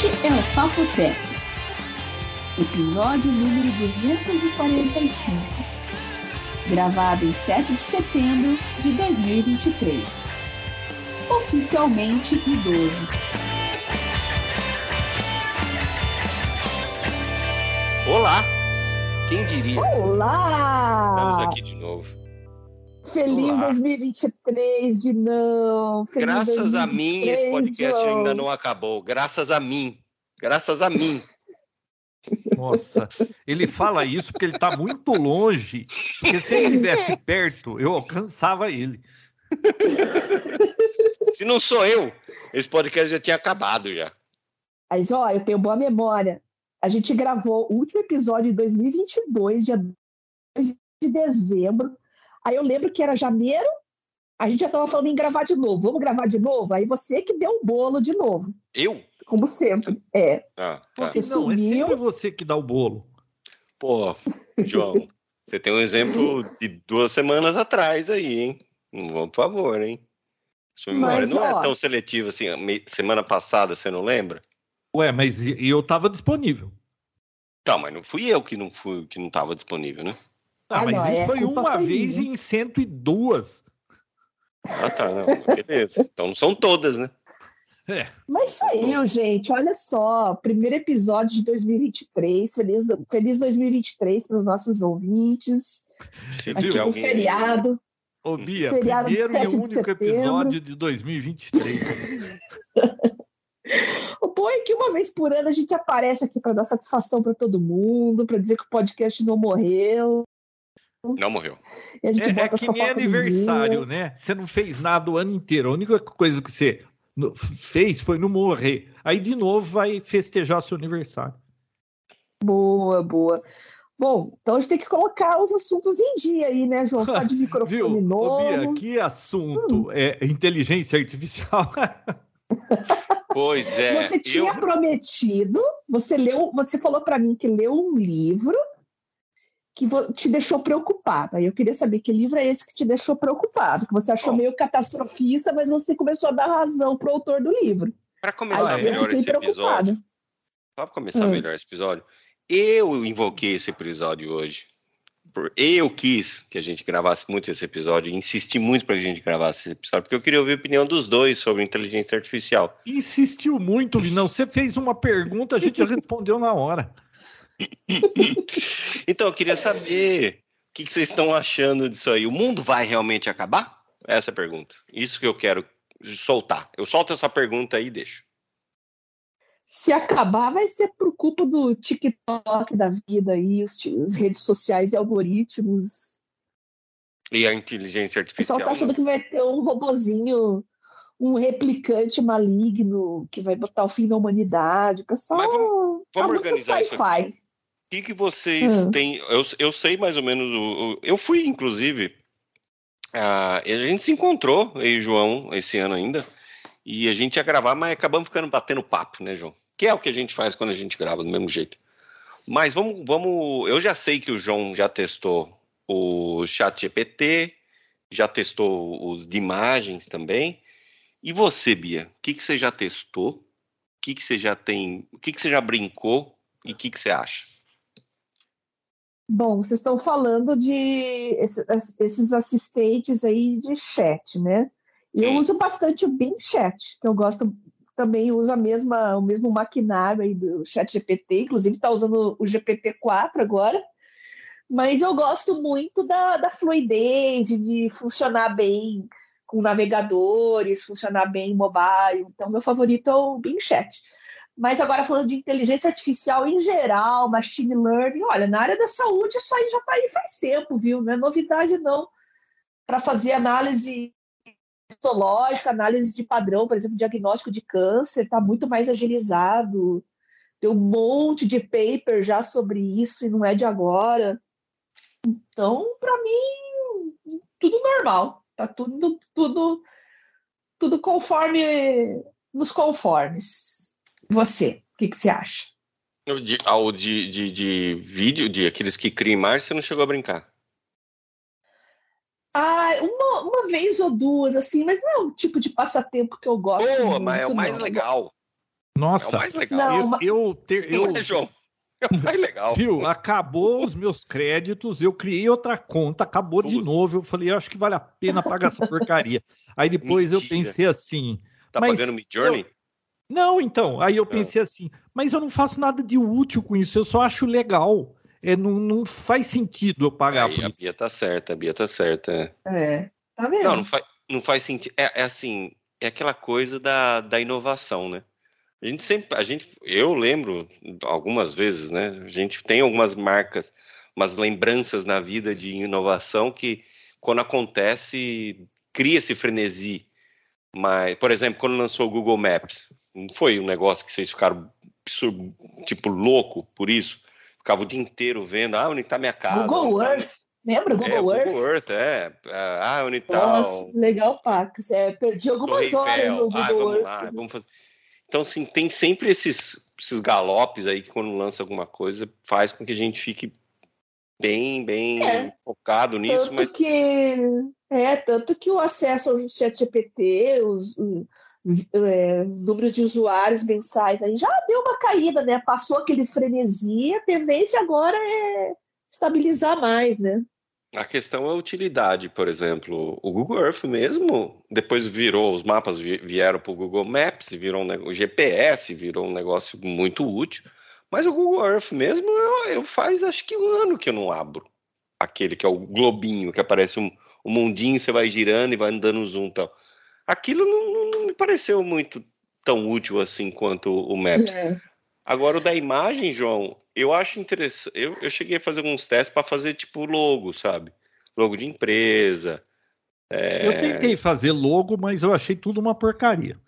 Este é o Papo Tech, episódio número 245, gravado em 7 de setembro de 2023. Oficialmente idoso. Olá! Quem diria? Olá! Estamos aqui de novo. Feliz Olá. 2023, Vinão! Feliz Graças a mim, esse 2023, podcast João. ainda não acabou. Graças a mim. Graças a mim. Nossa, ele fala isso porque ele está muito longe. Porque se ele estivesse perto, eu alcançava ele. Se não sou eu, esse podcast já tinha acabado já. Mas, ó, eu tenho boa memória. A gente gravou o último episódio em 2022, dia 2 de dezembro. Aí eu lembro que era janeiro, a gente já estava falando em gravar de novo. Vamos gravar de novo? Aí você que deu o bolo de novo, Eu? como sempre. É. Ah, tá. Você Não, é sumiu. sempre você que dá o bolo. Pô, João, você tem um exemplo de duas semanas atrás aí, hein? Não, por favor, hein? Sua memória Mas, não ó. é tão seletiva assim. Semana passada, você não lembra? Ué, mas e- e eu estava disponível. Tá, mas não fui eu que não fui, que não estava disponível, né? Ah, Ah, mas não, isso é, foi uma foi vez minha. em 102. Ah, tá, não, beleza. Então não são todas, né? É, Mas saiu, gente. Olha só. Primeiro episódio de 2023. Feliz, feliz 2023 para os nossos ouvintes. Se Aqui tiver alguém. feriado. ô Bia, Feriado de primeiro 7 e de único setembro. episódio de 2023. O bom é que uma vez por ano a gente aparece aqui para dar satisfação para todo mundo, para dizer que o podcast não morreu. Não morreu. E a gente É, é que nem aniversário, né? Você não fez nada o ano inteiro. A única coisa que você fez foi não morrer. Aí de novo vai festejar seu aniversário. Boa, boa. Bom, então a gente tem que colocar os assuntos em dia aí, né, João? Tá de microfone Viu? Ô, novo. Bia, que assunto é inteligência artificial? Pois é. você tinha eu- prometido, você leu, você falou para mim que leu um livro que te deixou preocupado. Aí eu queria saber que livro é esse que te deixou preocupado, que você achou Bom. meio catastrofista, mas você começou a dar razão pro autor do livro. Pra começar Aí eu melhor fiquei esse episódio. preocupada. Pra começar Hum. melhor esse episódio. Eu invoquei esse episódio hoje. Eu quis que a gente gravasse muito esse episódio, e insisti muito pra que a gente gravasse esse episódio, porque eu queria ouvir a opinião dos dois sobre inteligência artificial. Insistiu muito, Vinão. Você fez uma pergunta, a gente já respondeu na hora. Então, eu queria saber o que, que vocês estão achando disso aí. O mundo vai realmente acabar? Essa é a pergunta. Isso que eu quero soltar. Eu solto essa pergunta aí e deixo. Se acabar, vai ser por culpa do TikTok da vida aí, os, as redes sociais e algoritmos. E a inteligência O pessoal artificial. tá achando que vai ter um robozinho, um replicante maligno que vai botar o fim da humanidade. O pessoal Mas tá Vamos muito organizar isso aqui. Que, que vocês Hum. têm? Eu, eu sei mais ou menos. O, o- eu fui, inclusive. e a gente se encontrou, eu e o João, esse ano ainda. E a gente ia gravar, mas acabamos ficando batendo papo, né, João? Que é o que a gente faz quando a gente grava, do mesmo jeito. Mas vamos. vamos eu já sei que o João já testou o Chat GPT, já testou os de imagens também. E você, Bia? O que, que você já testou? O que, que você já tem. O que, que você já brincou? E o que, que você acha? Bom, vocês estão falando de esse- esses assistentes aí de chat, né? E eu uso bastante o Bing Chat, que eu gosto também usa a mesma, o mesmo maquinário aí do Chat GPT, inclusive está usando o GPT-4 agora. Mas eu gosto muito da, da fluidez, de- de funcionar bem com navegadores, funcionar bem em mobile. Então, meu favorito é o Bing Chat. Mas agora falando de inteligência artificial em geral, machine learning, olha, na área da saúde isso aí já está aí faz tempo, viu? Não é novidade não. Para fazer análise histológica, análise de padrão, por exemplo, diagnóstico de câncer, está muito mais agilizado. Tem um monte de paper já sobre isso e não é de agora. Então, para mim, tudo normal. Tá tudo, tudo, tudo conforme nos conformes. Você, o que, que você acha? O de, ao de, de, de vídeo, de aqueles que criam imagem, você não chegou a brincar. Ah, uma, uma vez ou duas, assim, mas não é um tipo de passatempo que eu gosto Boa, muito, mas é o mais não. legal. Nossa, é o mais legal. Não, eu, eu, ter, eu, Não é, João? É o mais legal. Viu? Acabou os meus créditos, eu criei outra conta, acabou de novo. Eu falei, eu acho que vale a pena pagar essa porcaria. Aí depois eu Mentira. pensei assim. Tá Mas pagando Midjourney? Não, então, aí eu Ah. pensei assim, mas eu não faço nada de útil com isso, eu só acho legal. É, não, não faz sentido eu pagar Aí por a isso. Bia tá certa, a Bia tá certa. é. É, tá vendo? Não, não faz, não faz sentido. É, é assim, é aquela coisa da, da inovação, né? A gente sempre, a gente, eu lembro algumas vezes, né? A gente tem algumas marcas, umas lembranças na vida de inovação que, quando acontece, cria esse frenesi. Mas, por exemplo, quando lançou o Google Maps, não foi um negócio que vocês ficaram tipo louco por isso? Ficava o dia inteiro vendo, ah, onde está minha casa? Google tá Earth. Lembra minha- Google é, Earth? Google Earth, é. Ah, onde está Nossa, legal, Pacos. É, perdi algumas Torre horas no Google Ah, vamos Earth. lá, vamos fazer. Então, assim, tem sempre esses, esses galopes aí que quando lança alguma coisa faz com que a gente fique bem, bem É. focado nisso, tanto mas que é tanto que o acesso ao ChatGPT, os, é, os números de usuários mensais aí já deu uma caída, né? Passou aquele frenesi, a tendência agora é estabilizar mais, né? a questão é a utilidade, por exemplo, o Google Earth mesmo, depois virou, os mapas vi- vieram para o Google Maps, virou um, o GPS, virou um negócio muito útil, mas o Google Earth mesmo, eu, eu faz acho que um ano que eu não abro. Aquele que é o globinho, que aparece um, um mundinho, você vai girando e vai dando zoom e tal. Aquilo não, não- pareceu muito tão útil assim quanto o Maps. É. Agora, o da imagem, João, eu acho interessante. Eu, eu cheguei a fazer alguns testes para fazer tipo logo, sabe? Logo de empresa. É, Eu tentei fazer logo, mas eu achei tudo uma porcaria.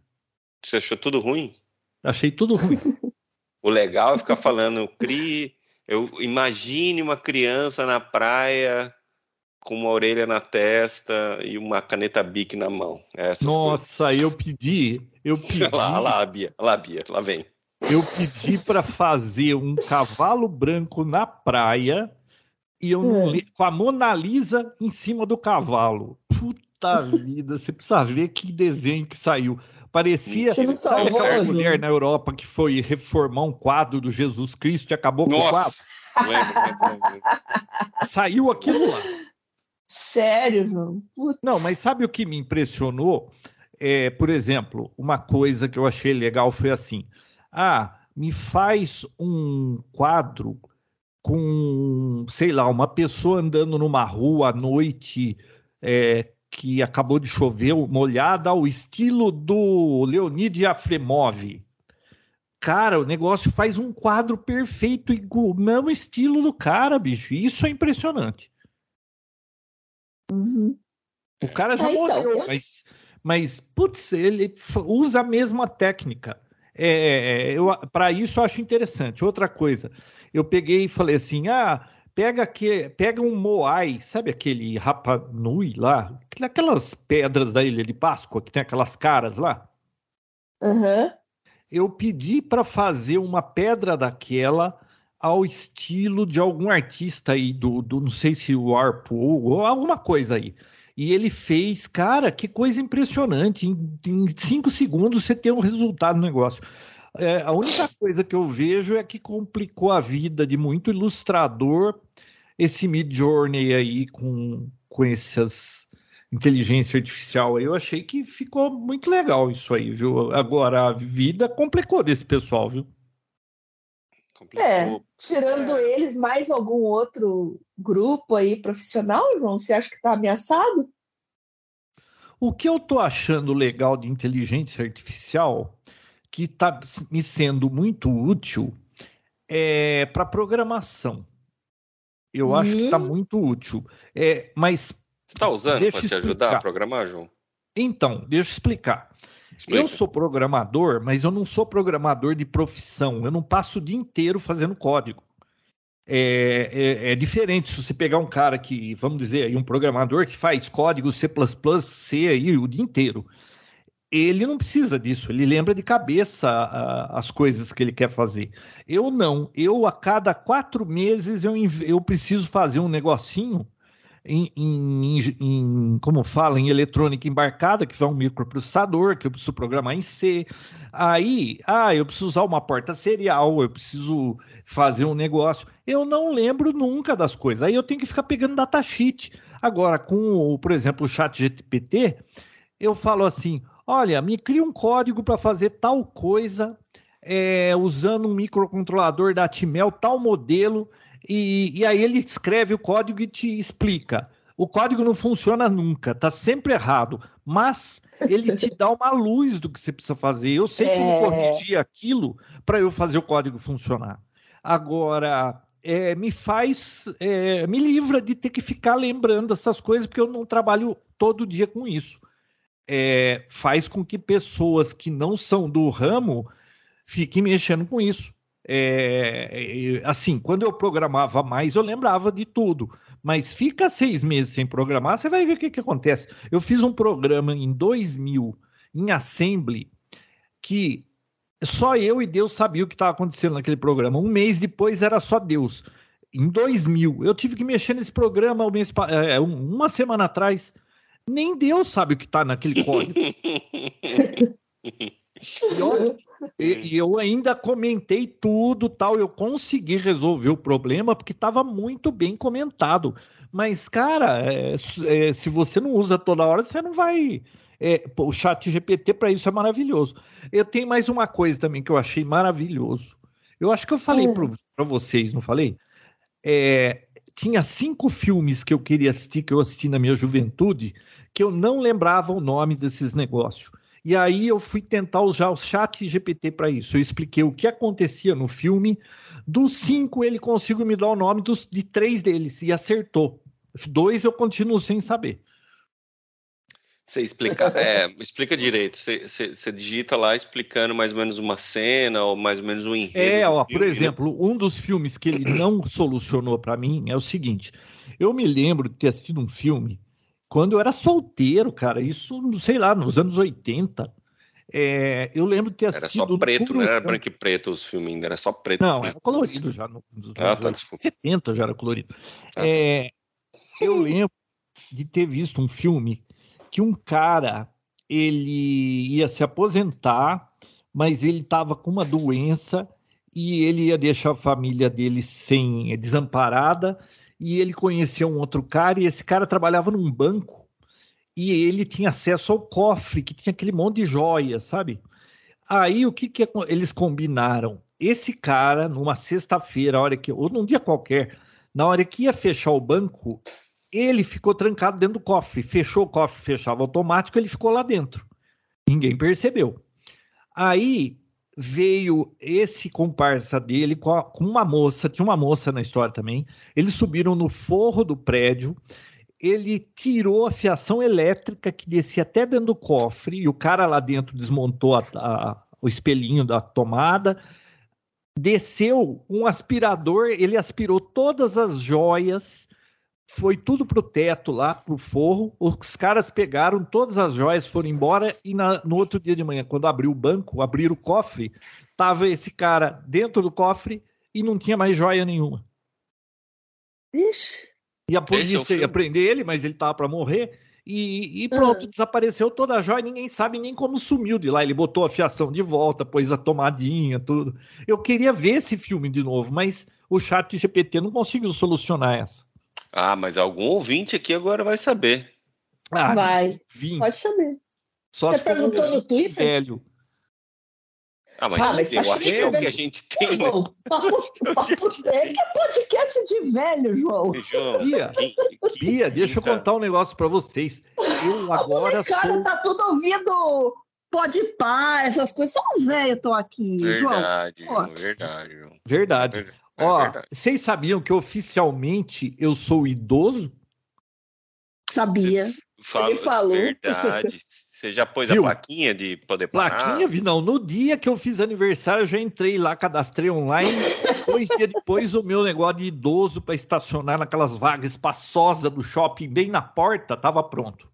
Você achou tudo ruim? Achei tudo ruim. O legal é ficar falando, crie. Eu imagine uma criança na praia com uma orelha na testa e uma caneta Bic na mão. Essas Nossa, eu pedi, eu pedi, coisas. Lá, lá, Bia, lá, Bia, lá vem. eu pedi para fazer um cavalo branco na praia e eu não Hum. li- com a Mona Lisa em cima do cavalo. Puta vida, você precisa ver que desenho que saiu. Parecia aquela mulher na Europa que foi reformar um quadro do Jesus Cristo e acabou com o quadro. Nossa! Saiu aquilo lá. Sério, João? Putz. Não, mas sabe o que me impressionou? É, por exemplo, uma coisa que eu achei legal foi assim: ah, me faz um quadro com, sei lá, uma pessoa andando numa rua à noite é, que acabou de chover, molhada, ao estilo do Leonid Afremov. Cara, o negócio faz um quadro perfeito, igual, mesmo estilo do cara, bicho. Isso é impressionante. Uhum. O cara já É, então, morreu, eu- mas, mas, putz, ele usa a mesma técnica. É, eu, para isso eu acho interessante. Outra coisa, eu peguei e falei assim: ah, pega, que, pega um Moai, sabe aquele Rapa Nui lá? Aquelas pedras da Ilha de Páscoa, que tem aquelas caras lá. Aham. Eu pedi para fazer uma pedra daquela ao estilo de algum artista aí, do, do não sei se o Warpool, ou alguma coisa aí. E ele fez, cara, que coisa impressionante. Em, em cinco segundos você tem um resultado no negócio. É, a única coisa que eu vejo é que complicou a vida de muito ilustrador esse Mid Journey aí com, com essas inteligência artificial. Eu achei que ficou muito legal isso aí, viu? Agora a vida complicou desse pessoal, viu? É, Complicou. tirando É. eles, mais algum outro grupo aí profissional, João? Você acha que está ameaçado? O que eu tô achando legal de inteligência artificial, que está me sendo muito útil, é para programação. Eu acho que está Hum. muito útil. É, mas Você está usando para te ajudar a programar, João? então, deixa eu explicar. Explica. Eu sou programador, mas eu não sou programador de profissão. Eu não passo o dia inteiro fazendo código. É, é- é diferente se você pegar um cara que, vamos dizer, aí, um programador que faz código C++, C aí o dia inteiro. Ele não precisa disso, ele lembra de cabeça a- as coisas que ele quer fazer. Eu não, eu a cada quatro meses eu, eu preciso fazer um negocinho em, em, em, como fala, em eletrônica embarcada, que vai um microprocessador, que eu preciso programar em C. Aí, ah, eu preciso usar uma porta serial, eu preciso fazer um negócio. Eu não lembro nunca das coisas. Aí eu tenho que ficar pegando datasheet. Agora, com, por exemplo, o chat GPT, eu falo assim, olha, me cria um código para fazer tal coisa é, usando um microcontrolador da Atmel, tal modelo, e, e aí ele escreve o código e te explica. O código não funciona nunca, tá sempre errado, mas ele te dá uma luz do que você precisa fazer. Eu sei como é... corrigir aquilo para eu fazer o código funcionar. Agora, é, me faz, é, me livra de ter que ficar lembrando essas coisas, porque eu não trabalho todo dia com isso. É, faz com que pessoas que não são do ramo fiquem mexendo com isso. É, assim, quando eu programava mais, eu lembrava de tudo. Mas fica seis meses sem programar, você vai ver o que, que acontece. Eu fiz um programa em 2000, em Assembly, que só eu e Deus sabia o que estava acontecendo naquele programa. Um mês depois era só Deus. Em 2000, eu tive que mexer nesse programa um mês, é, uma semana atrás. Nem Deus sabe o que está naquele código. E, e, eu ainda comentei tudo, tal. Eu consegui resolver o problema porque estava muito bem comentado. Mas, cara, é, é, se você não usa toda hora, você não vai. É, o chat GPT para isso é maravilhoso. Eu tenho mais uma coisa também que eu achei maravilhoso. Eu acho que eu falei é. para vocês, não falei? É, tinha cinco filmes que eu queria assistir, que eu assisti na minha juventude, que eu não lembrava o nome desses negócios. E aí eu fui tentar usar o chat GPT para isso. Eu expliquei o que acontecia no filme. Dos cinco, ele conseguiu me dar o nome dos, de três deles e acertou. Dois eu continuo sem saber. Você explica, é, explica direito. Você, você, você, digita lá explicando mais ou menos uma cena ou mais ou menos um enredo. É, ó, filme, por né? exemplo, né? um dos filmes que ele não solucionou para mim é o seguinte: eu me lembro de ter assistido um filme quando eu era solteiro, cara, isso, sei lá, nos anos 80. É, eu lembro de ter assistido. Era só preto, não era branco e preto os filmes ainda, era só preto. Não, era colorido já. Nos ah, tá, 70 já era colorido. Ah, tá. é, eu lembro de ter visto um filme que um cara ele ia se aposentar, mas ele estava com uma doença e ele ia deixar a família dele sem desamparada e ele conheceu um outro cara, e esse cara trabalhava num banco, e ele tinha acesso ao cofre, que tinha aquele monte de joias, sabe? Aí o que, que eles combinaram? Esse cara, numa sexta-feira, hora que, ou num dia qualquer, na hora que ia fechar o banco, ele ficou trancado dentro do cofre. Fechou o cofre, fechava automático, ele ficou lá dentro. Ninguém percebeu. Aí veio esse comparsa dele com, uma moça, tinha uma moça na história também. Eles subiram no forro do prédio. Ele tirou a fiação elétrica que descia até dentro do cofre, e o cara lá dentro desmontou a, a, o espelhinho da tomada. Desceu um aspirador, ele aspirou todas as joias foi tudo pro teto lá, pro forro. Os caras pegaram todas as joias, foram embora e na, no outro dia de manhã, quando abriu o banco, abriram o cofre, tava esse cara dentro do cofre e não tinha mais joia nenhuma. Ixi. E a polícia é ia prender ele, mas ele tava para morrer. E, e pronto, uhum. desapareceu toda a joia, ninguém sabe nem como sumiu de lá. Ele botou a fiação de volta, pôs a tomadinha, tudo. Eu queria ver esse filme de novo, mas o chat GPT não conseguiu solucionar essa. Ah, mas algum ouvinte aqui agora vai saber. Ah, vai. Vim. Pode saber. Só Você perguntou no Twitter? Velho. Ah, mas, ah, mas eu acho que é o que a gente tem. Né? é que é podcast de velho, João. João Bia, Bia deixa eu contar um negócio para vocês. Eu agora cara sou... tá tudo ouvindo pode pá, essas coisas. Só os velhos estão aqui, verdade, João. Verdade, João. Verdade. É Ó, vocês sabiam que oficialmente eu sou idoso? Sabia. Fala, Ele falou. Verdade. Você já pôs Viu? a plaquinha de poder parar? Plaquinha, vi, não. No dia que eu fiz aniversário, eu já entrei lá, cadastrei online. Dois dias depois, o meu negócio de idoso para estacionar naquelas vagas espaçosas do shopping, bem na porta, estava pronto.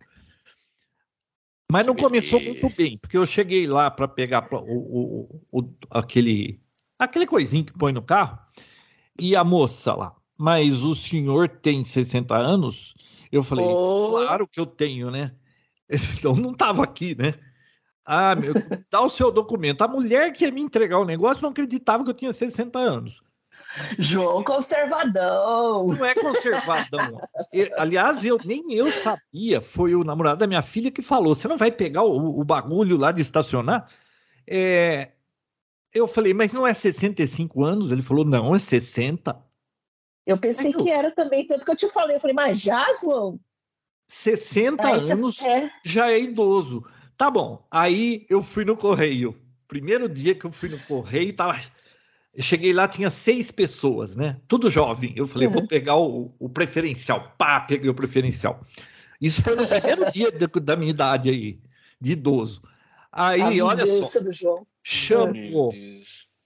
Mas não começou muito bem, porque eu cheguei lá para pegar o, o, o, aquele, aquele coisinho que põe no carro. E a moça lá, mas o senhor tem 60 anos? Eu falei, oh. claro que eu tenho, né? Então não estava aqui, né? Ah, meu, dá o seu documento. A mulher que ia me entregar o negócio não acreditava que eu tinha 60 anos. João conservadão. Não é conservadão. Eu, aliás, eu nem eu sabia. Foi o namorado da minha filha que falou: você não vai pegar o, o bagulho lá de estacionar? É, eu falei, mas não é 65 anos? Ele falou, não, é 60. Eu pensei que era também, tanto que eu te falei. Eu falei, mas já, João? 60 Aí anos é... já é idoso. Tá bom. Aí eu fui no correio. Primeiro dia que eu fui no correio, tava eu cheguei lá, tinha seis pessoas, né? Tudo jovem. Eu falei, uhum. vou pegar o, o, preferencial. Pá, peguei o preferencial. Isso foi no primeiro dia de, da minha idade aí, de idoso. Aí, olha só, chamou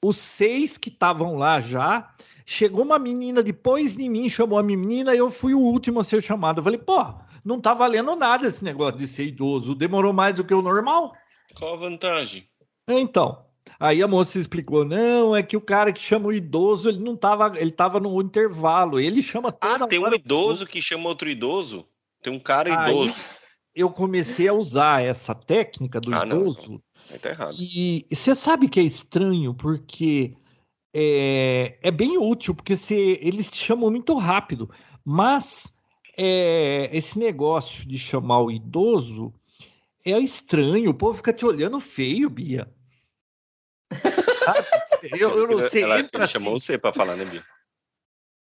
os seis que estavam lá já. Chegou uma menina depois de mim, chamou a menina, e eu fui o último a ser chamado. Eu falei, pô, não tá valendo nada esse negócio de ser idoso. Demorou mais do que o normal. Qual a vantagem? Então, Aí a moça explicou: não, é que o cara que chama o idoso, ele não tava, ele tava no intervalo. Ele chama Ah, tem um idoso que chama outro idoso? Tem um cara Aí idoso. Eu comecei a usar essa técnica do ah, idoso. Não, não. tá errado. E você sabe que é estranho, porque é, é bem útil, porque se, eles chamam muito rápido. Mas é, esse negócio de chamar o idoso é estranho. O povo fica te olhando feio, Bia. eu, eu, não sei. Ela, ele assim. chamou você para falar, né, Bia?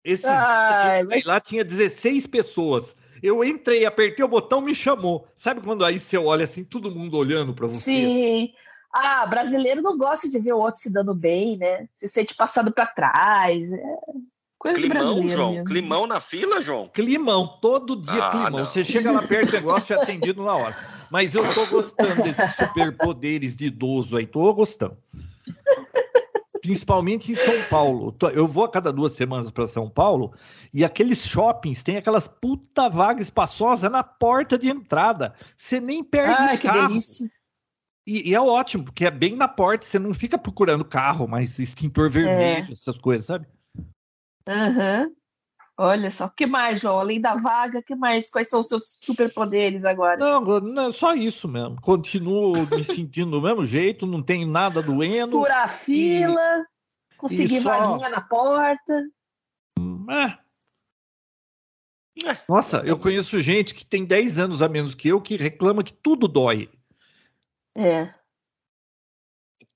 Esse, Ai, mas... Lá tinha 16 pessoas. Eu entrei, apertei o botão, me chamou. Sabe quando aí você olha assim, todo mundo olhando para você? Sim. Ah, brasileiro não gosta de ver o outro se dando bem, né? Se sente passado para trás. É coisa climão, João. Mesmo. Climão na fila, João? Climão, todo dia ah, climão. Não. Você chega lá perto do negócio e é atendido na hora. Mas eu tô gostando desses superpoderes de idoso aí, tô gostando. Principalmente em São Paulo. Eu vou a cada duas semanas para São Paulo e aqueles shoppings têm aquelas puta vaga espaçosa na porta de entrada. Você nem perde Ai, carro. Que delícia. E, e, é ótimo, porque é bem na porta, você não fica procurando carro, mas extintor vermelho, é. essas coisas, sabe? Aham. Uhum. Olha só, o que mais, João? Além da vaga, que mais? Quais são os seus superpoderes agora? Não, não, só isso mesmo. Continuo me sentindo do mesmo jeito, não tem nada doendo. Furar fila, e, conseguir só... vaguinha na porta. É. É. Nossa, eu conheço gente que tem 10 anos a menos que eu que reclama que tudo dói. É.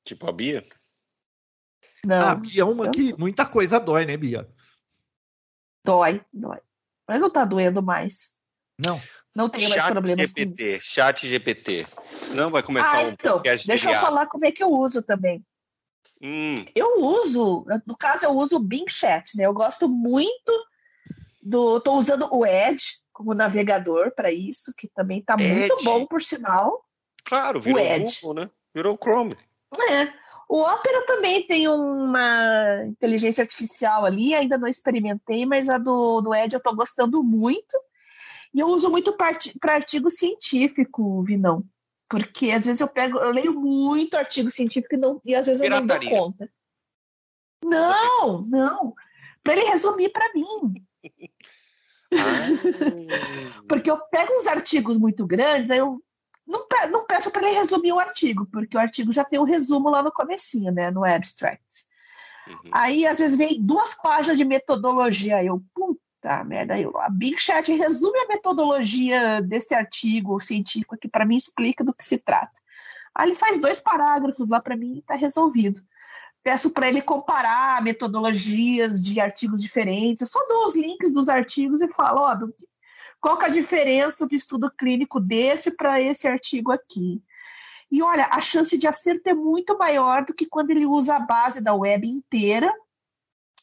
Tipo a Bia? Não. A Bia é uma que muita coisa dói, né, Bia? Dói, dói. Mas não tá doendo mais. Não. Não tem mais problemas GPT, com Chat GPT. Não vai começar ah, um então, Deixa eu falar como é que eu uso também. Hum. Eu uso, no caso, eu uso o Bing Chat, né? Eu gosto muito do. Tô usando o Edge como navegador para isso, que também tá Edge. muito bom, por sinal. Claro, virou o Edge. Google, né? Virou o Chrome. É. O Opera também tem uma inteligência artificial ali, ainda não experimentei, mas a do, do Ed eu estou gostando muito. E eu uso muito para artigo científico, Vinão. Porque às vezes eu pego, eu leio muito artigo científico e, não, e às vezes Pirataria. eu não dou conta. Não, não. Para ele resumir para mim. Ah. Porque eu pego uns artigos muito grandes, aí eu não, pe não peço para ele resumir o artigo, porque o artigo já tem o um resumo lá no comecinho, né, no abstract. Uhum. Aí, às vezes, vem duas páginas de metodologia, eu, puta merda, eu, a Big Chat resume a metodologia desse artigo científico aqui para mim, explica do que se trata. Aí ele faz dois parágrafos lá para mim e está resolvido. Peço para ele comparar metodologias de artigos diferentes. Eu só dou os links dos artigos e falo, ó, do, qual que é a diferença do estudo clínico desse para esse artigo aqui? E olha, a chance de acerto é muito maior do que quando ele usa a base da web inteira.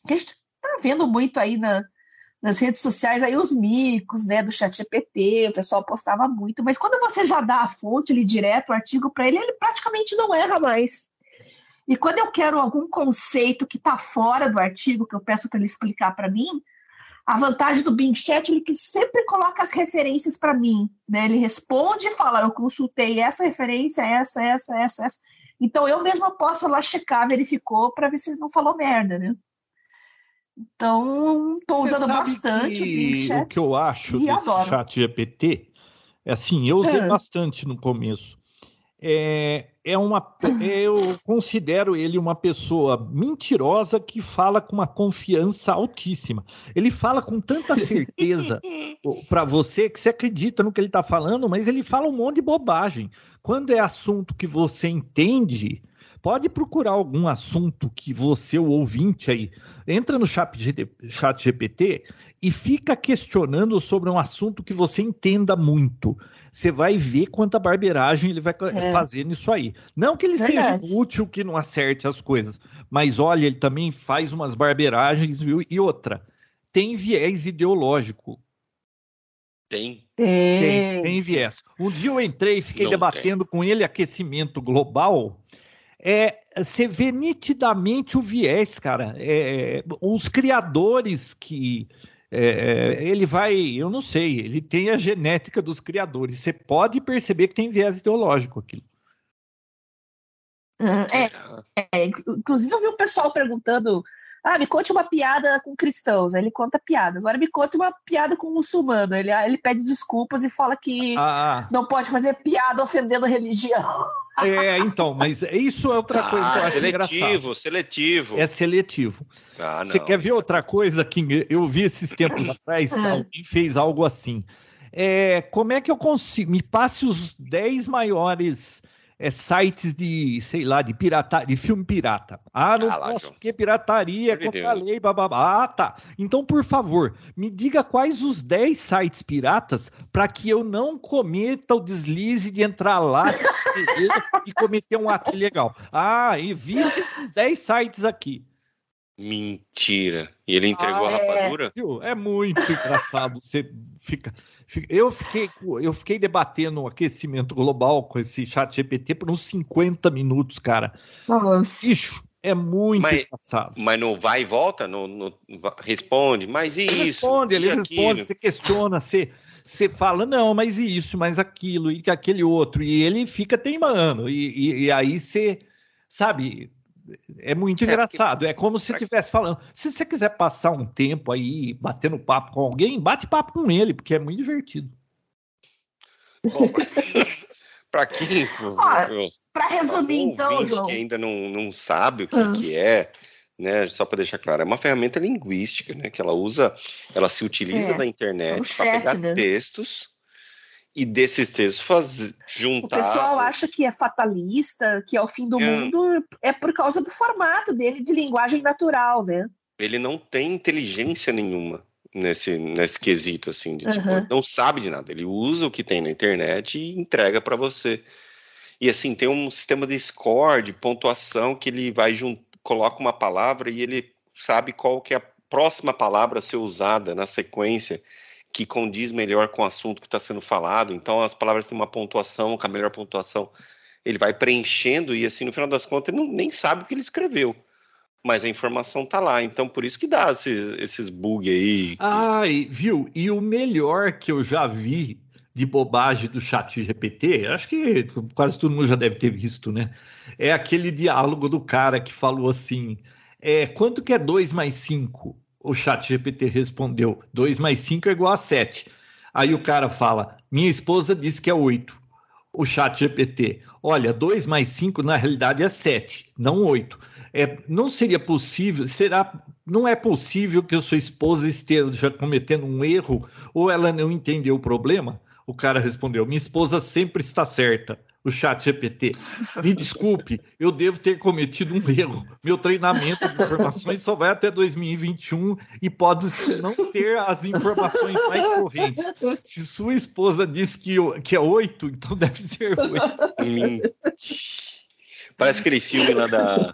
Que a gente está vendo muito aí na, nas redes sociais aí os micos, né, do chat GPT, o pessoal postava muito, mas quando você já dá a fonte ali direto, o artigo para ele, ele praticamente não erra mais. E quando eu quero algum conceito que está fora do artigo, que eu peço para ele explicar para mim, a vantagem do Bing Chat é que sempre coloca as referências para mim, né? Ele responde e fala, eu consultei essa referência, essa, essa, essa, essa. Então eu mesma posso lá checar, verificou para ver se ele não falou merda, né? Então, estou usando bastante o chat. O que eu acho e desse adoro. chat GPT, é assim, eu usei É. bastante no começo. É, é uma, eu considero ele uma pessoa mentirosa que fala com uma confiança altíssima. Ele fala com tanta certeza para você que você acredita no que ele está falando, mas ele fala um monte de bobagem. Quando é assunto que você entende, pode procurar algum assunto que você, o ouvinte aí, entra no chat, GPT e fica questionando sobre um assunto que você entenda muito. Você vai ver quanta barbeiragem ele vai É. fazer nisso aí. Não que ele Verdade. seja útil que não acerte as coisas, mas olha, ele também faz umas barbeiragens, viu? E outra, tem viés ideológico. Tem. Tem, tem viés. Um dia eu entrei e fiquei Não debatendo com ele aquecimento global. É, você vê nitidamente o viés, cara. É, os criadores que. é, ele vai, eu não sei, ele tem a genética dos criadores. Você pode perceber que tem viés ideológico aquilo. É, é, inclusive eu vi um pessoal perguntando: ah, me conte uma piada com cristãos. Aí ele conta piada. Agora me conte uma piada com muçulmano. Ele, ele pede desculpas e fala que Ah, não pode fazer piada ofendendo religião. É, então, mas isso é outra coisa que eu Ah, acho engraçado. seletivo, seletivo. É seletivo. Ah, Você não. quer ver outra coisa que eu vi esses tempos atrás? Ah. Alguém fez algo assim. É, como é que eu consigo? Me passe os 10 maiores é, sites de, sei lá, de pirata, de filme pirata. Ah, não Ah posso, porque pirataria, Pelo contra amor a Deus. lei, bababá. Ah, tá. Então, por favor, me diga quais os 10 sites piratas para que eu não cometa o deslize de entrar lá e cometer um ato ilegal. Ah, evite esses 10 sites aqui. Mentira. E ele entregou Ah, a é. rapadura? Viu? É muito engraçado. Você fica, fica- Eu fiquei, eu fiquei debatendo o aquecimento global com esse chat GPT por uns 50 minutos, cara. Nossa. Bicho, é muito Mas- engraçado. Mas não vai e volta? Não, responde. Mas e Ele isso? responde, ele E responde, aquilo? você questiona, você, você fala, não, mas e isso, mas aquilo, e aquele outro, e ele fica teimando, e, e- e aí você, sabe, é muito É, engraçado, é como se estivesse falando, se você quiser passar um tempo aí batendo papo com alguém, bate papo com ele, porque é muito divertido. Bom, pra quem. Para resumir, então, João. que ainda não, não sabe o que, Ah. que é, né? Só para deixar claro, é uma ferramenta linguística, né? Que ela usa, ela se utiliza É, da é internet um para pegar né? textos e desses textos fazer, O juntar. pessoal acha que é fatalista, que é o fim do É. mundo, é por causa do formato dele de linguagem natural, né? Ele não tem inteligência nenhuma nesse, nesse quesito, assim, de, tipo, Aham. ele não sabe de nada. Ele usa o que tem na internet e entrega para você. E assim, tem um sistema de score, de pontuação, que ele vai junto, coloca uma palavra e ele sabe qual que é a próxima palavra a ser usada na sequência que condiz melhor com o assunto que está sendo falado. Então as palavras têm uma pontuação, com a melhor pontuação ele vai preenchendo e assim no final das contas ele não, nem sabe o que ele escreveu. Mas a informação tá lá, então por isso que dá esses, esses bugs aí. Ai, viu? E o melhor que eu já vi de bobagem do chat GPT, acho que quase todo mundo já deve ter visto, né? É aquele diálogo do cara que falou assim: é, quanto que é 2 mais 5? O chat GPT respondeu: 2 mais 5 é igual a 7. Aí o cara fala: minha esposa disse que é 8. O chat GPT: olha, 2 mais 5 na realidade é 7, não 8. É, não seria possível, será, não é possível que a sua esposa esteja cometendo um erro ou ela não entendeu o problema? O cara respondeu: Minha esposa sempre está certa. O chat GPT. Me desculpe, eu devo ter cometido um erro. Meu treinamento de informações só vai até 2021 e pode não ter as informações mais correntes. Se sua esposa diz que, que é 8, então deve ser 8. Mentira. Parece aquele filme lá da.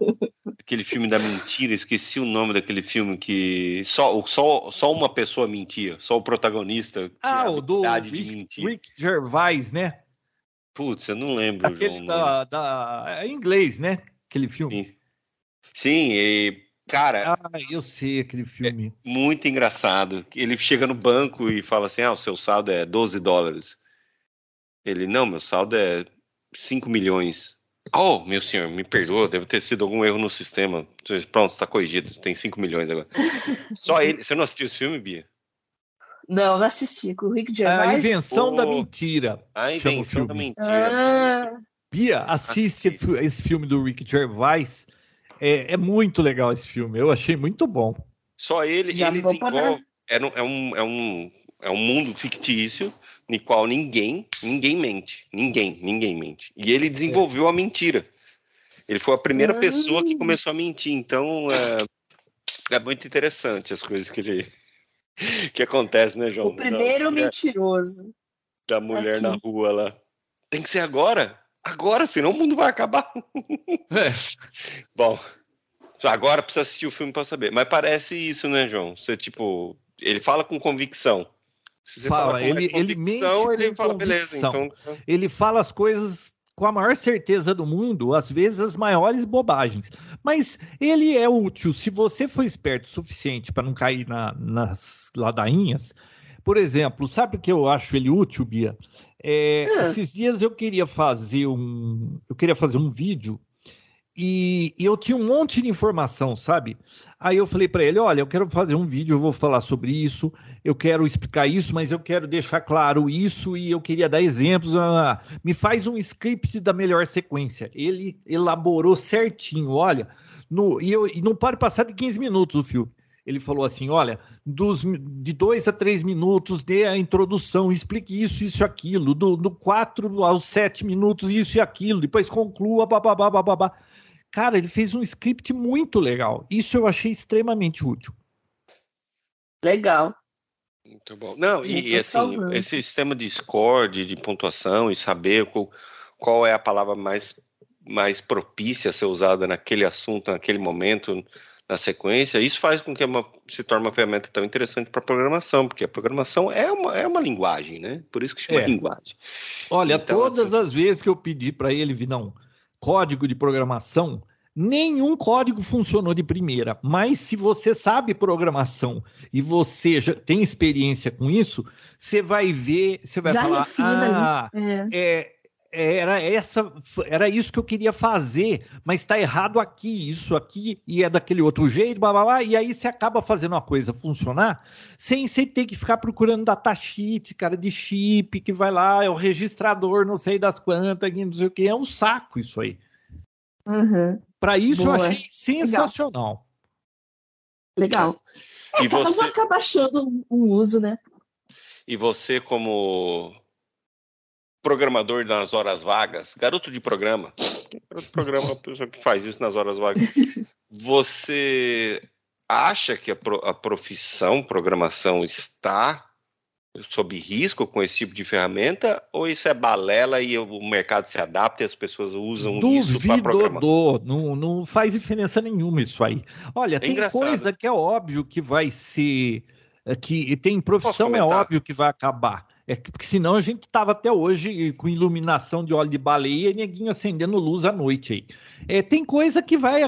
Aquele filme da mentira, esqueci o nome daquele filme que só, só, só uma pessoa mentia, só o protagonista tinha Ah, o do Rick, mentir. Rick Gervais, né? Putz, eu não lembro, João. Aquele da, da. É em inglês, né? Aquele filme. Sim. Sim, e, cara, Ah, eu sei aquele filme. muito engraçado. Ele chega no banco e fala assim: Ah, o seu saldo é 12 dólares. Ele, não, meu saldo é 5 milhões. Oh, meu senhor, me perdoa, deve ter sido algum erro no sistema. Pronto, está corrigido, tem 5 milhões agora. Só ele. Você não assistiu esse filme, Bia? Não, não assisti. Com o Rick Gervais. A Invenção oh, da Mentira. A Invenção da Mentira. Ah. Bia, assiste Assiste. esse filme do Rick Gervais. É, é, muito legal esse filme. Eu achei muito bom. Só ele, Já ele desenvolve. É, é, um, é, um, é um mundo fictício no qual ninguém, ninguém mente. Ninguém, ninguém mente. E ele desenvolveu é. a mentira. Ele foi a primeira ah. pessoa que começou a mentir. Então, é, é muito interessante as coisas que ele que acontece, né, João? O primeiro da, mentiroso. Da mulher Aqui. na rua lá. Tem que ser agora? Agora, senão o mundo vai acabar. É. Bom, agora precisa assistir o filme para saber. Mas parece isso, né, João? Você, tipo, ele fala com convicção. Se você fala, ele, ele mente ele fala, convicção. beleza, então... Ele fala as coisas com a maior certeza do mundo, às vezes as maiores bobagens. Mas ele é útil. Se você for esperto o suficiente para não cair na, nas ladainhas, por exemplo, sabe o que eu acho ele útil, Bia? É, é. Esses dias eu queria fazer um, eu queria fazer um vídeo e, e, eu tinha um monte de informação, sabe? Aí eu falei para ele: olha, eu quero fazer um vídeo, eu vou falar sobre isso, eu quero explicar isso, mas eu quero deixar claro isso e eu queria dar exemplos. Me faz um script da melhor sequência. Ele elaborou certinho, olha, no, e, eu, e não pode passar de 15 minutos o filme. Ele falou assim: olha, dos, de dois a três minutos dê a introdução, explique isso, isso aquilo, do, do quatro aos sete minutos, isso e aquilo, depois conclua, babá, babá. Cara, ele fez um script muito legal. Isso eu achei extremamente útil. Legal. Muito bom. Não, e, assim, salvando. esse sistema de score, de, de pontuação e saber qual, qual, é a palavra mais, mais propícia a ser usada naquele assunto, naquele momento, na sequência, isso faz com que uma, se torne uma ferramenta tão interessante para programação, porque a programação é uma, é uma linguagem, né? Por isso que chama é. linguagem. Olha, então, todas assim... as vezes que eu pedi para ele vir, não, código de programação, nenhum código funcionou de primeira. Mas se você sabe programação e você já tem experiência com isso, você vai ver, você vai já falar, ah, é. é. Era essa, era isso que eu queria fazer, mas está errado aqui, isso aqui e é daquele outro jeito, blá, blá, blá, e aí você acaba fazendo uma coisa funcionar sem você ter que ficar procurando datasheet, cara de chip que vai lá, é o registrador, não sei das quantas, não sei o que, é um saco isso aí. Uhum. Para isso Boa. eu achei sensacional. Legal. É, e você... acaba achando um uso, né? E você, como programador nas horas vagas, garoto de programa, garoto de programa pessoa que faz isso nas horas vagas, você acha que a, a profissão programação está sob risco com esse tipo de ferramenta ou isso é balela e o mercado se adapta e as pessoas usam Duvido isso para programar? Não, não faz diferença nenhuma isso aí. Olha, é tem engraçado. coisa que é óbvio que vai ser é, que tem profissão é óbvio que vai acabar. É porque senão a gente tava até hoje com iluminação de óleo de baleia e neguinho acendendo luz à noite aí. É, tem coisa que vai,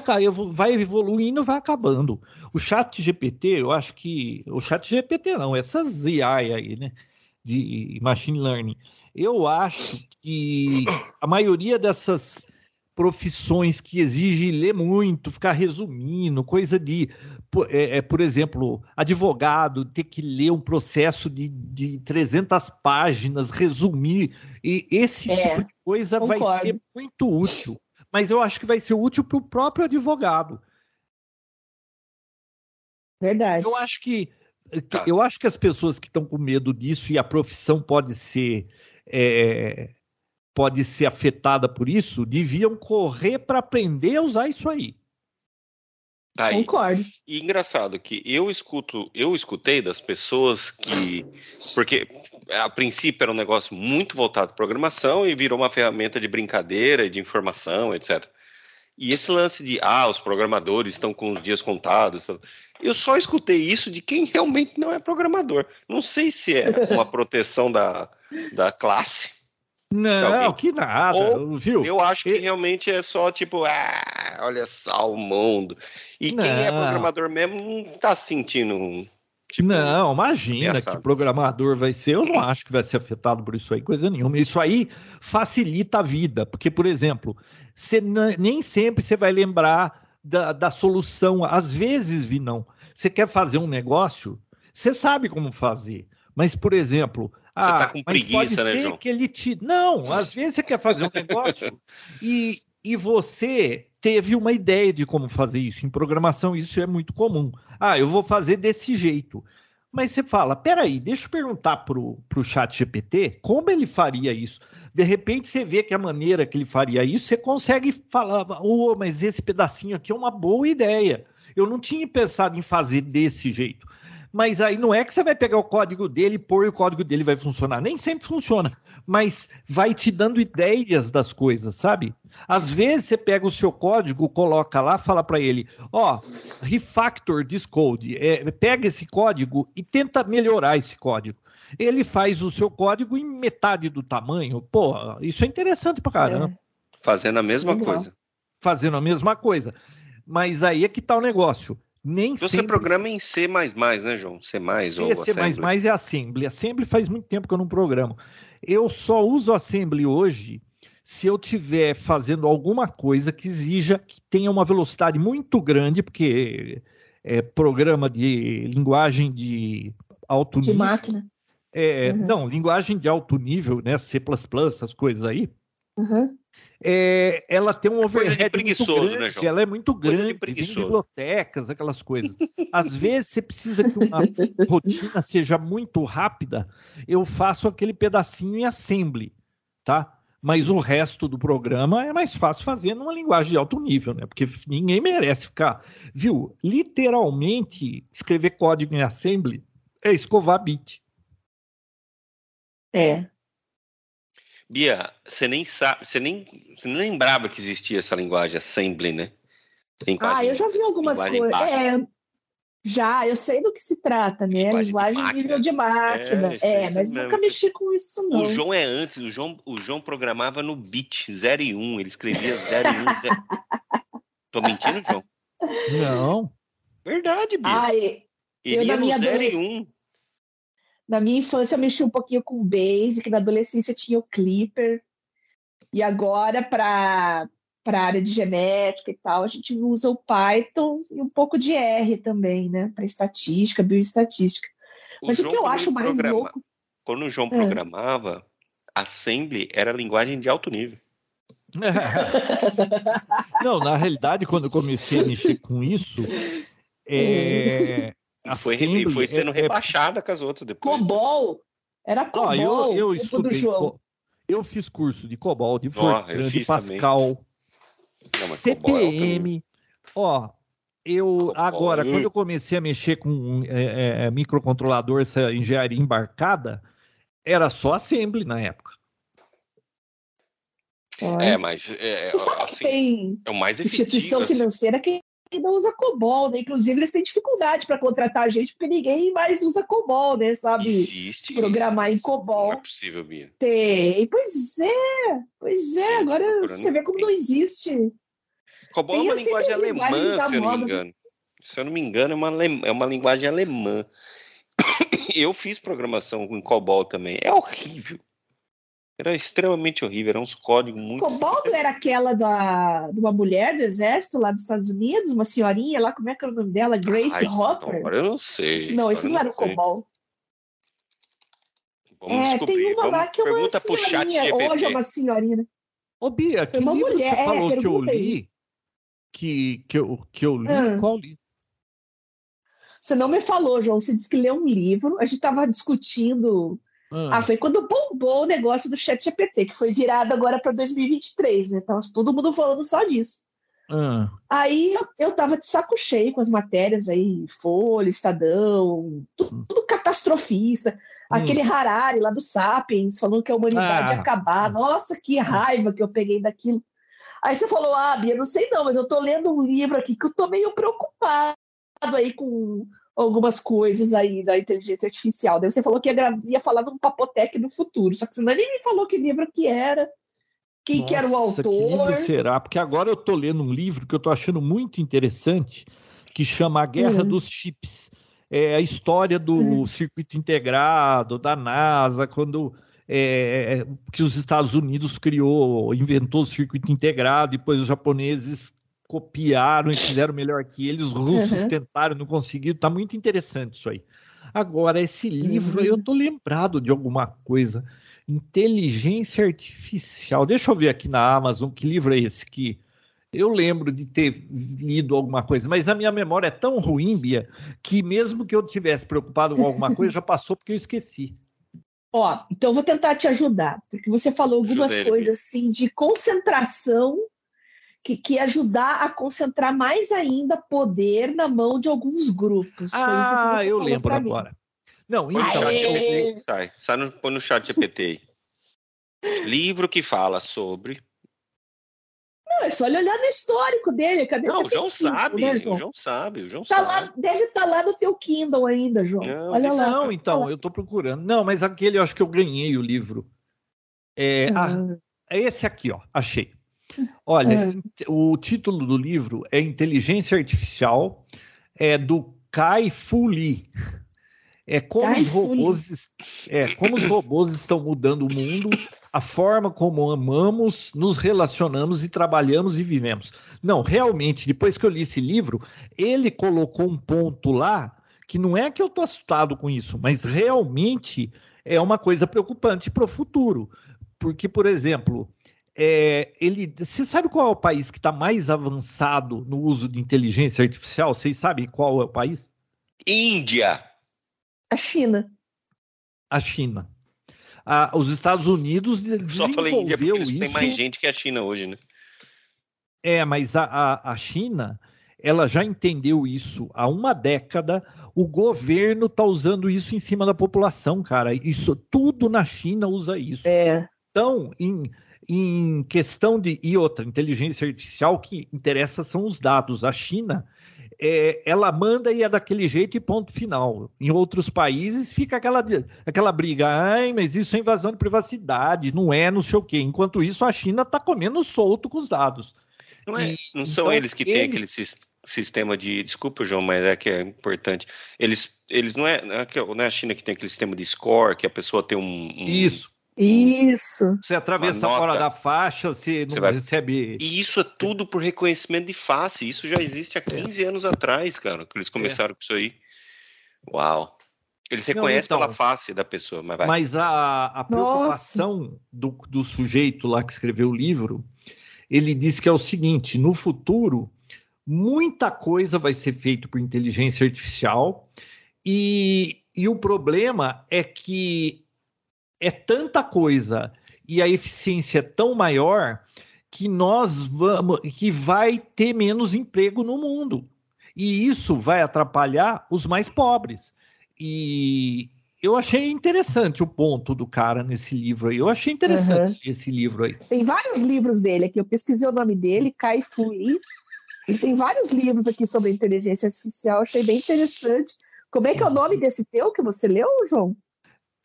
vai evoluindo, vai acabando. O chat GPT, eu acho que. O chat GPT não, essas AI aí, né? De machine learning. Eu acho que a maioria dessas profissões que exigem ler muito, ficar resumindo, coisa de, é, é, por exemplo, advogado, ter que ler um processo de, de 300 páginas, resumir, e esse é, tipo de coisa concordo. vai ser muito útil. Mas eu acho que vai ser útil para o próprio advogado. Verdade. Eu acho que tá. eu acho que as pessoas que estão com medo disso e a profissão pode ser é, pode ser afetada por isso, deviam correr para aprender a usar isso aí. Tá aí. Concordo. E engraçado que eu escuto, eu escutei das pessoas que. Porque a princípio era um negócio muito voltado para programação e virou uma ferramenta de brincadeira, de informação, etc. E esse lance de, ah, os programadores estão com os dias contados. Eu só escutei isso de quem realmente não é programador. Não sei se é uma proteção da, da classe não, que nada, Ou, viu? Eu acho que realmente é só tipo, ah, olha só o mundo. E não. quem é programador mesmo não tá sentindo Tipo, não, imagina que programador vai ser. Eu não acho que vai ser afetado por isso aí, coisa nenhuma. Isso aí facilita a vida, porque, por exemplo, você nem sempre você vai lembrar da, da solução. Às vezes, vi não. Você quer fazer um negócio, você sabe como fazer. Mas, por exemplo, você tá ah, com preguiça, né, João? Que ele te... Não, às vezes você quer fazer um negócio e, e você teve uma ideia de como fazer isso. Em programação, isso é muito comum. Ah, eu vou fazer desse jeito. Mas você fala, peraí, deixa eu perguntar pro, pro chat GPT como ele faria isso. De repente você vê que a maneira que ele faria isso, você consegue falar, oh, mas esse pedacinho aqui é uma boa ideia. Eu não tinha pensado em fazer desse jeito mas aí não é que você vai pegar o código dele e pôr o código dele vai funcionar. Nem sempre funciona, mas vai te dando ideias das coisas, sabe? Às vezes você pega o seu código, coloca lá, fala para ele, ó, oh, refactor this code, é, pega esse código e tenta melhorar esse código. Ele faz o seu código em metade do tamanho. Pô, isso é interessante pra caramba. É. Fazendo a mesma Legal. coisa. Fazendo a mesma coisa. Mas aí é que tá o negócio. Nem Você sempre... programa em C++, né, João? C++ C, ou C++ Assembly. é Assembly. Assembly faz muito tempo que eu não programo. Eu só uso Assembly hoje se eu estiver fazendo alguma coisa que exija que tenha uma velocidade muito grande, porque é programa de linguagem de alto de nível. De máquina. É, uhum. Não, linguagem de alto nível, né? C++, essas coisas aí. Uhum é, ela tem um overhead muito né, grande, né, ela é muito grande, tem bibliotecas, aquelas coisas. Às vezes você precisa que uma rotina seja muito rápida, eu faço aquele pedacinho em assembly, tá? Mas o resto do programa é mais fácil fazer numa linguagem de alto nível, né? Porque ninguém merece ficar, viu? Literalmente escrever código em assembly é escovar bit. É, Bia, você nem sabe, você nem, você nem lembrava que existia essa linguagem assembly, né? Linguagem, ah, eu já vi algumas coisas. É, já, eu sei do que se trata, né? Linguagem, linguagem de nível de máquina. É, é mas mesmo. nunca mexi com isso, não. O João é antes, o João, o João programava no bit 0 e 1, ele escrevia 0 e 1. 0... Tô mentindo, João? Não. Verdade, Bia. Ai, ele eu, ia no 0 e 1. Na minha infância eu mexi um pouquinho com o Basic, na adolescência tinha o Clipper. E agora, para a área de genética e tal, a gente usa o Python e um pouco de R também, né? Para estatística, bioestatística. O Mas João, o que eu acho mais programa... louco. Quando o João é. programava, Assembly era linguagem de alto nível. Não, na realidade, quando eu comecei a mexer com isso, é, e foi, e foi sendo é, é rebaixada é... com as outras depois. Cobol! Era Cobol! Ah, eu, eu estudei, co... eu fiz curso de Cobol, de Fortran, de Pascal, Não, CPM. É Ó, eu agora, quando eu comecei a mexer com é, é, é, microcontrolador, essa engenharia embarcada, era só assembly na época. É, mas é, Você sabe assim, que tem é o mais efetivo, instituição assim. financeira que ainda usa COBOL, né? Inclusive, eles têm dificuldade para contratar a gente, porque ninguém mais usa COBOL, né? Sabe? Existe. Programar em COBOL. Não é possível, Bia. Tem. Pois é. Pois é. Sim, Agora você vê como não existe. COBOL é uma assim, linguagem alemã, se eu não me engano. Se eu não me engano, é uma, é uma linguagem alemã. Eu fiz programação em COBOL também. É horrível. Era extremamente horrível, eram uns códigos muito. Cobalto era aquela da, de uma mulher do exército lá dos Estados Unidos, uma senhorinha lá, como é que era o nome dela? Grace Ai, Hopper? Agora eu não sei. Não, isso não era o Cobol. Vamos é, descobrir. tem uma Vamos, lá que é uma senhorinha, hoje é uma senhorinha. Ô, Bia, que uma livro mulher, você falou é, que eu li? Que, que, eu, que eu li? Ah. Qual livro? Você não me falou, João. Você disse que leu um livro. A gente estava discutindo ah. ah, foi quando bombou o negócio do chat GPT, que foi virado agora para 2023, né? Então, todo mundo falando só disso. Ah. Aí eu, eu tava de saco cheio com as matérias aí, Folha, Estadão, tudo, hum. tudo catastrofista. Hum. Aquele Harari lá do Sapiens, falando que a humanidade ah. ia acabar. Nossa, que raiva que eu peguei daquilo. Aí você falou, ah, Bia, não sei não, mas eu tô lendo um livro aqui que eu tô meio preocupado aí com algumas coisas aí da inteligência artificial. Daí você falou que ia, ia falar num papotec no futuro, só que você nem me falou que livro que era, quem Nossa, que era o autor. Que livro será? Porque agora eu tô lendo um livro que eu tô achando muito interessante, que chama A Guerra uhum. dos Chips. é, a história do uhum. circuito integrado, da NASA, quando é, que os Estados Unidos criou, inventou o circuito integrado, depois os japoneses copiaram e fizeram melhor que eles, os russos uhum. tentaram, não conseguiram. Está muito interessante isso aí. Agora, esse livro, uhum. eu tô lembrado de alguma coisa. Inteligência Artificial. Deixa eu ver aqui na Amazon que livro é esse que eu lembro de ter lido alguma coisa, mas a minha memória é tão ruim, Bia, que mesmo que eu tivesse preocupado com alguma coisa, já passou porque eu esqueci. Ó, então eu vou tentar te ajudar, porque você falou algumas coisas assim de concentração que, que ajudar a concentrar mais ainda poder na mão de alguns grupos. Ah, eu lembro agora. Não, então. Chat GPT, sai, sai no, põe no chat GPT aí. Livro que fala sobre. Não, é só ele olhar no histórico dele. Cadê não, o João sabe, né, João? o João sabe, o João tá sabe. Lá, deve estar tá lá no teu Kindle ainda, João. Não, Olha lá. Não, então, eu estou procurando. Não, mas aquele eu acho que eu ganhei o livro. É, uhum. ah, é esse aqui, ó, achei. Olha, é. o título do livro é Inteligência Artificial, é do Kai Fu Lee. É como Kai os robôs, é como os robôs estão mudando o mundo, a forma como amamos, nos relacionamos e trabalhamos e vivemos. Não, realmente, depois que eu li esse livro, ele colocou um ponto lá que não é que eu tô assustado com isso, mas realmente é uma coisa preocupante para o futuro. Porque, por exemplo, é, ele, você sabe qual é o país que está mais avançado no uso de inteligência artificial? Vocês sabem qual é o país? Índia. A China. A China. Ah, os Estados Unidos Só falei Índia porque eles isso. Tem mais gente que a China hoje, né? É, mas a, a, a China, ela já entendeu isso há uma década. O governo está usando isso em cima da população, cara. Isso tudo na China usa isso. É. Então, em em questão de. E outra, inteligência artificial que interessa são os dados. A China, é, ela manda e é daquele jeito e ponto final. Em outros países fica aquela, aquela briga, ai, mas isso é invasão de privacidade, não é, não sei o quê. Enquanto isso, a China está comendo solto com os dados. Não, é, não são então, eles que têm eles... aquele sistema de. Desculpa, João, mas é que é importante. Eles, eles não, é, não é a China que tem aquele sistema de score, que a pessoa tem um. um... Isso isso. Você atravessa fora da faixa, você não você vai... recebe. E isso é tudo por reconhecimento de face. Isso já existe há 15 é. anos atrás, cara, que eles começaram é. com isso aí. Uau. Eles reconhecem então, pela face da pessoa, mas vai. Mas a, a preocupação do, do sujeito lá que escreveu o livro, ele diz que é o seguinte: no futuro, muita coisa vai ser feita por inteligência artificial, e, e o problema é que é tanta coisa e a eficiência é tão maior que nós vamos que vai ter menos emprego no mundo. E isso vai atrapalhar os mais pobres. E eu achei interessante o ponto do cara nesse livro aí. Eu achei interessante uhum. esse livro aí. Tem vários livros dele aqui. Eu pesquisei o nome dele, Kai Fu Lee. Ele tem vários livros aqui sobre inteligência artificial. Achei bem interessante. Como é que é o nome desse teu que você leu, João?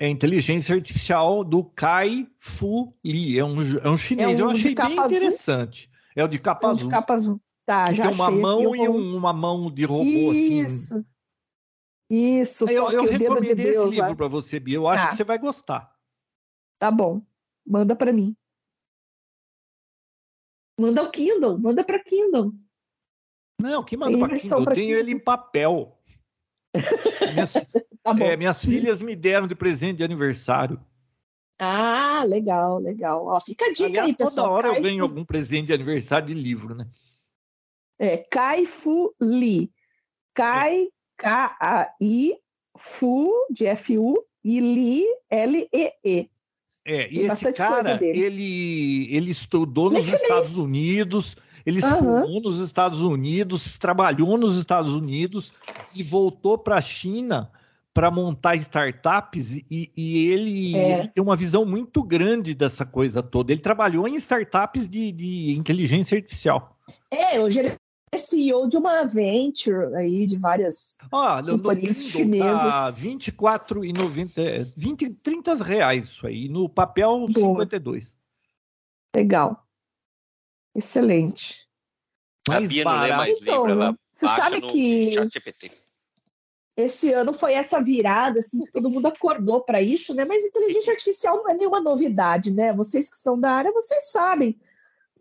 É inteligência artificial do Kai Fu Lee. É um, é um chinês. É um Eu achei bem azul. interessante. É o de capa é azul. De capa azul. Tá, já tem uma mão e um, uma mão de robô Isso. assim. Isso. Eu, eu recomendei de esse livro para você, Bia. Eu acho tá. que você vai gostar. Tá bom. Manda para mim. Manda o Kindle. Manda para Kindle. Não, que manda para Kindle? Eu tenho Kindle. ele em papel. Minhas, tá é, minhas filhas me deram de presente de aniversário. Ah, legal, legal. Ó, fica a dica Aliás, aí, pessoal. Toda hora Kai eu ganho Fu... algum presente de aniversário de livro, né? É, Kai Fu Li. Kai, K-A-I, Fu, de F-U, e Li, L-E-E. É, e esse cara, ele, ele estudou nos Estados Unidos, ele uhum. estudou nos Estados Unidos, trabalhou nos Estados Unidos e voltou para a China para montar startups e, e ele, é. ele, tem uma visão muito grande dessa coisa toda. Ele trabalhou em startups de, de inteligência artificial. É, hoje ele é CEO de uma venture aí de várias ah, companhias tá chinesas. Tá 24 e 90, 20, 30 reais isso aí. No papel, Boa. 52. Legal. Excelente. A Bia não lê mais então, livro, ela você sabe que esse ano foi essa virada, assim, que todo mundo acordou para isso, né? Mas inteligência artificial não é nenhuma novidade, né? Vocês que são da área, vocês sabem.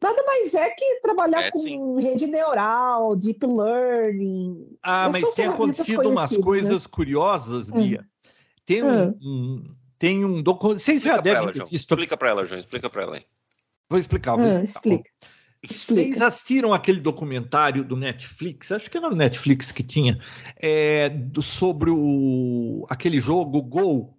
Nada mais é que trabalhar é, com sim. rede neural, deep learning. Ah, mas tem acontecido umas né? coisas né? curiosas, Bia. Hum. Tem um, hum. um, tem um documento. Vocês já devem ela, visto. Explica para ela, João. Explica para ela aí. Vou explicar. Vou hum, explicar. Explica. Vocês assistiram aquele documentário do Netflix? Acho que era no Netflix que tinha é, do, sobre o aquele jogo Go.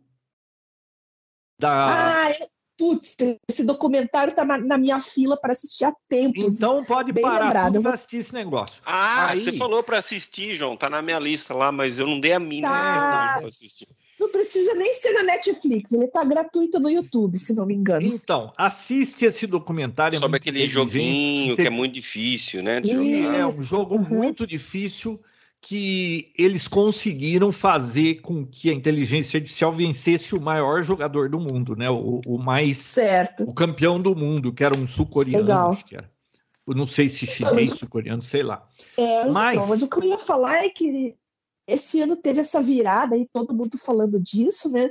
Da... Ah, putz, esse documentário está na minha fila para assistir há tempos. Então pode Bem parar lembrado. tudo assistir esse negócio. Ah, Aí... você falou para assistir, João. Tá na minha lista lá, mas eu não dei a mínima tá... para assistir. Não precisa nem ser na Netflix, ele está gratuito no YouTube, se não me engano. Então, assiste esse documentário. É Sobre é aquele joguinho que é muito difícil, né? É um jogo uhum. muito difícil que eles conseguiram fazer com que a inteligência artificial vencesse o maior jogador do mundo, né? O, o mais certo. o campeão do mundo, que era um sul-coreano, acho que era. Eu não sei se chinês, sul-coreano, sei lá. É, mas... Então, mas o que eu ia falar é que esse ano teve essa virada e todo mundo falando disso, né?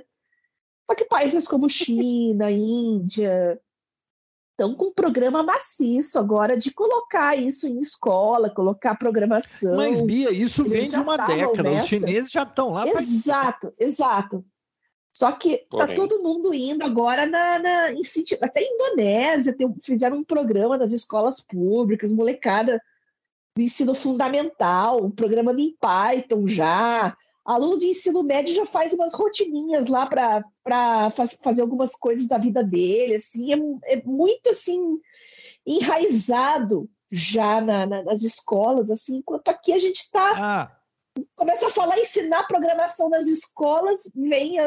Só que países como China, Índia, estão com um programa maciço agora de colocar isso em escola, colocar programação. Mas, Bia, isso vem de uma década. Nessa. Os chineses já estão lá. Exato, pra... exato. Só que tá Porém. tá todo mundo indo agora na, na em, até Indonésia tem, fizeram um programa nas escolas públicas, molecada do ensino fundamental, programando em Python já. Aluno de ensino médio já faz umas rotininhas lá para faz, fazer algumas coisas da vida dele, assim, é, é muito assim enraizado já na, na, nas escolas, assim, enquanto aqui a gente está ah. começa a falar ensinar programação nas escolas, vem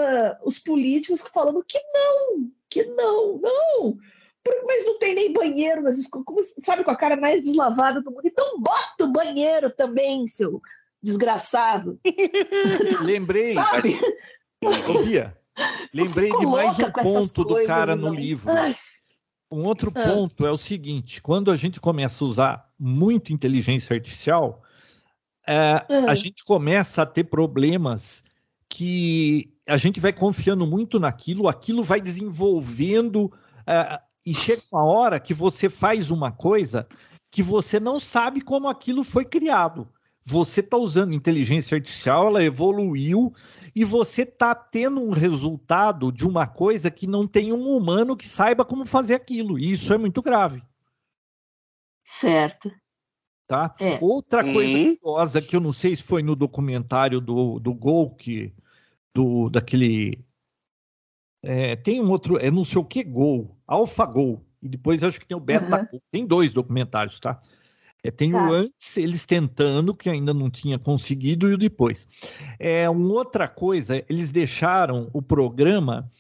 os políticos falando que não, que não, não, mas não tem nem banheiro nas escolas, como, sabe, com a cara mais deslavada do mundo. Então bota o banheiro também, seu desgraçado. Lembrei. sabe? Bia, lembrei de mais um ponto do cara no livro. Ai. Um outro ah. ponto é o seguinte: quando a gente começa a usar muito inteligência artificial, é, ah. a gente começa a ter problemas que a gente vai confiando muito naquilo, aquilo vai desenvolvendo é, e chega uma hora que você faz uma coisa que você não sabe como aquilo foi criado. Você está usando inteligência artificial, ela evoluiu e você está tendo um resultado de uma coisa que não tem um humano que saiba como fazer aquilo. E isso é muito grave. Certo. Tá? É. Outra coisa curiosa que eu não sei se foi no documentário do, do Gol, que, do, daquele é, tem um outro, é não sei o que Gol, AlphaGo, e depois acho que tem o Beta uhum. Tem dois documentários, tá? É, tem tá. o antes, eles tentando, que ainda não tinha conseguido, e o depois. É, uma outra coisa, eles deixaram o programa,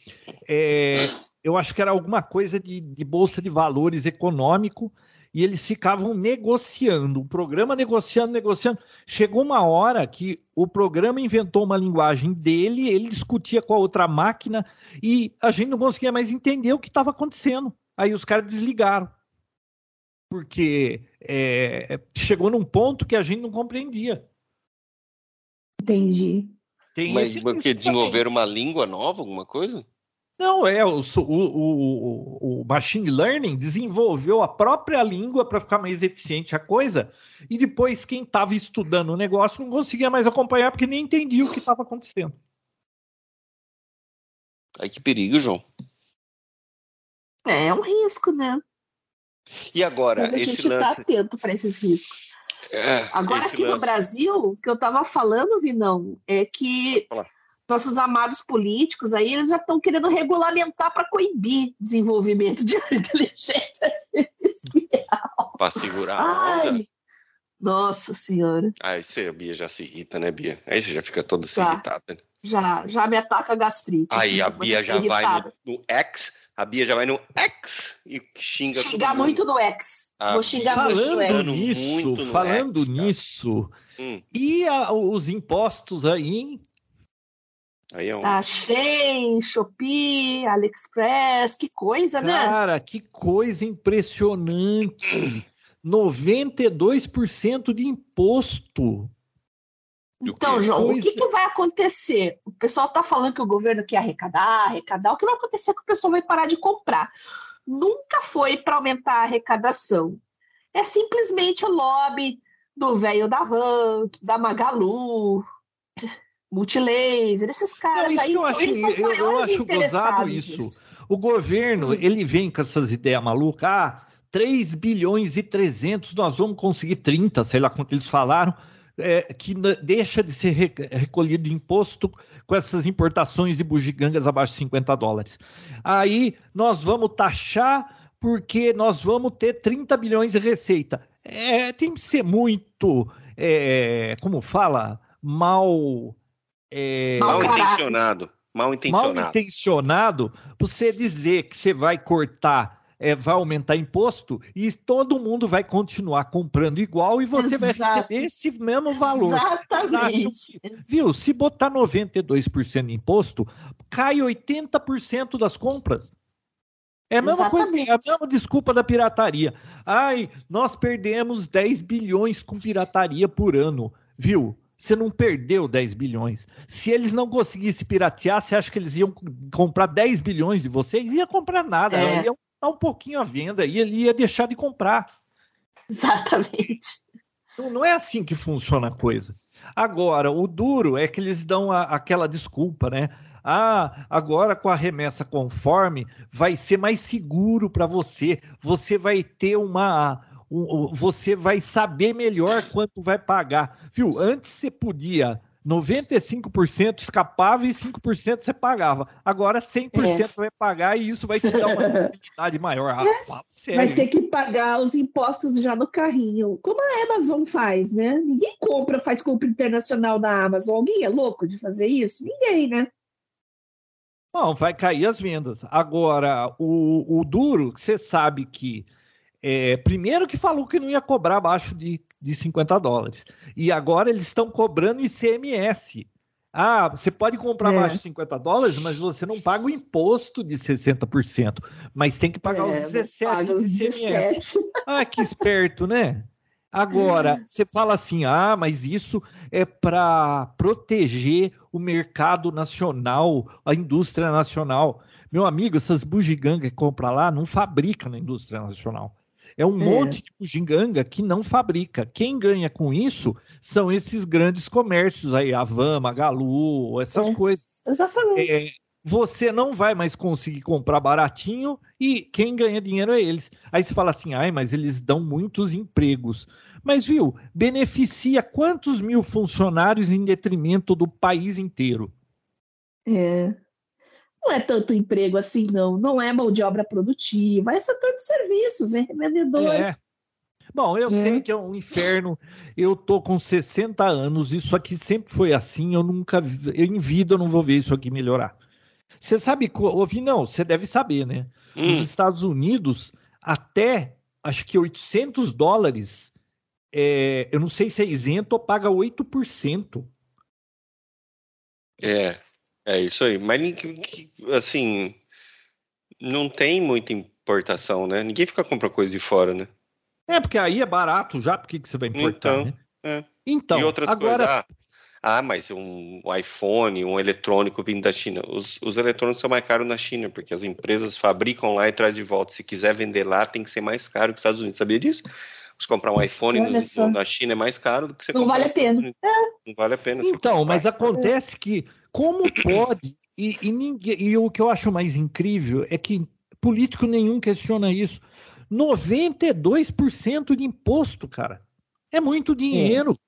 é, eu acho que era alguma coisa de, de bolsa de valores econômico, e eles ficavam negociando, o programa negociando, negociando. Chegou uma hora que o programa inventou uma linguagem dele, ele discutia com a outra máquina e a gente não conseguia mais entender o que estava acontecendo. Aí os caras desligaram. Porque é, chegou num ponto que a gente não compreendia. Entendi. Tem Mas porque desenvolver uma língua nova, alguma coisa? Não, é o, o, o, machine learning desenvolveu a própria língua para ficar mais eficiente a coisa, e depois quem estava estudando o negócio não conseguia mais acompanhar porque nem entendia o que estava acontecendo. Ai, que perigo, João. É, é um risco, né? E agora? Mas a gente está lance... atento para esses riscos. É, agora, aqui lance... no Brasil, o que eu estava falando, Vinão, é que nossos amados políticos aí, eles já estão querendo regulamentar para coibir desenvolvimento de inteligência artificial. Para segurar a onda? Nossa Senhora. Ah, isso aí a Bia já se irrita, né, Bia? Aí você já fica todo se irritado. Né? Já, já me ataca a gastrite. Aí a Bia já vai no, no X, a Bia já vai no X e xinga Xingar muito no X. A Vou xingar falando muito no X. Nisso, falando X, nisso, hum. e a, os impostos aí, hein? Aí é um... Tá Shein, Shopee, AliExpress, que coisa, Cara, né? Cara, que coisa impressionante. 92% de imposto. Então, João, pois... o que, que, vai acontecer? O pessoal está falando que o governo quer arrecadar, arrecadar. O que vai acontecer é que o pessoal vai parar de comprar. Nunca foi para aumentar a arrecadação. É simplesmente o lobby do velho da Van, da Magalu, Multilaser, esses caras Não, isso aí. Eu acho, eu, eu acho gozado isso. O governo, hum. ele vem com essas ideias malucas, ah, 3 bilhões e 300, nós vamos conseguir 30, sei lá quanto eles falaram, é, que deixa de ser recolhido imposto com essas importações de bugigangas abaixo de 50 dólares. Aí nós vamos taxar porque nós vamos ter 30 bilhões de receita. É, tem que ser muito, é, como fala, mal... É, mal intencionado. Mal intencionado. Mal intencionado, você dizer que você vai cortar é, vai aumentar imposto e todo mundo vai continuar comprando igual e você Exato. vai receber esse mesmo valor. Exatamente. Que, viu? Se botar 92% de imposto, cai 80% das compras. É a mesma Exatamente. coisa, é a mesma desculpa da pirataria. Ai, nós perdemos 10 bilhões com pirataria por ano, viu? Você não perdeu 10 bilhões. Se eles não conseguissem piratear, você acha que eles iam comprar 10 bilhões de vocês? Ia comprar nada, é. iam um pouquinho à venda e ele ia deixar de comprar. Exatamente. Não, não é assim que funciona a coisa. Agora, o duro é que eles dão a, aquela desculpa, né? Ah, agora com a remessa conforme vai ser mais seguro para você. Você vai ter uma. Um, você vai saber melhor quanto vai pagar. Viu? Antes você podia 95% escapava e 5% você pagava. Agora 100% é. vai pagar e isso vai te dar uma rentabilidade maior. Ah, é. Vai ter que pagar os impostos já no carrinho. Como a Amazon faz, né? Ninguém compra, faz compra internacional na Amazon. Alguém é louco de fazer isso? Ninguém, né? Não, vai cair as vendas. Agora, o, o duro, você sabe que é, primeiro que falou que não ia cobrar abaixo de, de 50 dólares. E agora eles estão cobrando ICMS. Ah, você pode comprar é. abaixo de 50 dólares, mas você não paga o imposto de 60%. Mas tem que pagar é, os 17 de ICMS. Ah, que esperto, né? Agora, você fala assim: ah, mas isso é para proteger o mercado nacional, a indústria nacional. Meu amigo, essas bugigangas que compra lá não fabrica na indústria nacional. É um é. monte de bugiganga que não fabrica. Quem ganha com isso são esses grandes comércios aí, a Van, Magalu, essas é. coisas. Exatamente. É, você não vai mais conseguir comprar baratinho e quem ganha dinheiro é eles. Aí você fala assim, ai, mas eles dão muitos empregos. Mas, viu, beneficia quantos mil funcionários em detrimento do país inteiro? É não é tanto emprego assim, não. Não é mão de obra produtiva, é setor de serviços, é revendedor. É. Bom, eu é. sei que é um inferno. Eu tô com 60 anos, isso aqui sempre foi assim. Eu nunca, eu, em vida, eu não vou ver isso aqui melhorar. Você sabe, ouvi não, você deve saber, né? Hum. Nos Estados Unidos, até acho que 800 dólares, é, eu não sei se é isento ou paga 8%. É. É isso aí. Mas assim, não tem muita importação, né? Ninguém fica comprando coisa de fora, né? É, porque aí é barato já, por que, você vai importar, então, né? É. Então, e outras agora... coisas. Ah, ah, mas um iPhone, um eletrônico vindo da China. Os, os eletrônicos são mais caros na China, porque as empresas fabricam lá e trazem de volta. Se quiser vender lá, tem que ser mais caro que os Estados Unidos. Sabia disso? Você comprar um iPhone no, na China é mais caro do que você não comprar. Vale a pena. É. Não vale a pena. Então, mas acontece que como pode? E, e, ninguém, e o que eu acho mais incrível é que político nenhum questiona isso. 92% de imposto, cara. É muito dinheiro.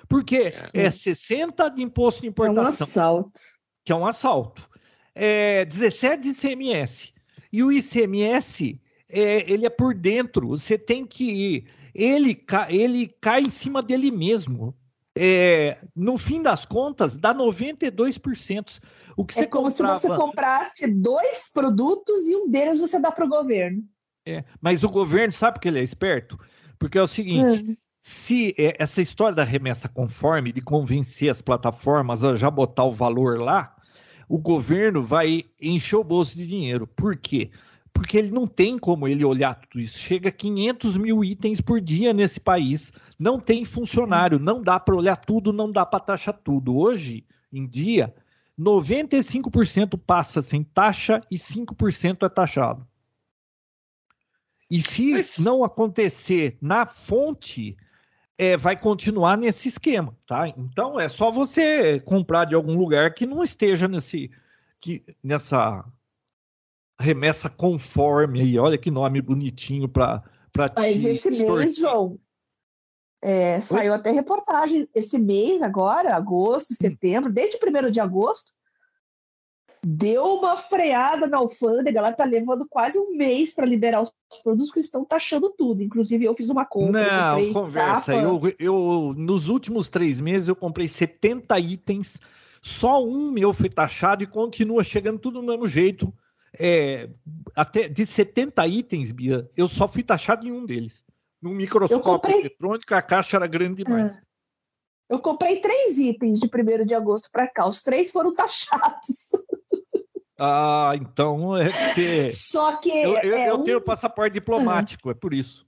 É. Porque é 60 de imposto de importação. É um assalto. Que é um assalto. É 17 de ICMS. E o ICMS, é, ele é por dentro. Você tem que ir. Ele, ele cai em cima dele mesmo é, no fim das contas, dá 92%. O que é você como comprava... se você comprasse dois produtos e um deles você dá para o governo. É, mas o governo sabe que ele é esperto? Porque é o seguinte: hum. se é, essa história da remessa conforme, de convencer as plataformas a já botar o valor lá, o governo vai encher o bolso de dinheiro. Por quê? porque ele não tem como ele olhar tudo isso. Chega a 500 mil itens por dia nesse país. Não tem funcionário, não dá para olhar tudo, não dá para taxar tudo. Hoje em dia, 95% passa sem taxa e 5% é taxado. E se Mas... não acontecer na fonte, é, vai continuar nesse esquema, tá? Então é só você comprar de algum lugar que não esteja nesse, que, nessa remessa conforme aí. Olha que nome bonitinho para para Mas esse mês, João, é, saiu até reportagem esse mês agora, agosto, setembro, desde o primeiro de agosto, deu uma freada na alfândega, ela está levando quase um mês para liberar os produtos que estão taxando tudo. Inclusive, eu fiz uma compra. Não, conversa. Eu, eu, nos últimos três meses, eu comprei 70 itens, só um meu foi taxado e continua chegando tudo do mesmo jeito. É, até de 70 itens, Bia, eu só fui taxado em um deles. Num microscópio comprei... eletrônico, a caixa era grande demais. Ah. Eu comprei três itens de 1 de agosto para cá, os três foram taxados. Ah, então é que. Só que. Eu, eu, é eu um... tenho passaporte diplomático, é por isso.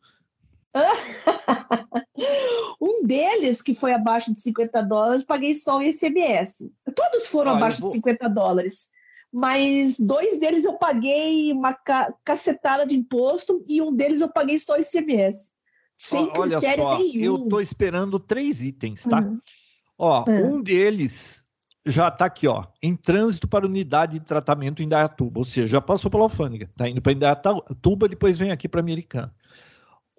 um deles, que foi abaixo de 50 dólares, paguei só o ICMS. Todos foram ah, abaixo vou... de 50 dólares. Mas dois deles eu paguei uma ca cacetada de imposto e um deles eu paguei só ICMS. Sem Olha só, nenhum. eu estou esperando três itens, tá? Uhum. Ó, uhum. um deles já está aqui, ó, em trânsito para unidade de tratamento em Dayatuba, ou seja, já passou pela alfândega, está indo para Indaiatuba, depois vem aqui para Americana.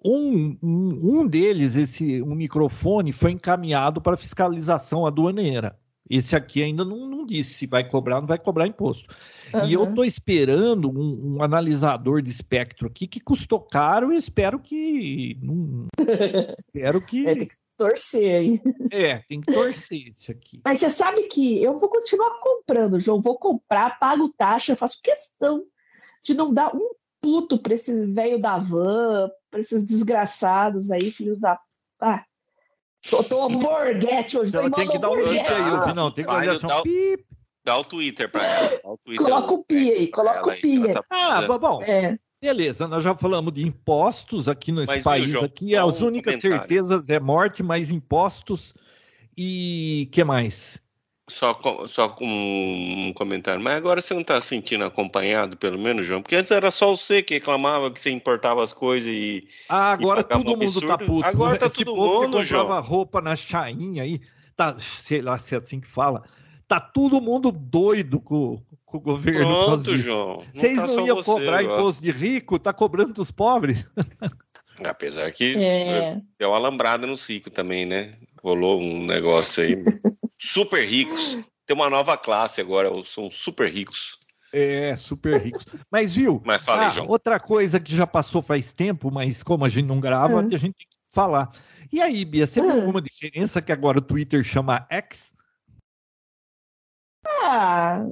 Um, um, um, deles, esse um microfone, foi encaminhado para fiscalização aduaneira. Esse aqui ainda não, não disse se vai cobrar ou não vai cobrar imposto. Uhum. E eu estou esperando um, um, analisador de espectro aqui que custou caro e espero que. Não, espero que. É, torcer aí. É, tem que torcer isso aqui. Mas você sabe que eu vou continuar comprando, João. Vou comprar, pago taxa, faço questão de não dar um puto para esses velho da van, para esses desgraçados aí, filhos da. Ah, tô, tô morguete hoje. Não, tem que dar um link aí, não, tem que só. Assim, pip. Dá o Twitter para ela. Coloca o pi aí, coloca o pi aí. Tá ah, bom. É. Beleza, nós já falamos de impostos aqui nesse mas, país. João, aqui as um únicas certezas é morte, mais impostos e que mais? Só, só com um comentário. Mas agora você não está se sentindo acompanhado, pelo menos, João? Porque antes era só você que reclamava que você importava as coisas e. Ah, agora e todo um mundo tá puto. Agora tá Esse todo povo mundo, que João. roupa na chainha aí, tá, sei lá se é assim que fala. Tá todo mundo doido com, com o governo. Pronto, João. Não Vocês tá não iam cobrar imposto de rico, tá cobrando dos pobres. Apesar que é. deu uma alambrada no ciclo também, né? Rolou um negócio aí. super ricos. Tem uma nova classe agora, são super ricos. É, super ricos. Mas viu? Mas falei, ah, João. Outra coisa que já passou faz tempo, mas como a gente não grava, uhum. a gente tem que falar. E aí, Bia, você uhum. viu alguma diferença que agora o Twitter chama X? Ah,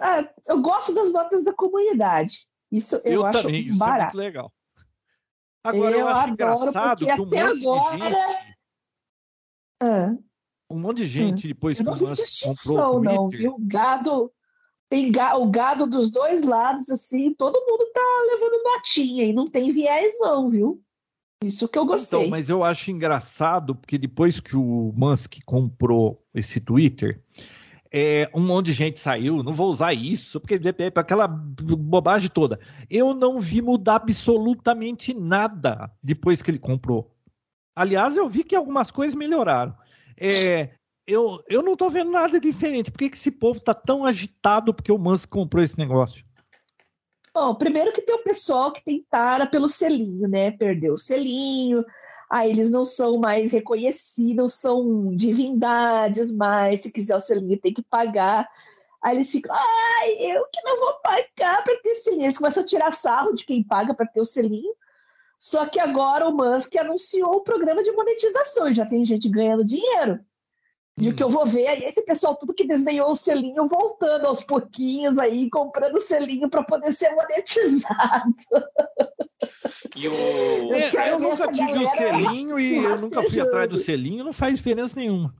ah, eu gosto das notas da comunidade. Isso eu, eu acho também, isso barato. é muito legal. Agora eu, eu acho engraçado que um monte agora... de gente. Ah. Um monte de gente depois eu que o Musk comprou o não, viu? Gado tem ga... o gado dos dois lados assim, todo mundo tá levando notinha e não tem viés não, viu? Isso que eu gostei. Então, mas eu acho engraçado porque depois que o Musk comprou esse Twitter, é, um monte de gente saiu, não vou usar isso, porque aquela bobagem toda. Eu não vi mudar absolutamente nada depois que ele comprou. Aliás, eu vi que algumas coisas melhoraram. É, eu, eu não estou vendo nada diferente. Por que, que esse povo está tão agitado porque o Musk comprou esse negócio? Bom, primeiro que tem o pessoal que tem tara pelo selinho, né? Perdeu o selinho, ah, eles não são mais reconhecidos, são divindades mais, se quiser o selinho tem que pagar. Aí eles ficam, ai, eu que não vou pagar para ter selinho. Eles começam a tirar sarro de quem paga para ter o selinho. Só que agora o Musk anunciou o programa de monetização e já tem gente ganhando dinheiro. E o que eu vou ver aí é esse pessoal tudo que desenhou o selinho voltando aos pouquinhos aí, comprando selinho para poder ser monetizado. E o... eu, é, eu nunca tive o selinho e eu nunca fui atrás do selinho, não faz diferença nenhuma.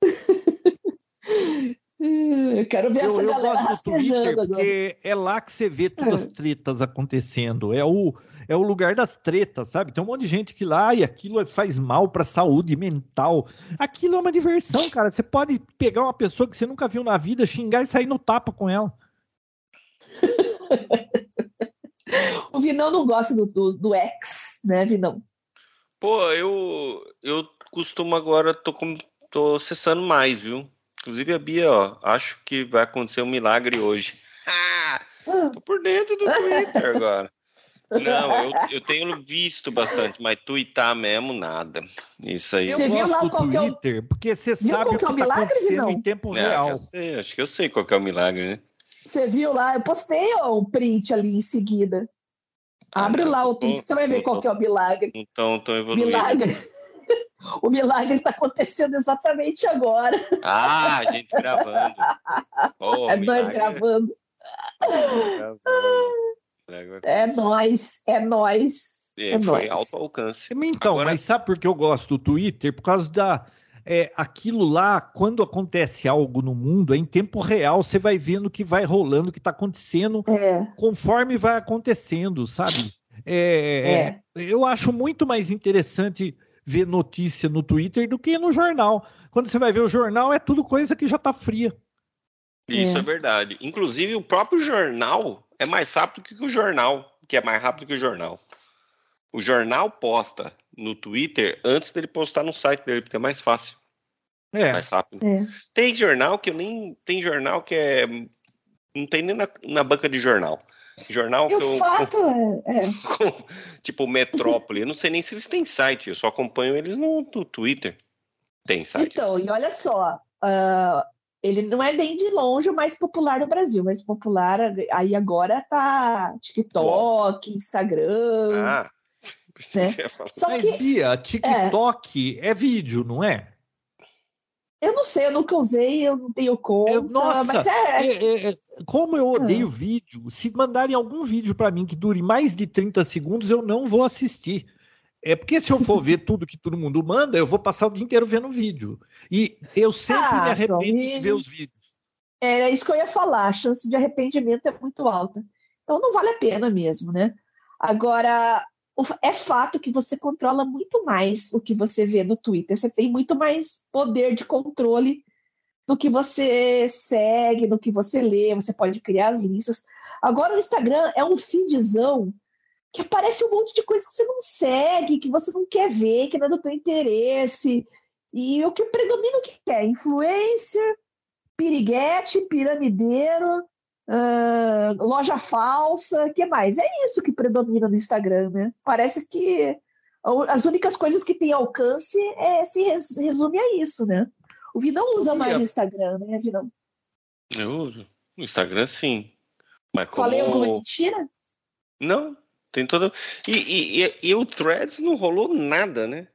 Eu quero ver eu, essa eu galera gosto do Twitter agora. porque é lá que você vê todas É. as tretas acontecendo. É o, é o lugar das tretas, sabe? Tem um monte de gente que lá e aquilo faz mal pra saúde mental. Aquilo é uma diversão, cara. Você pode pegar uma pessoa que você nunca viu na vida, xingar e sair no tapa com ela. O Vinão não gosta do, do, do X, né, Vinão? Pô, eu, eu costumo agora, tô, com, tô acessando mais, viu? Inclusive a Bia, ó, acho que vai acontecer um milagre hoje. Ah, Ah, tô por dentro do Twitter agora. Não, eu, eu tenho visto bastante, mas twittar mesmo, nada. Isso aí. Eu Você viu gosto lá do qual que é o- Twitter, porque você Viu sabe qual o que é o está milagre, acontecendo Vinão? em tempo Ah, real. já sei, acho que eu sei qual que é o milagre, né? Você viu lá? Eu postei ó, um print ali em seguida. Abre Ah, não, lá o tô- tweet, você vai ver tô- qual que é o milagre. Não tão, tão evoluído. Milagre. O milagre está acontecendo exatamente agora. Ah, a gente gravando. Oh, é nós milagre. gravando. Gravando. É nós, é nós. É, É foi nós. alto alcance. Então, Agora- mas sabe por que eu gosto do Twitter? Por causa da. É, aquilo lá, quando acontece algo no mundo, é em tempo real, você vai vendo o que vai rolando, o que está acontecendo, É, conforme vai acontecendo, sabe? É, Eu acho muito mais interessante ver notícia no Twitter do que no jornal. Quando você vai ver o jornal, é tudo coisa que já está fria. Isso É. é verdade. Inclusive, o próprio jornal é mais rápido que o jornal, que é mais rápido que o jornal. O jornal posta no Twitter antes dele postar no site dele, porque é mais fácil, É, mais rápido. é. Tem jornal que eu nem. Tem jornal que é. Não tem nem na, na banca de jornal. Jornal E que eu. o fato é, é, tipo Metrópole. Eu não sei nem se eles têm site, eu só acompanho eles no, no Twitter. Tem site. Então, e olha só, ah, ele não é nem de longe o mais popular no Brasil, mas popular aí agora tá TikTok, Instagram. Ah, pensei que. Só mas que Bia, TikTok é. vídeo, não é? eu não sei, eu nunca usei, eu não tenho conta, Eu- nossa, mas é, É, é, é, como eu odeio vídeo, se mandarem algum vídeo pra mim que dure mais de 30 segundos, eu não vou assistir. É porque se eu for ver tudo que todo mundo manda, eu vou passar o dia inteiro vendo vídeo. E eu sempre Ah, me arrependo João, de ver os vídeos. era isso que eu ia falar, a chance de arrependimento é muito alta. Então não vale a pena mesmo, né? Agora, é fato que você controla muito mais o que você vê no Twitter. Você tem muito mais poder de controle no que você segue, no que você lê, você pode criar as listas. Agora o Instagram é um feedzão que aparece um monte de coisa que você não segue, que você não quer ver, que não é do teu interesse. E o que predomina o que é? Influencer, piriguete, piramideiro, ah, loja falsa, que mais? É isso que predomina no Instagram, né? Parece que as únicas coisas que têm alcance é, se res- resume a isso, né? O Vinão usa mais o Instagram, né, Vinão? Eu uso. No Instagram, sim. Mas como... Falei alguma mentira? Não, tem toda. E, e, e, e o Threads não rolou nada, né?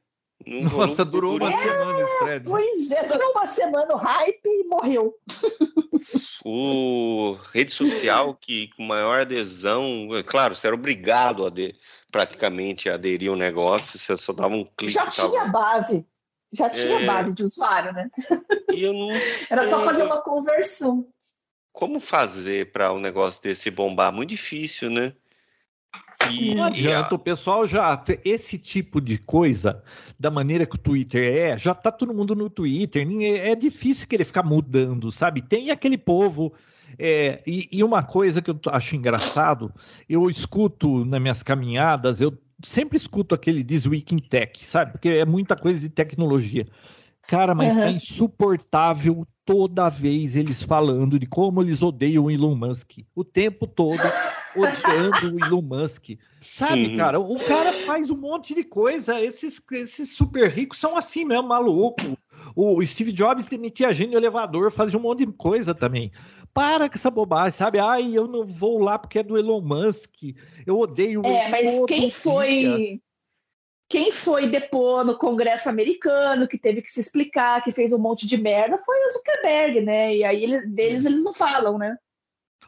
Não rolou Nossa, um durou uma burburinho. semana esse thread. Pois é, durou uma semana o hype e morreu. O rede social que com maior adesão, é claro, você era obrigado a de, praticamente a aderir ao negócio, você só dava um clique. Já e tava- tinha base. Já tinha É. base de usuário, né? E eu não Era só fazer uma conversão. como fazer para um negócio desse bombar, muito difícil, né? E, Não adianta, o pessoal já. Esse tipo de coisa, da maneira que o Twitter é, já tá todo mundo no Twitter. É difícil querer ficar mudando, sabe? Tem aquele povo. é, e, e uma coisa que eu acho engraçado, eu escuto nas minhas caminhadas, eu sempre escuto aquele This Week in Tech, sabe? Porque é muita coisa de tecnologia. Cara, mas tá Uhum. insuportável toda vez eles falando de como eles odeiam o Elon Musk. O tempo todo odiando o Elon Musk. Sabe, Uhum. cara? O cara faz um monte de coisa. Esses, esses super ricos são assim mesmo, maluco. O Steve Jobs demitia gente no elevador, fazia um monte de coisa também. Para com essa bobagem, sabe? Ai, eu não vou lá porque é do Elon Musk. Eu odeio É, mas quem dia. foi quem foi depor no Congresso americano, que teve que se explicar, que fez um monte de merda, foi o Zuckerberg, né? E aí eles, deles eles não falam, né?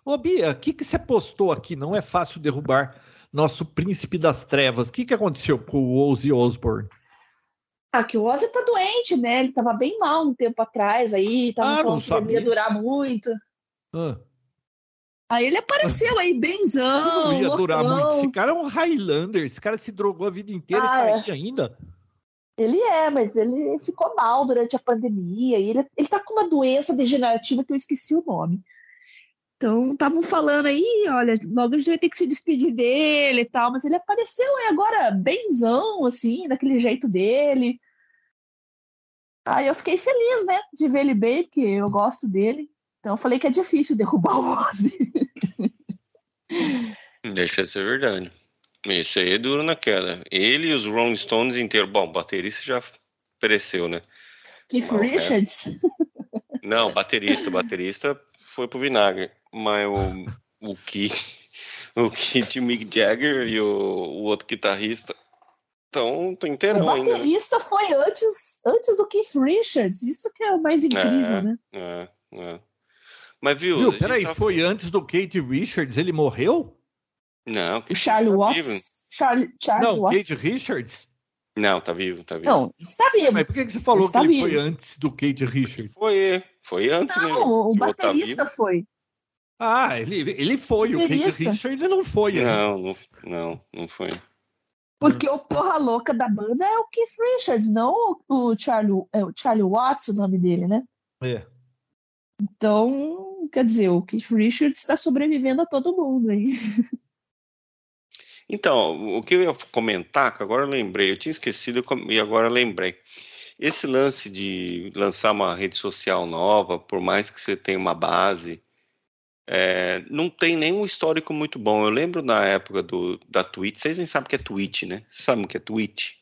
Ô, Bia, o que, que você postou aqui? Não é fácil derrubar nosso príncipe das trevas. O que, que aconteceu com o Ozzy Osbourne? Ah, que o Ozzy tá doente, né? Ele tava bem mal um tempo atrás aí, tava Ah, falando não que ele ia durar muito. Ah, Aí ele apareceu aí, benzão, não ia durar loucão. muito. Esse cara é um Highlander. Esse cara se drogou a vida inteira Ah, e é. tá aí ainda. Ele é, mas ele ficou mal durante a pandemia. E ele, ele tá com uma doença degenerativa que eu esqueci o nome. Então, estavam falando aí, olha, logo a gente vai ter que se despedir dele e tal, mas ele apareceu aí agora benzão, assim, daquele jeito dele. Aí eu fiquei feliz, né, de ver ele bem, porque eu gosto dele. Então eu falei que é difícil derrubar o Ozzy. Deixa de ser verdade. Esse aí é duro na queda. Ele e os Rolling Stones inteiros. Bom, baterista já pereceu, né? Keith é. Richards. Não, baterista, baterista foi pro vinagre. Mas o, o Keith, o Keith Mick Jagger e o, o outro guitarrista estão O inteirão ainda. né? baterista foi antes, antes do Keith Richards. Isso que é o mais incrível, É. né? É, é. Mas viu? Viu, peraí, tava- foi antes do Kate Richards? Ele morreu? Não, O Charlie tá Watts. Charlie, Charles não, Watts. Kate Richards? Não, tá vivo, tá vivo. Não, está vivo. Mas por que, que você falou Está que ele vivo. foi antes do Kate Richards? Foi, foi antes, né? Não, o Se botar baterista foi. Ah, ele, ele foi. O Kate. Richards ele não foi. ainda. Não, não, não, não foi. Porque o porra louca da banda é o Keith Richards, não o, o Charlie, é o Charlie Watts, o nome dele, né? É. Então, quer dizer, o Keith Richards está sobrevivendo a todo mundo aí. Então, o que eu ia comentar, que agora eu lembrei, eu tinha esquecido e agora eu lembrei. Esse lance de lançar uma rede social nova, por mais que você tenha uma base, é, não tem nenhum histórico muito bom. Eu lembro na época do, da Twitch, vocês nem sabem o que é Twitch, né? Vocês sabem o que é Twitch?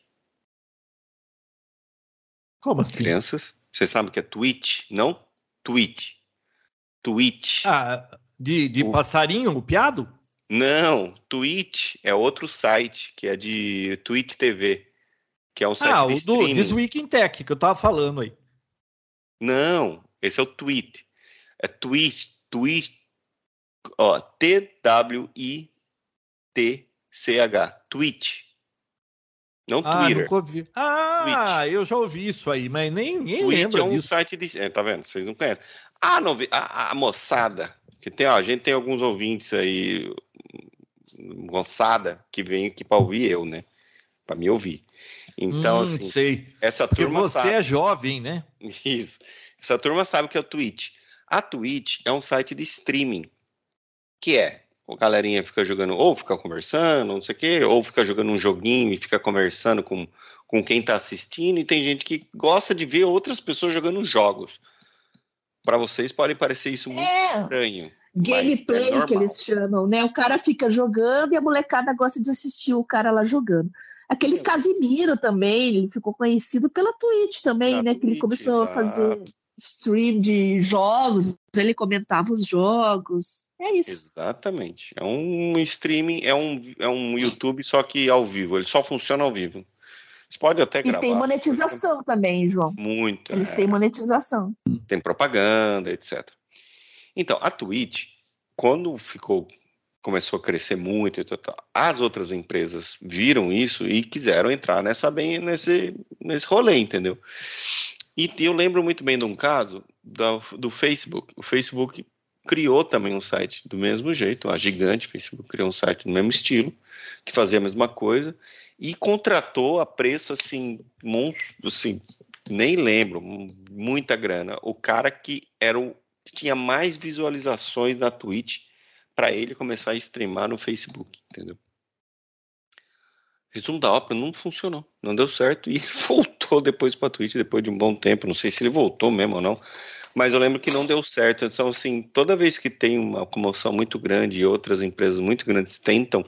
Como assim? Crianças? Vocês sabem o que é Twitch? Não? Twitch. Twitch. Ah, de, de O- passarinho, o piado? Não, Twitch é outro site, que é de Twitch TV, que é um site Ah, de o do streaming. This Week in Tech, que eu tava falando aí. Não, esse é o tweet. É tweet, tweet, ó, T-W-I-T-C-H, tweet. Não Ah, Twitter. nunca ouvi. Ah, eu já ouvi isso aí, mas nem, nem Twitch é um disso. site de. É, tá vendo? Vocês não conhecem. Ah, não, vi- a, a moçada, que tem, ó, a gente tem alguns ouvintes aí, moçada, que vem aqui pra ouvir eu, né? Pra me ouvir. Então, Hum, assim, sei. essa Porque turma você sabe. é jovem, né? Isso. Essa turma sabe o que é o Twitch. A Twitch é um site de streaming. Que é, a galerinha fica jogando, ou fica conversando, não sei o quê, ou fica jogando um joguinho e fica conversando com, com quem tá assistindo, e tem gente que gosta de ver outras pessoas jogando jogos. Para vocês pode parecer isso muito É, estranho. gameplay é que eles chamam, né? O cara fica jogando e a molecada gosta de assistir o cara lá jogando. Aquele É. Casimiro também, ele ficou conhecido pela Twitch também, né? Que ele Twitch, começou a exato. fazer stream de jogos, ele comentava os jogos. É isso. Exatamente. É um streaming, é um, é um YouTube só que ao vivo. Ele só funciona ao vivo. Você pode até E gravar. tem monetização também, João. Muito. Eles é. têm monetização. tem propaganda, etc. Então, a Twitch, quando ficou, começou a crescer muito, e as outras empresas viram isso e quiseram entrar nessa bem nesse nesse rolê, entendeu? E eu lembro muito bem de um caso da- do Facebook. O Facebook criou também um site do mesmo jeito, a gigante Facebook criou um site do mesmo estilo, que fazia a mesma coisa e contratou a preço assim, monstro, assim, nem lembro, muita grana. O cara que era o que tinha mais visualizações na Twitch para ele começar a streamar no Facebook, entendeu? Resumo da ópera não funcionou, não deu certo e voltou depois para Twitch depois de um bom tempo. Não sei se ele voltou mesmo ou não, mas eu lembro que não deu certo. Então, assim, toda vez que tem uma comoção muito grande e outras empresas muito grandes tentam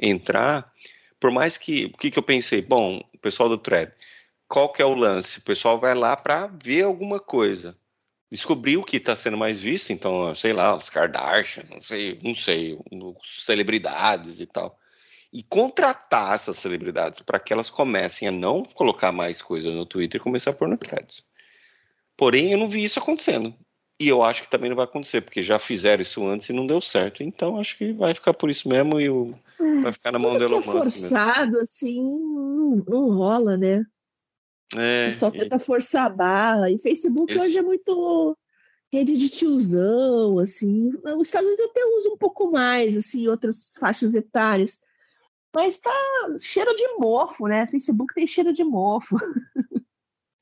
entrar, por mais que. O que, que eu pensei? Bom, o pessoal do Thread, qual que é o lance? O pessoal vai lá para ver alguma coisa. Descobrir o que está sendo mais visto, então, sei lá, os Kardashian, não sei, não sei, celebridades e tal. E contratar essas celebridades para que elas comecem a não colocar mais coisa no Twitter e começar a pôr no Threads. Porém, eu não vi isso acontecendo. E eu acho que também não vai acontecer, porque já fizeram isso antes e não deu certo. Então, acho que vai ficar por isso mesmo e o... vai ficar na mão do que Elon é Musk. mesmo. forçado, assim, não, não rola, né? É, é. tenta forçar a barra. E Facebook hoje é muito rede de tiozão, assim. Os Estados Unidos até usa um pouco mais, assim, outras faixas etárias. Mas tá cheiro de mofo, né? Facebook tem cheiro de mofo.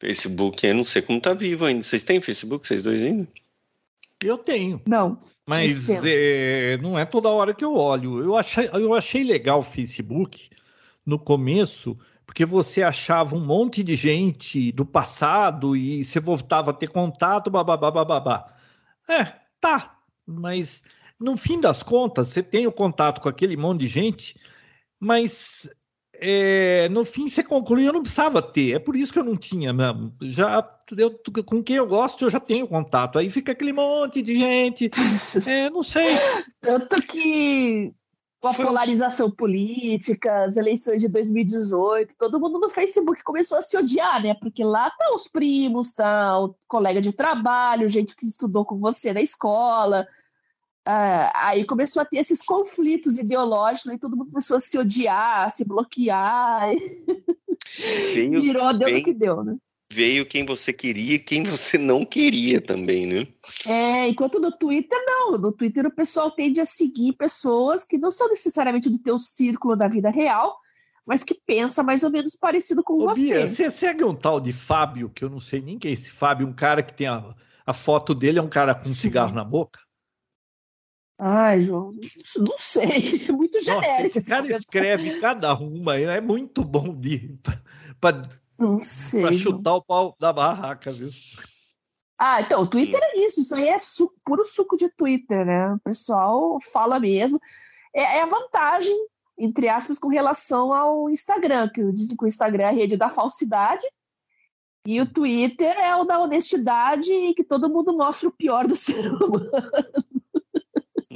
Facebook, eu não sei como tá vivo ainda. Vocês têm Facebook, vocês dois ainda? Eu tenho. Não. Mas é, não é toda hora que eu olho. Eu achei, eu achei legal o Facebook no começo, porque você achava um monte de gente do passado e você voltava a ter contato, babá, babá. É, tá. Mas no fim das contas, você tem o contato com aquele monte de gente, mas é, no fim você conclui, eu não precisava ter. É por isso que eu não tinha mesmo. Já eu, com quem eu gosto, eu já tenho contato. Aí fica aquele monte de gente. É, não sei. Tanto que com a polarização política, as eleições de 2018, todo mundo no Facebook começou a se odiar, né? Porque lá tá os primos, tá o colega de trabalho, gente que estudou com você na escola, Uh, aí começou a ter esses conflitos ideológicos, e todo mundo começou a se odiar, a se bloquear. Veio, Virou, deu o que deu, né? Veio quem você queria e quem você não queria também, né? É, enquanto no Twitter, não. No Twitter o pessoal tende a seguir pessoas que não são necessariamente do teu círculo da vida real, mas que pensa mais ou menos parecido com Ô, você. Bia, você segue um tal de Fábio, que eu não sei nem quem é esse Fábio, um cara que tem a, a foto dele, é um cara com um cigarro na boca? Ai, João, não sei, é muito genérico. Nossa, esse cara escreve cada uma, é muito bom de para chutar o pau da barraca, viu? Ah, então, o Twitter é isso, isso aí é suco, puro suco de Twitter, né? O pessoal fala mesmo. É, é a vantagem, entre aspas, com relação ao Instagram, que dizem que o Instagram é a rede da falsidade, e o Twitter é o da honestidade e que todo mundo mostra o pior do ser humano.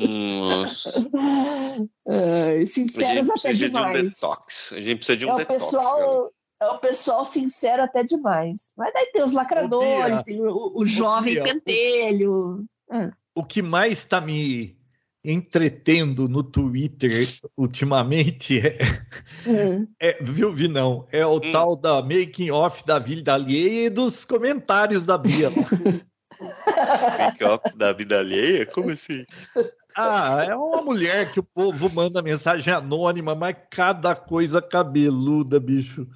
Nossa. É, sinceros até demais. De um detox. A gente precisa de um é detox. Pessoal, é o pessoal sincero até demais. Mas daí tem os lacradores, tem o, o jovem Bia, pentelho. O, o que mais está me entretendo no Twitter ultimamente é, uhum. é viu, Vinão? É o hum. tal da making off da vida alheia e dos comentários da Bia. off da vida alheia? Como assim? Ah, é uma mulher que o povo manda mensagem anônima, mas cada coisa cabeluda, bicho.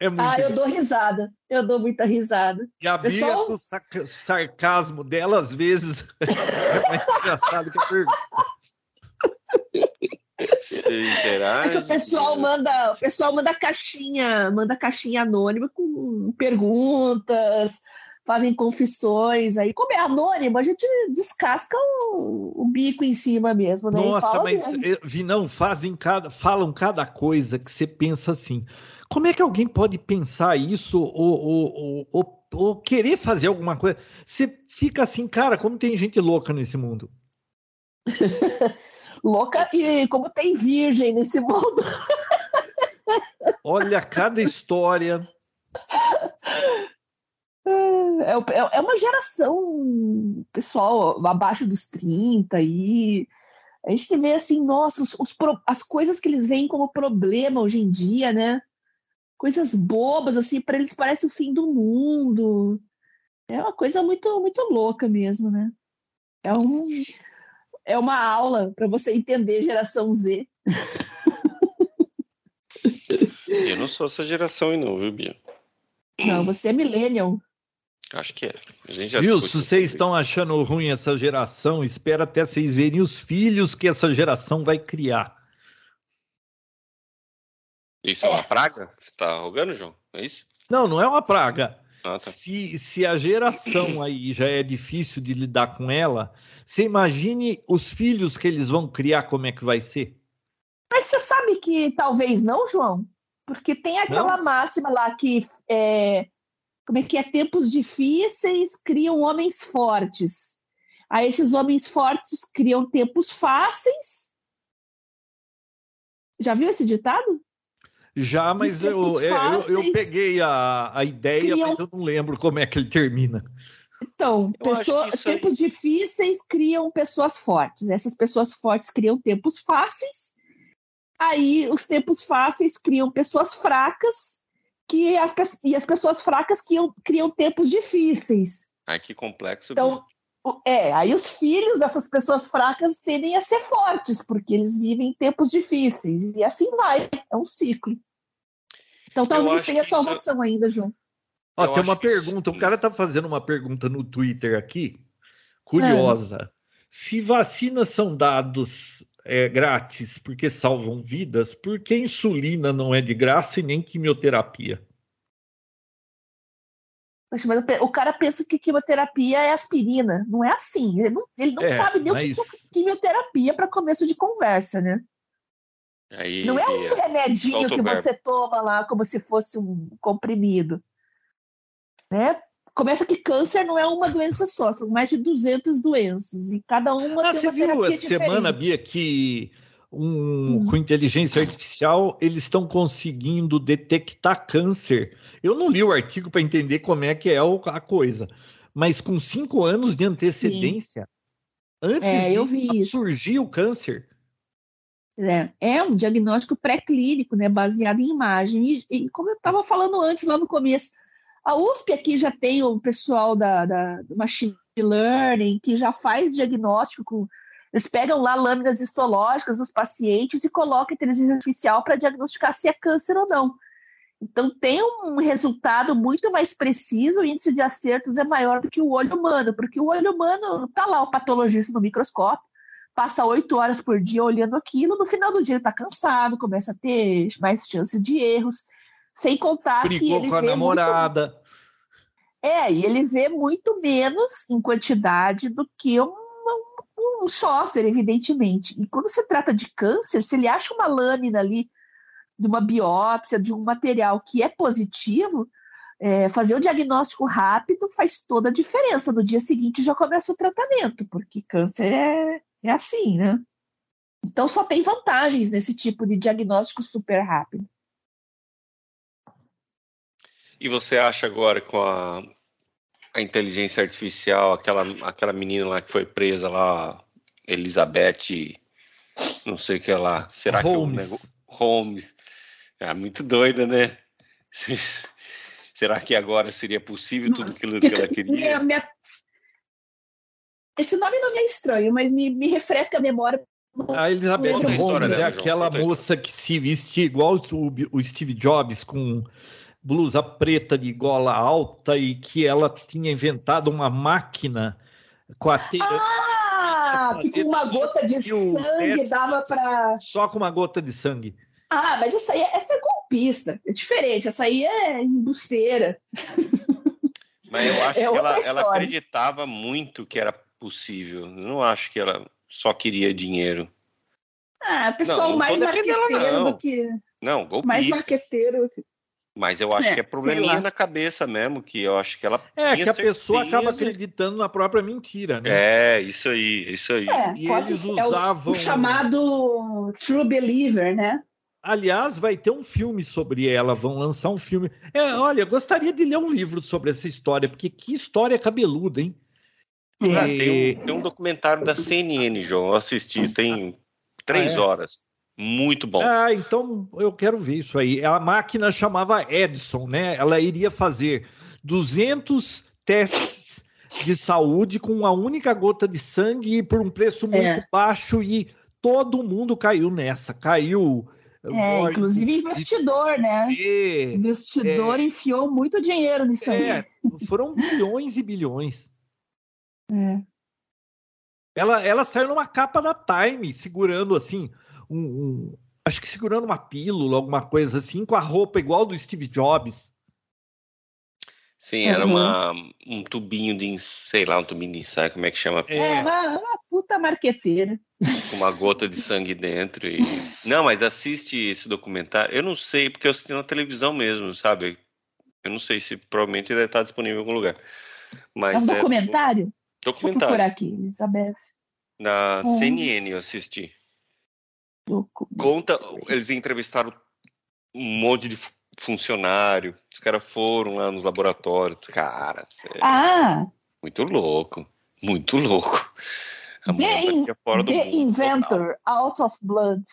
É muito ah, eu dou risada. Eu dou muita risada. E a Pessoal... Bia, o sarcasmo dela, às vezes, é mais engraçado que a pergunta. É que o pessoal manda, o pessoal manda caixinha, manda caixinha anônima com perguntas, fazem confissões. Aí, como é anônimo, a gente descasca o, o bico em cima mesmo, né? Nossa, mas vi não fazem cada, falam cada coisa que você pensa assim. Como é que alguém pode pensar isso ou, ou, ou, ou querer fazer alguma coisa? Você fica assim, cara, como tem gente louca nesse mundo. louca e como tem virgem nesse mundo. Olha cada história. É, é, é uma geração, pessoal, abaixo dos 30 e a gente vê assim, nossa, os, os, as coisas que eles veem como problema hoje em dia, né? Coisas bobas, assim, para eles parece o fim do mundo. É uma coisa muito, muito louca mesmo, né? É, um, é uma aula para você entender geração Z. Eu não sou essa geração aí não, viu, Bia? Não, você é millennial. Acho que é. Viu? Se vocês estão achando ruim essa geração, espera até vocês verem os filhos que essa geração vai criar. Isso é uma praga que você está rogando, João? É isso? Não, não é uma praga. Ah, tá. se, se a geração aí já é difícil de lidar com ela, você imagine os filhos que eles vão criar, como é que vai ser? Mas você sabe que talvez não, João? Porque tem aquela não? máxima lá que é, como é que é? Tempos difíceis criam homens fortes. Aí esses homens fortes criam tempos fáceis. Já viu esse ditado? Já, mas eu, eu, eu, peguei a, a ideia, criam... mas eu não lembro como é que ele termina. Então, pessoa, tempos aí... difíceis criam pessoas fortes. Essas pessoas fortes criam tempos fáceis. Aí, os tempos fáceis criam pessoas fracas que as, e as pessoas fracas criam, criam tempos difíceis. Ai, que complexo. Então, é, aí os filhos dessas pessoas fracas tendem a ser fortes, porque eles vivem tempos difíceis. E assim vai, é um ciclo. Então talvez tenha salvação isso... ainda, João. Ó, tem uma pergunta, o cara tá fazendo uma pergunta no Twitter aqui, curiosa. É. Se vacinas são dados é, grátis porque salvam vidas, por que insulina não é de graça e nem quimioterapia? Mas o cara pensa que quimioterapia é aspirina. Não é assim. Ele não, ele não é, sabe nem mas... o que é quimioterapia para começo de conversa, né? Aí, não é um é, remedinho que você toma lá como se fosse um comprimido. Né? Começa que câncer não é uma doença só, são mais de 200 doenças e cada uma ah, tem você uma viu essa semana, Bia, que um, hum. com inteligência artificial eles estão conseguindo detectar câncer. Eu não li o artigo para entender como é que é a coisa, mas com cinco anos de antecedência, Sim. antes é, de surgir o câncer, é, é um diagnóstico pré-clínico, né, baseado em imagem. E, e como eu estava falando antes, lá no começo, a USP aqui já tem o pessoal da, da do Machine Learning, que já faz diagnóstico com. Eles pegam lá lâminas histológicas dos pacientes e colocam inteligência artificial para diagnosticar se é câncer ou não. Então, tem um resultado muito mais preciso, o índice de acertos é maior do que o olho humano, porque o olho humano está lá o patologista no microscópio, passa oito horas por dia olhando aquilo, no final do dia ele está cansado, começa a ter mais chance de erros, sem contar Brigou que ele com a namorada. Muito... É, e ele vê muito menos em quantidade do que um, um, um software, evidentemente. E quando se trata de câncer, se ele acha uma lâmina ali de uma biópsia, de um material que é positivo, é, fazer o diagnóstico rápido faz toda a diferença. No dia seguinte já começa o tratamento, porque câncer é, é assim, né? Então só tem vantagens nesse tipo de diagnóstico super rápido. E você acha agora com a, a inteligência artificial, aquela, aquela menina lá que foi presa lá, Elizabeth, não sei o que lá, será Holmes. que o Holmes, é muito doida, né? Será que agora seria possível tudo aquilo que ela queria? Minha, esse nome não me é estranho, mas me, me refresca a memória. A Elizabeth Holmes é aquela moça que se veste igual o, o Steve Jobs, com blusa preta de gola alta e que ela tinha inventado uma máquina com a teia. Ah, que com uma gota de sangue dava para. Só com uma gota de sangue. Ah, mas essa aí é, essa é golpista, é diferente, essa aí é embusteira. Mas eu acho é que ela, ela, acreditava muito que era possível. Eu não acho que ela só queria dinheiro. Ah, pessoal não, mais marqueteiro não. do que. Não, golpista. Mais marqueteiro. Mas eu acho é, que é probleminha na cabeça mesmo, que eu acho que ela. É, que a pessoa acaba acreditando na própria mentira, né? É, isso aí, isso aí. É, e eles usavam. É o, o chamado True Believer, né? Aliás, vai ter um filme sobre ela, vão lançar um filme. É, olha, gostaria de ler um livro sobre essa história, porque que história cabeluda, hein? Ah, tem, um, tem, um, documentário da CNN, João, eu assisti, tem três ah, é? horas. Muito bom. Ah, então eu quero ver isso aí. A máquina chamava Edison, né? Ela iria fazer 200 testes de saúde com uma única gota de sangue por um preço muito é. baixo e todo mundo caiu nessa. Caiu. É, inclusive investidor, né? investidor é, enfiou muito dinheiro nisso é, aí. Foram bilhões e bilhões. É. Ela, ela saiu numa capa da Time, segurando assim, um, um, acho que segurando uma pílula, alguma coisa assim, com a roupa igual do Steve Jobs. Sim, era uhum. uma, um tubinho de, sei lá, um tubinho de ensaio, como é que chama? É, uma, uma puta marqueteira. Com uma gota de sangue dentro. E... Não, mas assiste esse documentário. Eu não sei, porque eu assisti na televisão mesmo, sabe? Eu não sei se provavelmente ele deve estar disponível em algum lugar. Mas é um documentário? É... Documentário. Vou aqui, Elizabeth. Na CNN eu assisti. Conta, eles entrevistaram um monte de funcionário, os caras foram lá nos laboratórios, cara. Ah! Muito louco, muito louco. A the, in, the Inventor, total. Out of Blood.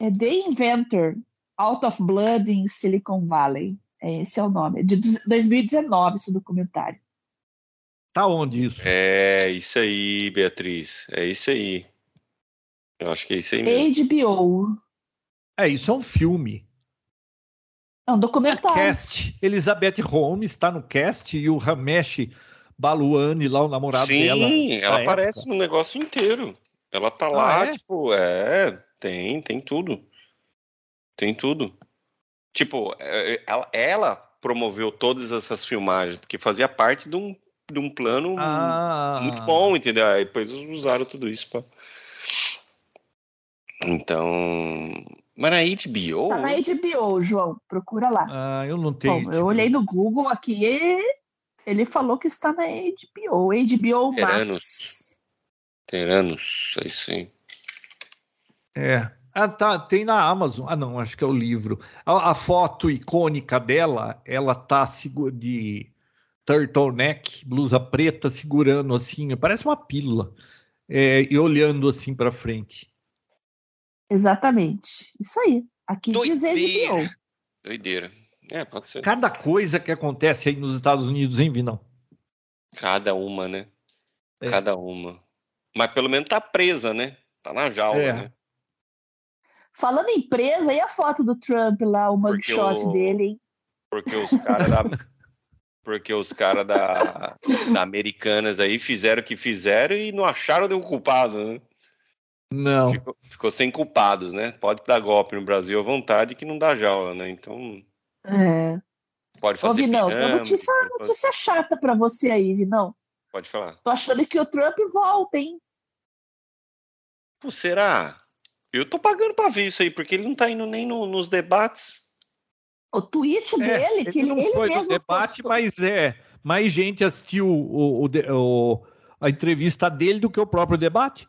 É The Inventor, Out of Blood in Silicon Valley. Esse é o nome. É de 2019 esse documentário. Tá onde isso? É isso aí, Beatriz. É isso aí. Eu acho que é isso aí mesmo. HBO. É, isso é um filme. É um documentário. É cast. Elizabeth Holmes está no cast e o Ramesh Baluani, lá o namorado Sim, dela. Sim, ela aparece época. no negócio inteiro. Ela tá lá, ah, é? tipo, é, tem, tem tudo. Tem tudo. Tipo, é, ela, ela, promoveu todas essas filmagens, porque fazia parte de um, de um plano ah. muito bom, entendeu? Aí depois usaram tudo isso pra. Então. Mas na HBO. Tá na HBO, João. Procura lá. Ah, eu não tenho. Bom, eu olhei no Google aqui e ele falou que está na HBO. HBO Teranos. Max. Teranos, aí sim. É. Ah, tá, tem na Amazon. Ah, não, acho que é o livro. A, a foto icônica dela, ela tá de turtleneck, blusa preta, segurando assim, parece uma pílula, é, e olhando assim para frente. Exatamente. Isso aí. Aqui Doideira. diz HBO. Doideira. É, pode ser. Cada coisa que acontece aí nos Estados Unidos, hein, Vinão? Cada uma, né? É. Cada uma. Mas pelo menos tá presa, né? Tá na jaula, é. né? Falando em presa, e a foto do Trump lá, o mugshot o... dele, hein? Porque os caras da. Porque os caras da, da Americanas aí fizeram o que fizeram e não acharam nenhum culpado, né? Não. Ficou, ficou, sem culpados, né? Pode dar golpe no Brasil à vontade que não dá jaula, né? Então. É. Pode fazer. Ô, Vinão, pirâmide, notícia, fazer... notícia chata pra você aí, Vinão. Pode falar. Tô achando que o Trump volta, hein? Pô, será? Eu tô pagando pra ver isso aí, porque ele não tá indo nem no, nos debates. O tweet é, dele, ele que ele não ele foi no debate, postou. mas é mais gente assistiu o, o, o, a entrevista dele do que o próprio debate.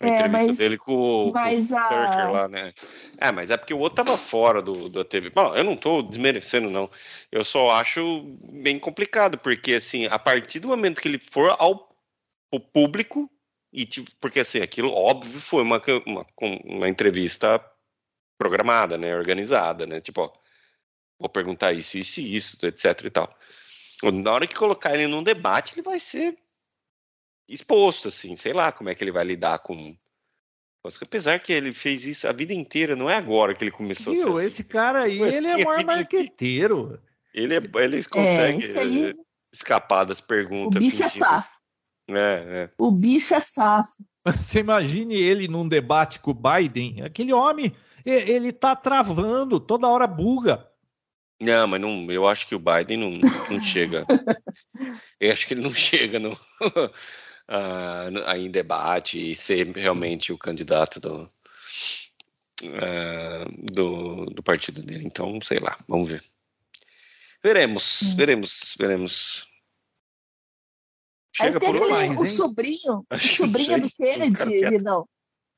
A é, entrevista mas, dele com, com o Turker lá, né? É, mas é porque o outro tava fora do, da TV. Bom, eu não tô desmerecendo, não. Eu só acho bem complicado, porque assim, a partir do momento que ele for ao, ao público, e tipo, porque assim, aquilo óbvio foi uma, uma, uma entrevista programada, né? Organizada, né? Tipo, ó, vou perguntar isso, isso e isso, etc e tal. Na hora que colocar ele num debate, ele vai ser exposto, assim, sei lá como é que ele vai lidar com. Apesar que ele fez isso a vida inteira, não é agora que ele começou Viu, a ser assim. esse cara aí, ele é assim, é o maior marqueteiro. Ele, é, ele consegue é, aí... escapar das perguntas. O bicho é safo. É, é. O bicho é safo. Você imagine ele num debate com o Biden, aquele homem, ele tá travando, toda hora buga. Não, mas não, eu acho que o Biden não, não chega. eu acho que ele não chega no, uh, em debate e ser realmente o candidato do, uh, do, do, partido dele. Então, sei lá, vamos ver. Veremos, hum. veremos, veremos. Chega Aí tem por aquele, mais, o sobrinho, o sobrinho do Kennedy, não.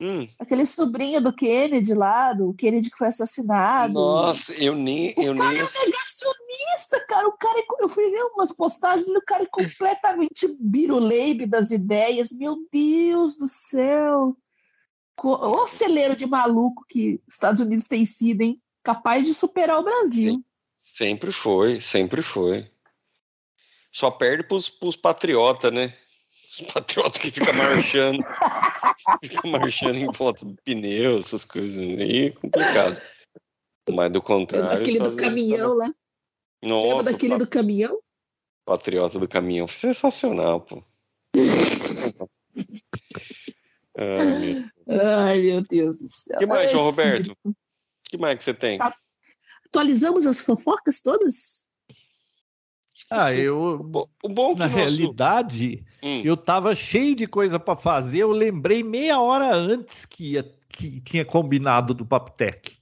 Hum. Aquele sobrinho do Kennedy lá, do Kennedy que foi assassinado. Nossa, eu nem. O eu cara nem... é negacionista, cara. O cara, é eu fui ver umas postagens o cara é completamente biruleibe das ideias. Meu Deus do céu. O celeiro de maluco que os Estados Unidos tem sido, hein? Capaz de superar o Brasil. Sim. Sempre foi, sempre foi. Só perde pros, pros patriotas, né? Os patriotas que ficam marchando. fica marchando em volta do pneu, essas coisas aí, é complicado. Mas do contrário. Aquele do caminhão lá. Nossa, Lembra daquele pat... do caminhão? Patriota do caminhão. Sensacional, pô. Ai, Ai, meu Deus do céu. O que mais, João Roberto? O que mais que você tem? Tá. Atualizamos as fofocas todas? Ah, eu. O bom que na realidade, hum. eu tava cheio de coisa para fazer. Eu lembrei meia hora antes que, ia, que tinha combinado do Paptec.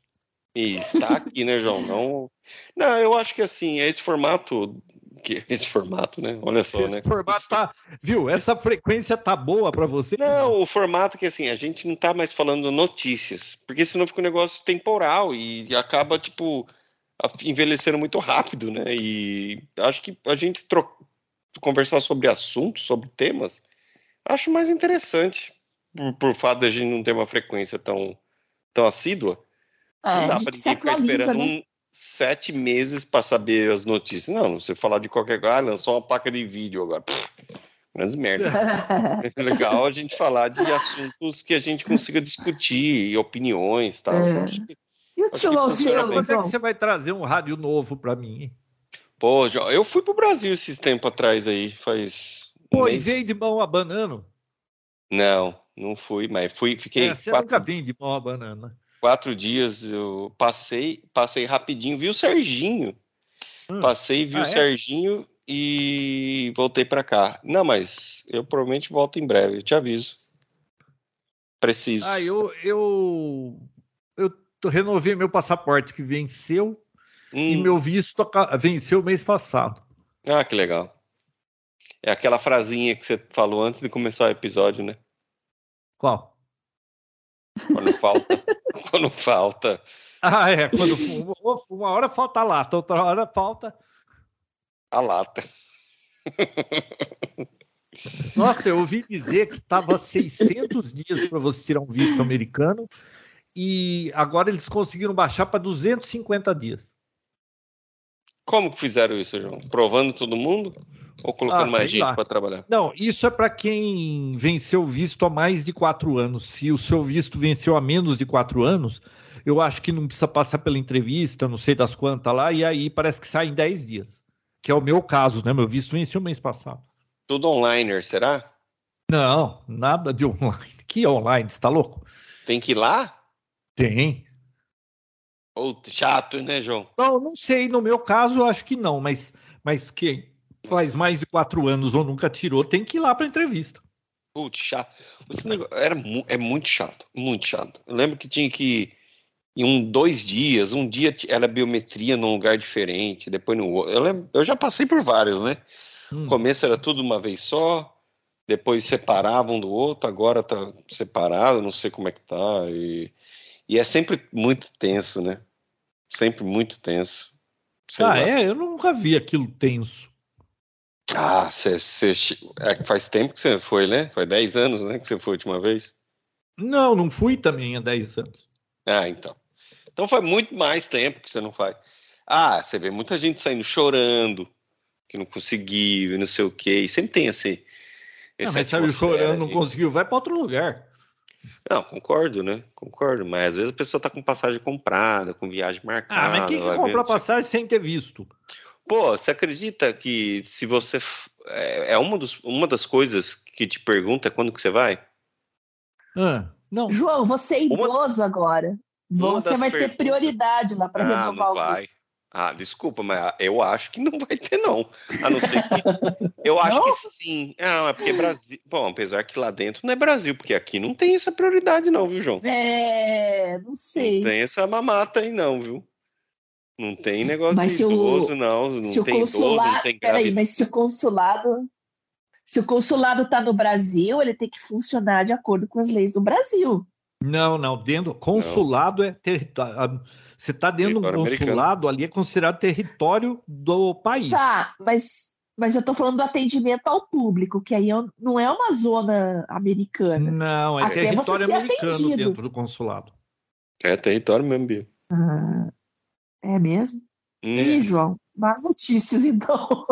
Está aqui, né, João? Não, não, eu acho que assim, esse formato. Que, esse formato, né? Olha só, esse né? formato tá. Viu? Essa frequência tá boa para você? Não, o formato que assim, a gente não tá mais falando notícias. Porque senão fica um negócio temporal e acaba, tipo envelheceram muito rápido, né? E acho que a gente tro... conversar sobre assuntos, sobre temas, acho mais interessante por, por fato de a gente não ter uma frequência tão, tão assídua. É, não dá para ficar esperando né? um, sete meses para saber as notícias. Não, você falar de qualquer coisa, ah, lançou uma placa de vídeo agora. Pff, grandes merda. é legal a gente falar de assuntos que a gente consiga discutir, e opiniões tal. É. e o tio Alceu, quando é que você vai trazer um rádio novo para mim? Hein? Pô, eu fui pro Brasil esses tempos atrás aí, faz. Pô, um e veio de mão a banana? Não, não fui, mas fui, fiquei. É, você quatro... nunca vem de mão a banana quatro dias eu passei, passei rapidinho, vi o Serginho. Hum. Passei, vi ah, o é? Serginho e voltei para cá. Não, mas eu provavelmente volto em breve, eu te aviso. Preciso. Ah, eu eu eu renovei meu passaporte que venceu hum. e meu visto venceu mês passado. Ah, que legal. É aquela frasinha que você falou antes de começar o episódio, né? Qual? Quando falta. quando falta. Ah, é. Quando uma hora falta a lata, outra hora falta. A lata. Nossa, eu ouvi dizer que estava 600 dias para você tirar um visto americano e agora eles conseguiram baixar para 250 dias. Como que fizeram isso, João? Provando todo mundo ou colocando ah, mais gente para trabalhar? Não, isso é para quem venceu o visto há mais de quatro anos. Se o seu visto venceu há menos de quatro anos, eu acho que não precisa passar pela entrevista, não sei das quantas lá, e aí parece que sai em 10 dias. Que é o meu caso, né? Meu visto venceu mês passado. Tudo online, será? Não, nada de online. Que online? Você tá louco? Tem que ir lá? Tem. Ou chato, né, João? Não, não sei. No meu caso, eu acho que não, mas, mas quem faz mais de quatro anos ou nunca tirou tem que ir lá para entrevista. Putz, chato. Esse negócio era, é muito chato, muito chato. Eu lembro que tinha que em um, dois dias, um dia era biometria num lugar diferente, depois no outro. Eu, lembro, eu já passei por vários, né? Hum. No começo era tudo uma vez só, depois separavam um do outro, agora tá separado, não sei como é que tá. E, e é sempre muito tenso, né? Sempre muito tenso. Sei ah, lá. é? Eu nunca vi aquilo tenso. Ah, cê, cê, é, faz tempo que você foi, né? Foi 10 anos, né? Que você foi a última vez? Não, não fui também há 10 anos. Ah, então. Então foi muito mais tempo que você não faz. Ah, você vê muita gente saindo chorando, que não conseguiu, não sei o quê. E sempre tem esse. esse não, mas saiu chorando, não conseguiu, vai para outro lugar. Não, concordo, né? Concordo, mas às vezes a pessoa tá com passagem comprada, com viagem marcada. Ah, mas quem que compra ver... passagem sem ter visto? Pô, você acredita que se você. É, é uma, dos, uma das coisas que te pergunta quando que você vai? Ah, não. João, você é idoso uma... agora. Você vai perguntas... ter prioridade lá para ah, renovar o visto. Ah, desculpa, mas eu acho que não vai ter, não. A não ser que. Eu acho não? que sim. Ah, é porque Brasil. Bom, apesar que lá dentro não é Brasil, porque aqui não tem essa prioridade, não, viu, João? É, não sei. Não tem essa mamata aí, não, viu? Não tem negócio mas de idoso, o, não. Não se tem idoso, não tem Peraí, mas se o consulado. Se o consulado está no Brasil, ele tem que funcionar de acordo com as leis do Brasil. Não, não. Dentro, consulado não. é território você está dentro de um consulado, ali é considerado território do país. Tá, mas, mas eu estou falando do atendimento ao público, que aí é não é uma zona americana. Não, é Até território americano atendido. dentro do consulado. É território mesmo, Bia. Ah, é mesmo? Hum. Ih, João, más notícias então.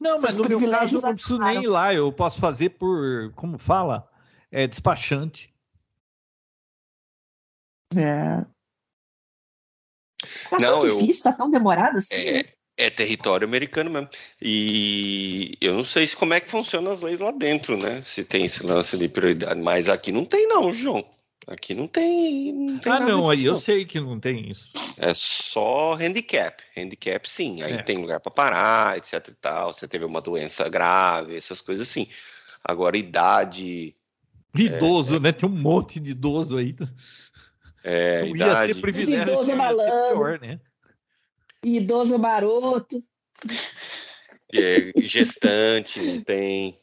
Não, mas no meu caso eu não preciso nem ir lá, eu posso fazer por, como fala, é despachante. É. Tá não, tão difícil, eu, tá tão demorado assim? É, é, território americano mesmo. E eu não sei se como é que funcionam as leis lá dentro, né? Se tem esse lance de prioridade, mas aqui não tem não, João. Aqui não tem. Não tem ah, não, aí eu sei que não tem isso. É só handicap. Handicap, sim. Aí é. tem lugar para parar, etc e tal. Você teve uma doença grave, essas coisas assim. Agora, idade. Idoso, é, né? Tem um monte de idoso aí. É, não idade. ia ser privilégio, idoso malandro, pior, né? Idoso maroto. É, gestante, não tem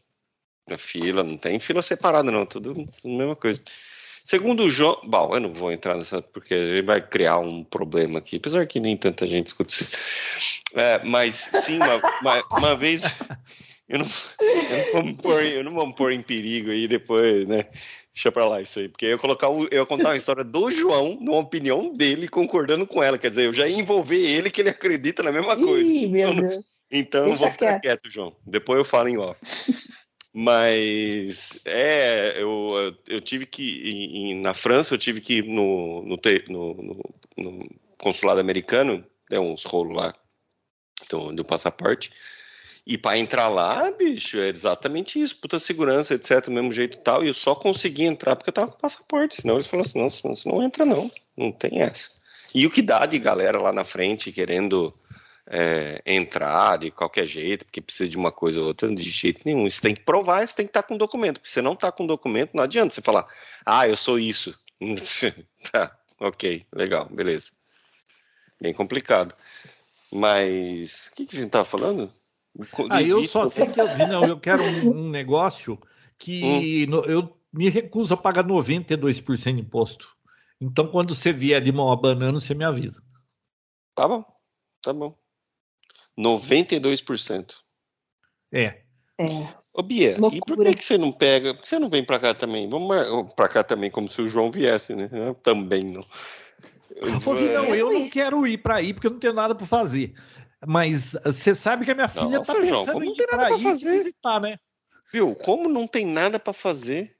fila, não tem fila separada, não, tudo, a mesma coisa. Segundo o João. Bom, eu não vou entrar nessa, porque ele vai criar um problema aqui, apesar que nem tanta gente escuta isso. É, mas sim, uma, uma, uma vez eu não, eu não, vou pôr, eu não vou pôr em perigo aí depois, né? Deixa pra lá isso aí, porque eu ia colocar o, eu ia contar uma história do João, numa opinião dele, concordando com ela. Quer dizer, eu já ia envolver ele que ele acredita na mesma coisa. Ih, meu então, Deus. Então eu vou ficar quieto. João. Depois eu falo em off. Mas é, eu, eu tive que em, na França eu tive que ir no, no, no, no consulado americano, deu uns rolos lá do, do passaporte. E para entrar lá, bicho, é exatamente isso, puta segurança, etc, do mesmo jeito e tal. E eu só consegui entrar porque eu tava com passaporte. Senão eles falaram assim: não, você não entra, não. Não tem essa. E o que dá de galera lá na frente querendo é, entrar de qualquer jeito, porque precisa de uma coisa ou outra, de jeito nenhum. Você tem que provar, você tem que estar com documento. Porque você não está com documento, não adianta você falar, ah, eu sou isso. tá, ok, legal, beleza. Bem complicado. Mas o que, que a gente estava falando? Ah, eu só sei que eu, não, eu quero um, um negócio que hum. no, eu me recuso a pagar 92% de imposto. Então, quando você vier de mão a banana, você me avisa. Tá bom, tá bom. 92%. É. É. Ô Bia, Loucura. e por que, que você não pega? Por que você não vem para cá também? Vamos para cá também, como se o João viesse, né? Eu também não. Ô, não, eu não quero ir para aí porque eu não tenho nada para fazer. Mas você sabe que a minha filha Nossa, tá pensando João, como em ir para aí fazer? visitar, né? Viu? Como não tem nada para fazer?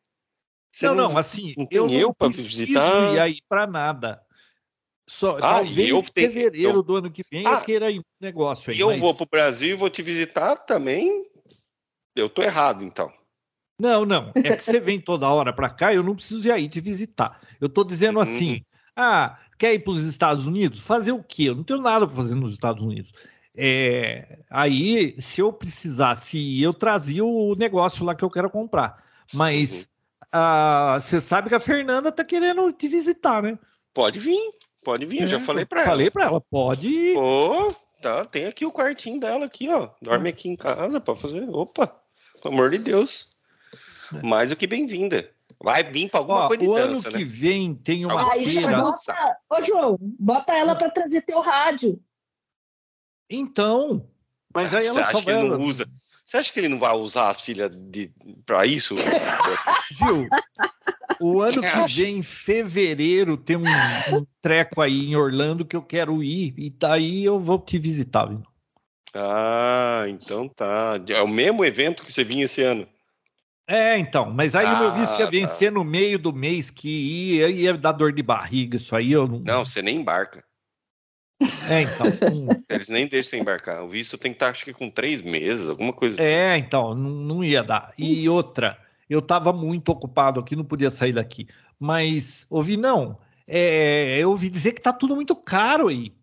Você não, não, não, assim, não eu não preciso visitar... ir aí para nada. Só, ah, talvez em fevereiro do ano que vem ah, eu queira ir um negócio aí. E eu mas... vou pro Brasil e vou te visitar também. Eu tô errado, então. Não, não. É que você vem toda hora para cá, eu não preciso ir aí te visitar. Eu tô dizendo uhum. assim: ah, quer ir para os Estados Unidos? Fazer o quê? Eu não tenho nada para fazer nos Estados Unidos. É, aí, se eu precisasse ir, eu trazia o negócio lá que eu quero comprar. Mas uhum. Ah, você sabe que a Fernanda tá querendo te visitar, né? Pode vir. Pode vir, eu já é, falei pra ela. Falei pra ela, pode. Tá, tem aqui o quartinho dela aqui, ó. Dorme aqui em casa pra fazer. Opa, pelo amor de Deus. É. Mais do que bem-vinda. Vai vir pra alguma ó, coisa de o dança, ano né? que vem tem uma Aí, feira. Bota... Ô, João, bota ela pra trazer teu rádio. Então, mas aí ela só vai... não usa. Você acha que ele não vai usar as filhas de... para isso? Viu? O ano que vem, em fevereiro, tem um, um, treco aí em Orlando que eu quero ir, e daí eu vou te visitar. Viu? Ah, então tá. É o mesmo evento que você vinha esse ano. É, então, mas aí ah, meu visto ia tá. vencer tá. no meio do mês que ia, ia dar dor de barriga, isso aí eu não. Não, você nem embarca. É, então. Eles nem deixam embarcar. O visto tem que estar, acho que com três meses, alguma coisa assim. É, então, não, não ia dar. E Isso. outra, eu estava muito ocupado aqui, não podia sair daqui. Mas, ouvi, não. É, eu ouvi dizer que tá tudo muito caro aí.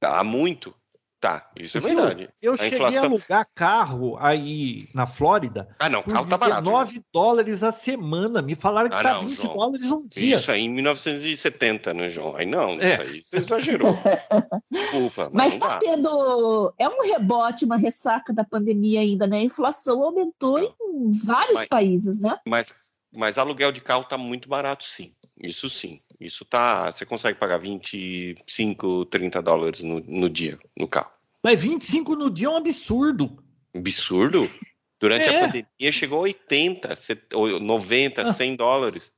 Tá muito. Tá, isso é verdade. Eu a cheguei inflação... a alugar carro aí na Flórida. Ah, não, carro tá barato. 19 dólares a semana. Me falaram que ah, tá não, 20 João. dólares um dia. Isso aí em 1970, né, João? Aí não, é. isso aí você exagerou. Desculpa. Mas, mas tá dá. tendo. É um rebote, uma ressaca da pandemia ainda, né? A inflação aumentou não. em vários mas, países, né? Mas, mas aluguel de carro tá muito barato, sim. Isso sim. Isso tá. Você consegue pagar 25, 30 dólares no, no dia no carro. Mas 25 no dia é um absurdo. Absurdo? Durante é. a pandemia chegou a 80, 90, 100 dólares.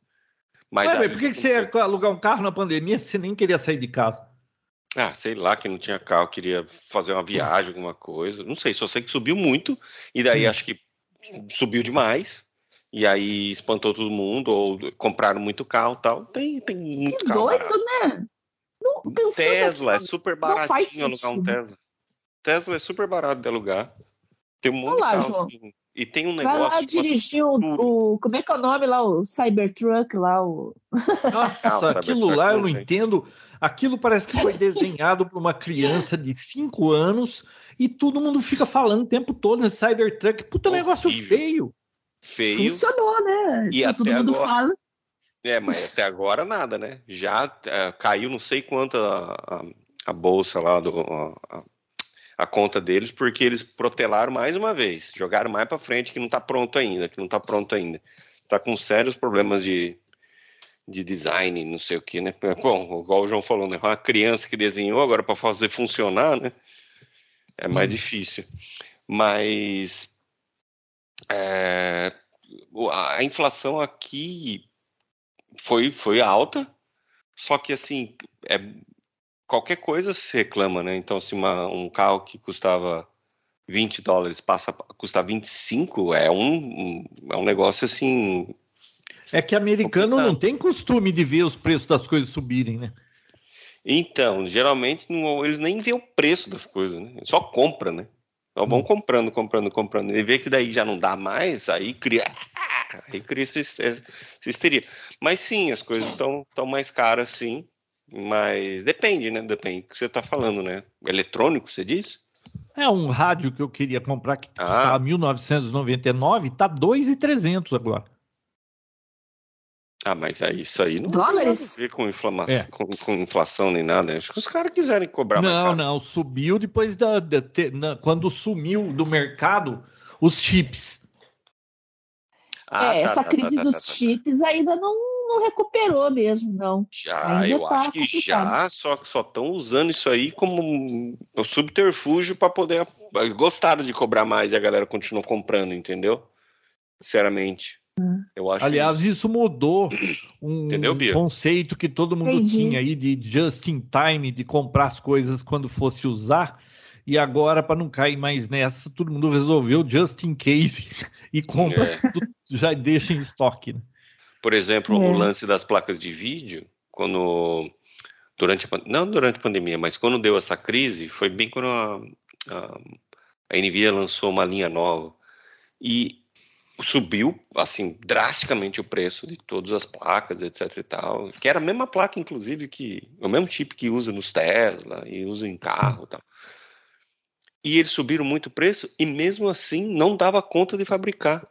Mas Ué, por que, que você ia alugar um carro na pandemia se você nem queria sair de casa? Ah, sei lá, que não tinha carro, queria fazer uma viagem, alguma coisa. Não sei, só sei que subiu muito, e daí hum. acho que subiu demais e aí espantou todo mundo, ou compraram muito carro tal. Tem, tem muito que carro. doido, barato. né? Não, Tesla é super baratinho alugar um Tesla. Tesla é super barato de alugar. Tem um monte Olá, de carro assim. E tem um negócio. Vai lá dirigir o, o, Como é que é o nome lá? O Cybertruck lá. O... Nossa, ah, aquilo lá eu não entendo. Aquilo parece que foi desenhado por uma criança de 5 anos e todo mundo fica falando o tempo todo nesse Cybertruck. Puta Horrível. negócio feio feio. Funcionou, né? E todo mundo agora... fala. É, mas até agora nada, né? Já é, caiu não sei quanto a, a, a bolsa lá, do, a, a, conta deles, porque eles protelaram mais uma vez, jogaram mais para frente que não está pronto ainda, que não está pronto ainda. Está com sérios problemas de, de design, não sei o que, né? Bom, igual o João falou, né? Uma criança que desenhou agora para fazer funcionar, né? É mais hum. difícil. Mas É, a inflação aqui foi, foi alta, só que assim, é, qualquer coisa se reclama, né? Então, se uma, um carro que custava 20 dólares passa a custar 25, é um, é um negócio assim. É que americano complicado. não tem costume de ver os preços das coisas subirem, né? Então, geralmente não, eles nem vêem o preço das coisas, né? Só compra, né? Então vão comprando, comprando, comprando. E vê que daí já não dá mais, aí cria. Aí cria essa, histeria. Mas sim, as coisas estão tão mais caras, sim. Mas depende, né? Depende do que você está falando, né? Eletrônico, você diz? É um rádio que eu queria comprar que ah. custava 1999, tá 2,300 agora. Ah, mas é isso aí não Dólares? tem a ver com, inflamação, é. com, com, inflação nem nada. Acho que os caras quiserem cobrar não, mais Não, não, subiu depois da, da, da, quando sumiu do mercado os chips. Ah, é, tá, essa tá, crise tá, tá dos tá, tá. chips ainda não, não recuperou mesmo, não. Já, ainda eu acho que complicado. já, só que só estão usando isso aí como um subterfúgio para poder. Gostaram de cobrar mais e a galera continuou comprando, entendeu? Sinceramente. Eu acho Aliás, isso, isso mudou um Entendeu, conceito que todo mundo Entendi. tinha aí de just in time, de comprar as coisas quando fosse usar. E agora, para não cair mais nessa, todo mundo resolveu just in case e compra, é. tudo, já deixa em estoque. Né? Por exemplo, é. o lance das placas de vídeo, quando durante a, não durante a pandemia, mas quando deu essa crise, foi bem quando a, a, a Nvidia lançou uma linha nova. E subiu assim drasticamente o preço de todas as placas, etc e tal, que era a mesma placa inclusive que o mesmo chip que usa nos Tesla e usa em carro, tal. E eles subiram muito o preço e mesmo assim não dava conta de fabricar.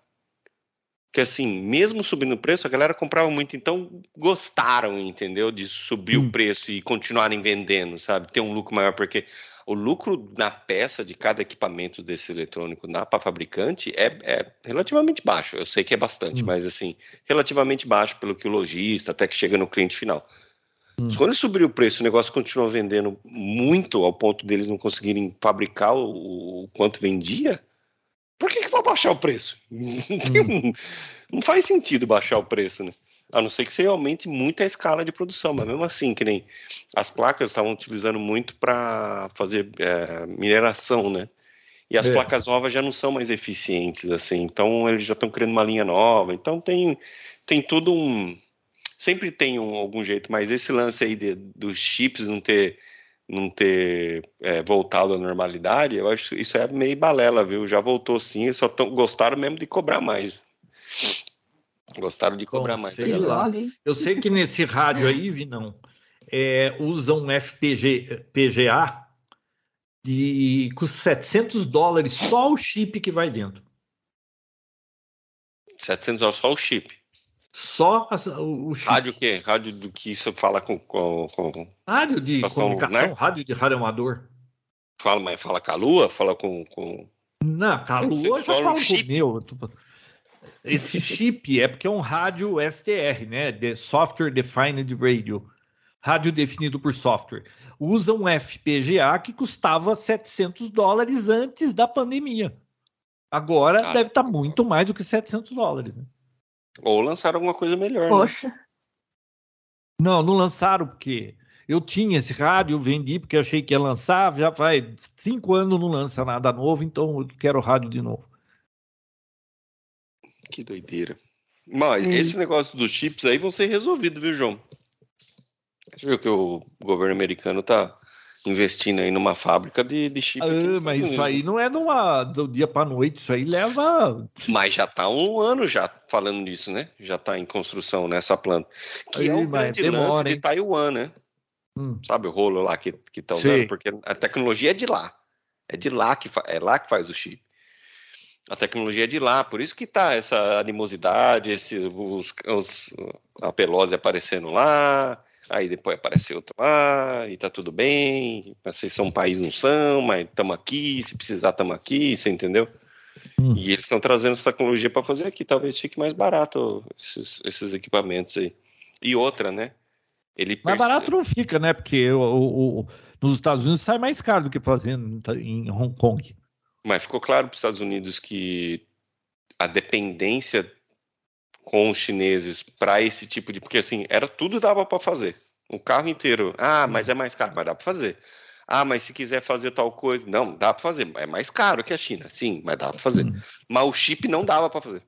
Que assim, mesmo subindo o preço, a galera comprava muito, então gostaram, entendeu? De subir hum. o preço e continuarem vendendo, sabe? Ter um lucro maior, porque o lucro na peça de cada equipamento desse eletrônico na para fabricante é, é, relativamente baixo. Eu sei que é bastante, hum. mas assim, relativamente baixo pelo que o lojista, até que chega no cliente final. Hum. Quando subir o preço, o negócio continua vendendo muito ao ponto deles não conseguirem fabricar o, o quanto vendia, por que, que vai baixar o preço? Hum. não faz sentido baixar o preço, né? A não ser que você aumente muito a escala de produção, mas mesmo assim, que nem as placas estavam utilizando muito para fazer é, mineração, né? E as é. placas novas já não são mais eficientes, assim. Então eles já estão criando uma linha nova. Então tem, tem todo um. Sempre tem um, algum jeito, mas esse lance aí de, dos chips não ter, não ter é, voltado à normalidade, eu acho isso é meio balela, viu? Já voltou sim, só tão, gostaram mesmo de cobrar mais. Gostaram de cobrar Bom, mais. Sei lá. Eu sei que nesse rádio aí, Vinão, é, usam um FPG, PGA de custa 700 dólares só o chip que vai dentro. 700 dólares só o chip. Só o, chip. Rádio o quê? Rádio do que isso fala com. com, com rádio de comunicação, né? rádio de rádio amador. Fala, mas fala com a Lua? Fala com. com... Não, com a Lua já falo com o meu. Esse chip é porque é um rádio SDR, né? The Software Defined Radio. Rádio definido por software. Usa um FPGA que custava 700 dólares antes da pandemia. Agora ah, deve estar tá muito mais do que 700 dólares. Né? Ou lançaram alguma coisa melhor. Né? Poxa. Né? Não, não lançaram porque eu tinha esse rádio, vendi porque achei que ia lançar. Já faz cinco anos não lança nada novo, então eu quero rádio de novo. Que doideira. Mas hum. esse negócio dos chips aí vão ser resolvidos, viu, João? Você viu que o governo americano tá investindo aí numa fábrica de, de chip. Ah, mas isso aí não é numa, do dia para noite, isso aí leva. Mas já tá um ano já falando disso, né? Já tá em construção nessa planta. Que aí, é um grande demora, lance hein? de Taiwan, né? Hum. Sabe o rolo lá que, que tá usando? Sim. Porque a tecnologia é de lá. É de lá que, é lá que faz o chip a tecnologia é de lá, por isso que tá essa animosidade, esse, os, os, a Pelose aparecendo lá, aí depois aparece outro lá, e tá tudo bem, vocês são um país, não são, mas estamos aqui, se precisar estamos aqui, você entendeu? Hum. E eles estão trazendo essa tecnologia para fazer aqui, talvez fique mais barato esses, esses, equipamentos aí. E outra, né? Ele mais barato não fica, né? Porque o, o, o, nos Estados Unidos sai mais caro do que fazendo em Hong Kong. Mas ficou claro para os Estados Unidos que a dependência com os chineses para esse tipo de. Porque assim, era tudo dava para fazer. O carro inteiro. Ah, mas é mais caro, mas dá para fazer. Ah, mas se quiser fazer tal coisa. Não, dá para fazer. É mais caro que a China, sim, mas dá para fazer. Uhum. Mas o chip não dava para fazer.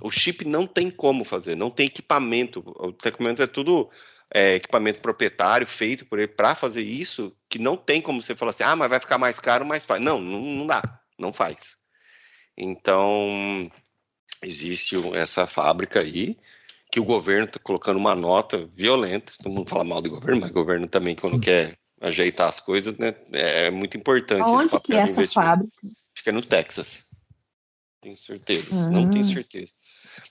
O chip não tem como fazer, não tem equipamento. O equipamento é tudo é, equipamento proprietário feito por ele para fazer isso, que não tem como você falar assim, ah, mas vai ficar mais caro, mas faz. Não, não, não dá, não faz. Então, existe essa fábrica aí que o governo está colocando uma nota violenta. Todo mundo fala mal do governo, mas o governo também, quando hum. quer ajeitar as coisas, né, é muito importante. Onde que é essa fábrica? Acho que é no Texas. Tenho certeza. Hum. Não tenho certeza.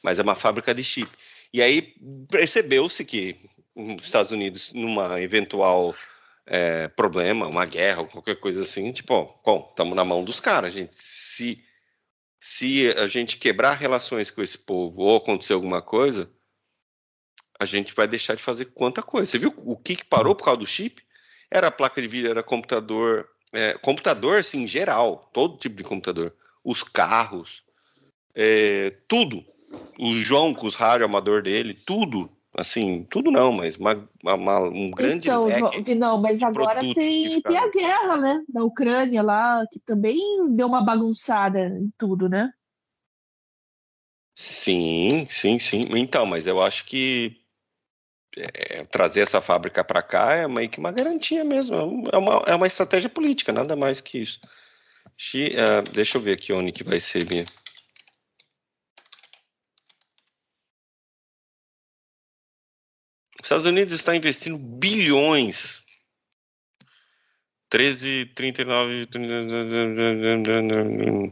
Mas é uma fábrica de chip. E aí percebeu-se que os Estados Unidos, numa eventual é, problema, uma guerra ou qualquer coisa assim, tipo, bom, estamos na mão dos caras, gente. Se se a gente quebrar relações com esse povo ou acontecer alguma coisa, a gente vai deixar de fazer quanta coisa. Você viu o que, que parou por causa do chip? Era placa de vídeo, era computador, é, computador, assim, em geral, todo tipo de computador. Os carros, é, tudo. O João com os rádio amador dele, tudo. Assim, tudo não, mas uma, uma, um grande. Então, não, mas agora tem, tem a guerra, né? Na Ucrânia lá, que também deu uma bagunçada em tudo, né? Sim, sim, sim. Então, mas eu acho que é, trazer essa fábrica para cá é meio que uma garantia mesmo. É uma, é uma estratégia política, nada mais que isso. Uh, deixa eu ver aqui onde que vai ser minha. Estados Unidos está investindo bilhões. 13, 39. 39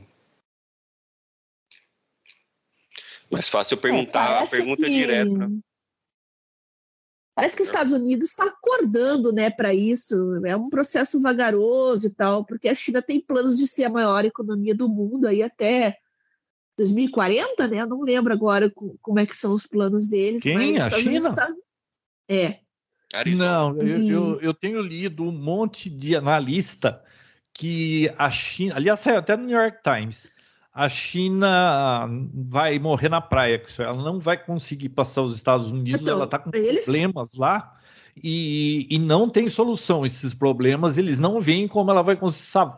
Mais fácil perguntar é, a pergunta que... direta. Parece que os Estados Unidos está acordando, né, para isso. É um processo vagaroso e tal, porque a China tem planos de ser a maior economia do mundo aí até 2040, né? Eu não lembro agora como é que são os planos deles. Quem? a China? Tá... É. Arizona. Não, eu, eu, eu, tenho lido um monte de analista que a China, aliás, saiu até no New York Times, a China vai morrer na praia, que ela não vai conseguir passar os Estados Unidos, então, ela está com eles... problemas lá e, e não tem solução esses problemas, eles não veem como ela vai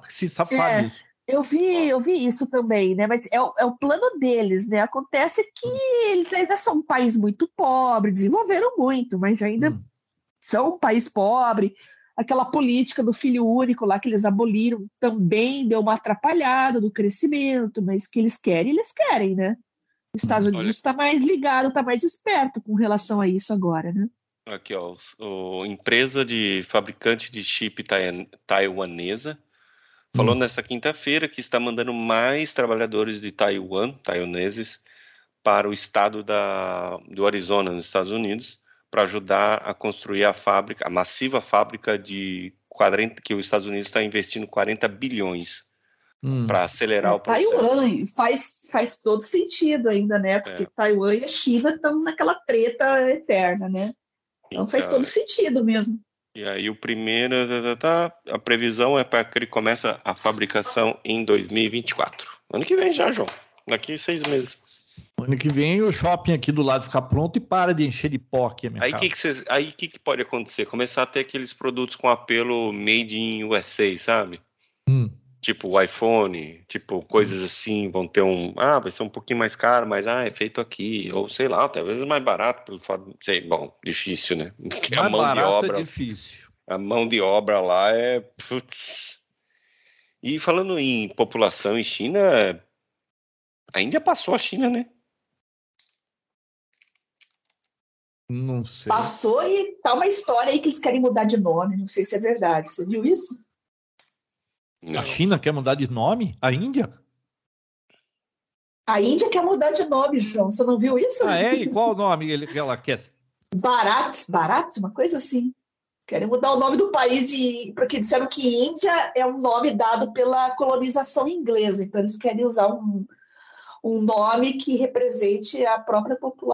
se safar é. disso. Eu vi, eu vi isso também, né? Mas é o, é o plano deles, né? Acontece que eles ainda são um país muito pobre, desenvolveram muito, mas ainda hum. são um país pobre. Aquela política do filho único lá que eles aboliram também deu uma atrapalhada do crescimento, mas que eles querem, eles querem, né? Os Estados Unidos está mais ligado, está mais esperto com relação a isso agora, né? Aqui, ó, o, empresa de fabricante de chip taiwanesa falou hum. nessa quinta-feira que está mandando mais trabalhadores de Taiwan, taiwaneses, para o estado da, do Arizona, nos Estados Unidos, para ajudar a construir a fábrica, a massiva fábrica de 40, que os Estados Unidos está investindo 40 bilhões hum. para acelerar é, o processo. Taiwan faz, faz todo sentido ainda, né? Porque é. Taiwan e a China estão naquela treta eterna, né? Então, então faz todo sentido mesmo. E aí o primeiro, tá, tá, tá, a previsão é para que ele comece a fabricação em 2024. Ano que vem já, João. Daqui seis meses. Ano que vem o shopping aqui do lado ficar pronto e para de encher de pó aqui minha Aí o que, que, aí, que, que pode acontecer? Começar a ter aqueles produtos com apelo made in USA, sabe? Hum. Tipo o iPhone, tipo coisas assim, vão ter um. Ah, vai ser um pouquinho mais caro, mas ah, é feito aqui. Ou sei lá, talvez mais barato, pelo fato. Sei, bom, difícil, né? Porque mais a mão de é obra. É difícil. A mão de obra lá é. Putz. E falando em população em China, a Índia passou a China, né? Não sei. Passou e tá uma história aí que eles querem mudar de nome. Não sei se é verdade. Você viu isso? Não. A China quer mudar de nome? A Índia? A Índia quer mudar de nome, João. Você não viu isso? Ah, é? E qual o nome que ela quer? Bharat, Bharat, uma coisa assim. Querem mudar o nome do país de. Porque disseram que Índia é um nome dado pela colonização inglesa. Então, eles querem usar um, um nome que represente a própria população.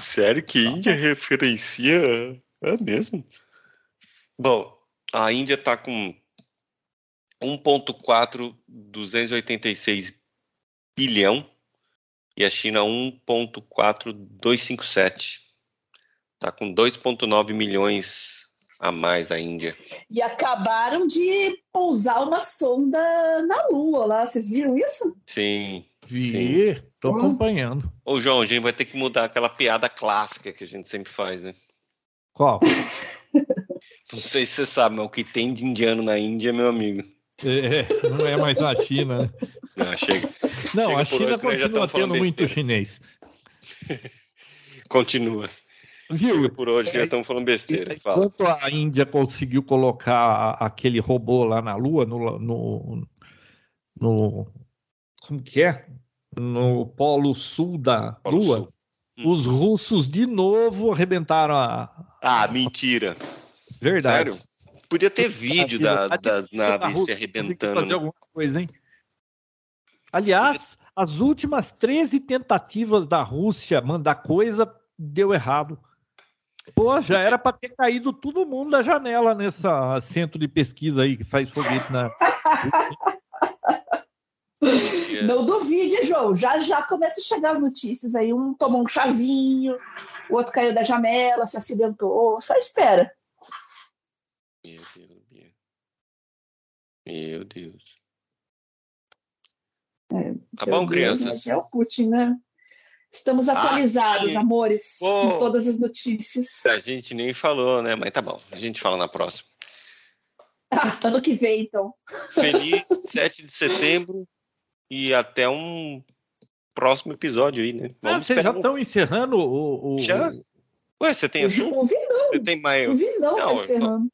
Sério que Índia referencia. É mesmo? Bom, a Índia está com 1,4 286 bilhão e a China 1.4257. Está com 2.9 milhões a mais a Índia. E acabaram de pousar uma sonda na Lua lá, vocês viram isso? Sim. Vi, estou acompanhando. Ô, João, a gente vai ter que mudar aquela piada clássica que a gente sempre faz, né? Qual? Não sei se você sabe, mas o que tem de indiano na Índia, meu amigo. É, não é mais na China, né? Não, chega. Não, chega a China continua tendo muito besteira. chinês. Continua. Viu? Chega por hoje, já estamos falando besteira. Fala. Enquanto a Índia conseguiu colocar aquele robô lá na Lua, no, no, no como que é? No polo sul da Polo Lua, Sul. Hum. os russos de novo arrebentaram a. Ah, mentira. Verdade. Sério? Podia ter vídeo da- das naves se arrebentando. Fazer alguma coisa, hein? Aliás, as últimas 13 tentativas da Rússia mandar coisa deu errado. Pô, já era para ter caído todo mundo da janela nessa centro de pesquisa aí que faz foguete na. Não duvide, João. Já já começa a chegar as notícias aí. Um tomou um chazinho, o outro caiu da janela, se acidentou. Só espera. Meu Deus, Bia. Meu Deus. Tá Meu bom, Deus, crianças? É o Putin, né? Estamos Ah, atualizados, sim. amores, Pô. com todas as notícias. A gente nem falou, né? Mas tá bom, a gente fala na próxima. Ah, ano que vem, então. Feliz 7 de setembro e até um próximo episódio aí, né? Ah, vocês já esperar um- estão encerrando o. o- Já? Ué, você tem O assunto? o Vinão, Você tem mais. o Vinão Não, tá encerrando.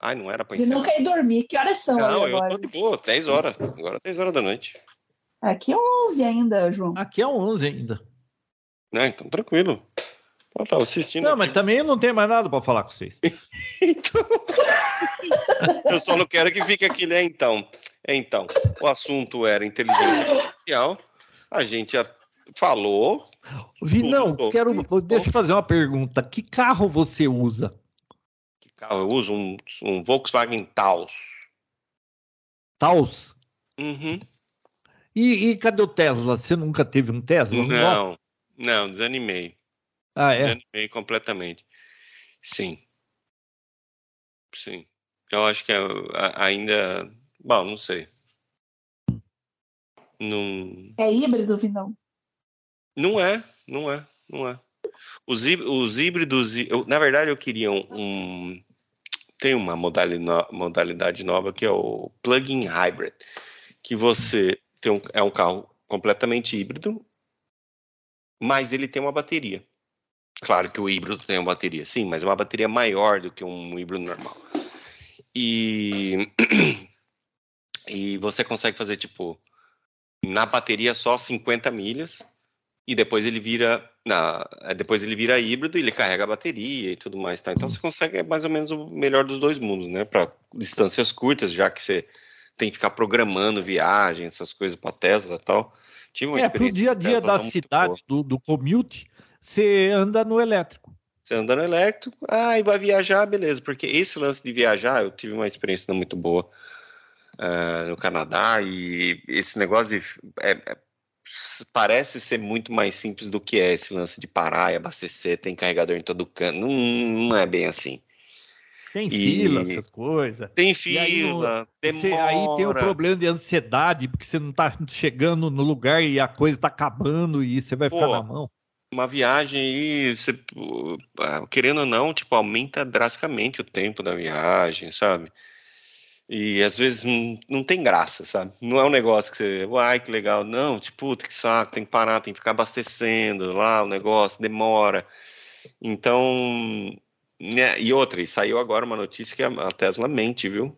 Ai, não era pra encerrar. quer ir dormir. Que horas são Não, aí eu agora? tô de boa, 10 horas. Agora 10 horas da noite. Aqui é 11 ainda, João. Aqui é 11 ainda. Né? Então, tranquilo. Eu tava assistindo. Não, aqui. mas também eu não tenho mais nada para falar com vocês. Então. eu só não quero que fique aquele é então. É então. O assunto era inteligência artificial. A gente já falou. Vinão, Tudo. quero. Deixa eu fazer uma pergunta. Que carro você usa? Carro eu uso? Um, um Volkswagen Taos. Taos? Uhum. E, e cadê o Tesla? Você nunca teve um Tesla? gosta? Não, não, desanimei. Ah, é? Desanimei completamente. Sim. Sim. Eu acho que é, ainda. Bom, não sei. Não, É híbrido, Vinão. não é, não é, não é. Os, hí- os híbridos. eu- na verdade, eu queria um. um- tem uma modalidade, no- modalidade nova que é o plug-in hybrid. Que você tem um, é um carro completamente híbrido, mas ele tem uma bateria. Claro que o híbrido tem uma bateria, sim, mas é uma bateria maior do que um híbrido normal. E, e você consegue fazer, tipo, na bateria só 50 milhas, e depois ele vira. Na, depois ele vira híbrido e ele carrega a bateria e tudo mais. Tá? Então você consegue é mais ou menos o melhor dos dois mundos, né? Para distâncias curtas, já que você tem que ficar programando viagem, essas coisas para Tesla e tal. Tive uma É, pro dia a dia da cidade, do, do commute, você anda no elétrico. Você anda no elétrico, ah, e vai viajar, beleza. Porque esse lance de viajar, eu tive uma experiência não muito boa ah, no Canadá, e esse negócio de, é- é- parece ser muito mais simples do que é esse lance de parar e abastecer, tem carregador em todo canto. Não, não é bem assim. Tem E- fila, essas coisas. Tem E aí, fila, Você, demora. aí tem o problema de ansiedade, porque você não tá chegando no lugar e a coisa tá acabando e você vai ficar Pô, na mão. uma viagem aí, você, ah, querendo ou não, tipo, aumenta drasticamente o tempo da viagem, sabe? E às vezes não, não tem graça, sabe? Não é um negócio que você, uai, que legal. Não, tipo, puta, que saco, tem que parar, tem que ficar abastecendo lá o negócio, demora. Então, né, e outra, e saiu agora uma notícia que a, a Tesla mente, viu?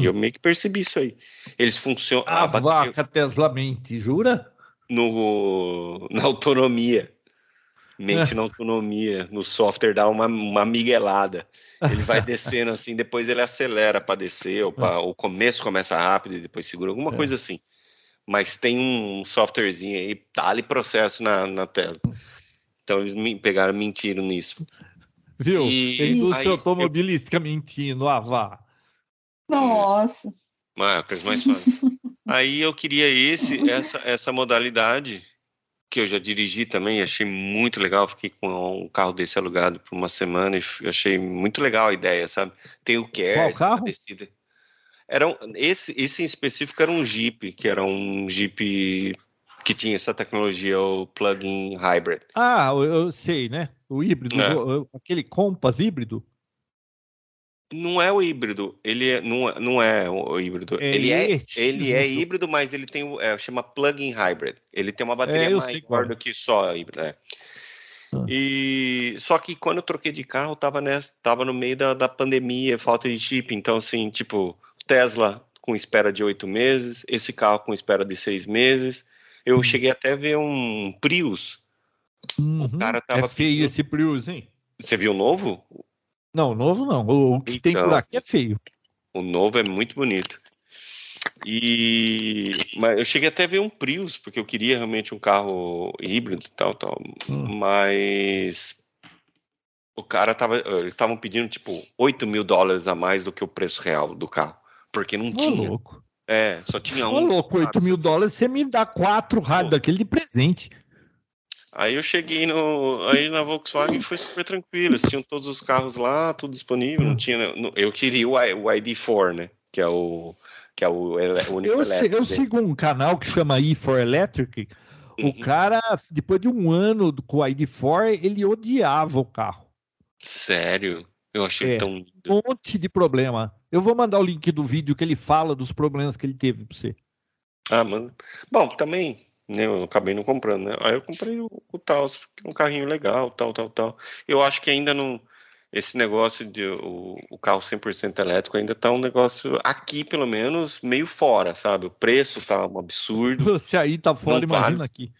E eu meio que percebi isso aí. Eles funcionam. A a bateria- vaca Tesla mente, jura? no, na autonomia. Mente na autonomia. No software dá uma, uma miguelada. Ele vai descendo assim, depois ele acelera para descer, ou pra, o começo começa rápido e depois segura, alguma É. coisa assim. Mas tem um softwarezinho aí, tá ali processo na, na tela. Então eles me pegaram mentiram nisso. Viu? E A indústria aí, eu- automobilística mentindo, a vá. Nossa. Ah, mais fácil. Aí eu queria esse, essa, essa modalidade que eu já dirigi também, achei muito legal. Fiquei com um carro desse alugado por uma semana e achei muito legal a ideia, sabe? Tem o Care, Qual carro? Descida. Era um, esse, esse em específico era um Jeep, que era um Jeep que tinha essa tecnologia, o plug-in hybrid. Ah, eu, eu sei, né? O híbrido, É. aquele Compass híbrido. Não é o híbrido, ele é, não, é- não é o híbrido. É ele é, ele é híbrido, mas ele tem o é, chama plug-in hybrid. Ele tem uma bateria É, maior é. do que só híbrido. é. Ah. E só que quando eu troquei de carro, tava nessa, tava no meio da, da pandemia, falta de chip. Então, assim, tipo, Tesla com espera de oito meses, esse carro com espera de seis meses. Eu Hum. cheguei até a ver um Prius. Uhum. cara tava é feio pedindo- esse Prius, hein? Você viu o novo? Não, novo não. O, o que tem Então. por aqui é feio. O novo é muito bonito. E mas eu cheguei até a ver um Prius, porque eu queria realmente um carro híbrido e tal, tal. Hum. Mas o cara tava. Eles estavam pedindo tipo 8 mil dólares a mais do que o preço real do carro. Porque não Ô, tinha. louco. É, só tinha Ô, um. louco, 8 mil dólares, você me dá quatro rádios Pô. daquele de presente. Aí eu cheguei no. Aí na Volkswagen foi super tranquilo. Eles tinham todos os carros lá, tudo disponível. Não tinha. não- eu queria o, o ID4, né? Que é o. Que é o, o único Eu, elétrico eu sigo um canal que chama E4 Electric. O Uhum. cara, depois de um ano com o ID4, ele odiava o carro. Sério? Eu achei É. tão lindo. Um monte de problema. Eu vou mandar o link do vídeo que ele fala dos problemas que ele teve pra você. Ah, mano. Bom, também, né, eu acabei não comprando, né? Aí eu comprei o, o Taos, porque é um carrinho legal, tal, tal, tal. Eu acho que ainda não. Esse negócio de o, o carro 100% elétrico ainda tá um negócio, aqui pelo menos, meio fora, sabe? O preço tá um absurdo. Você aí tá fora, Não imagina vale. aqui.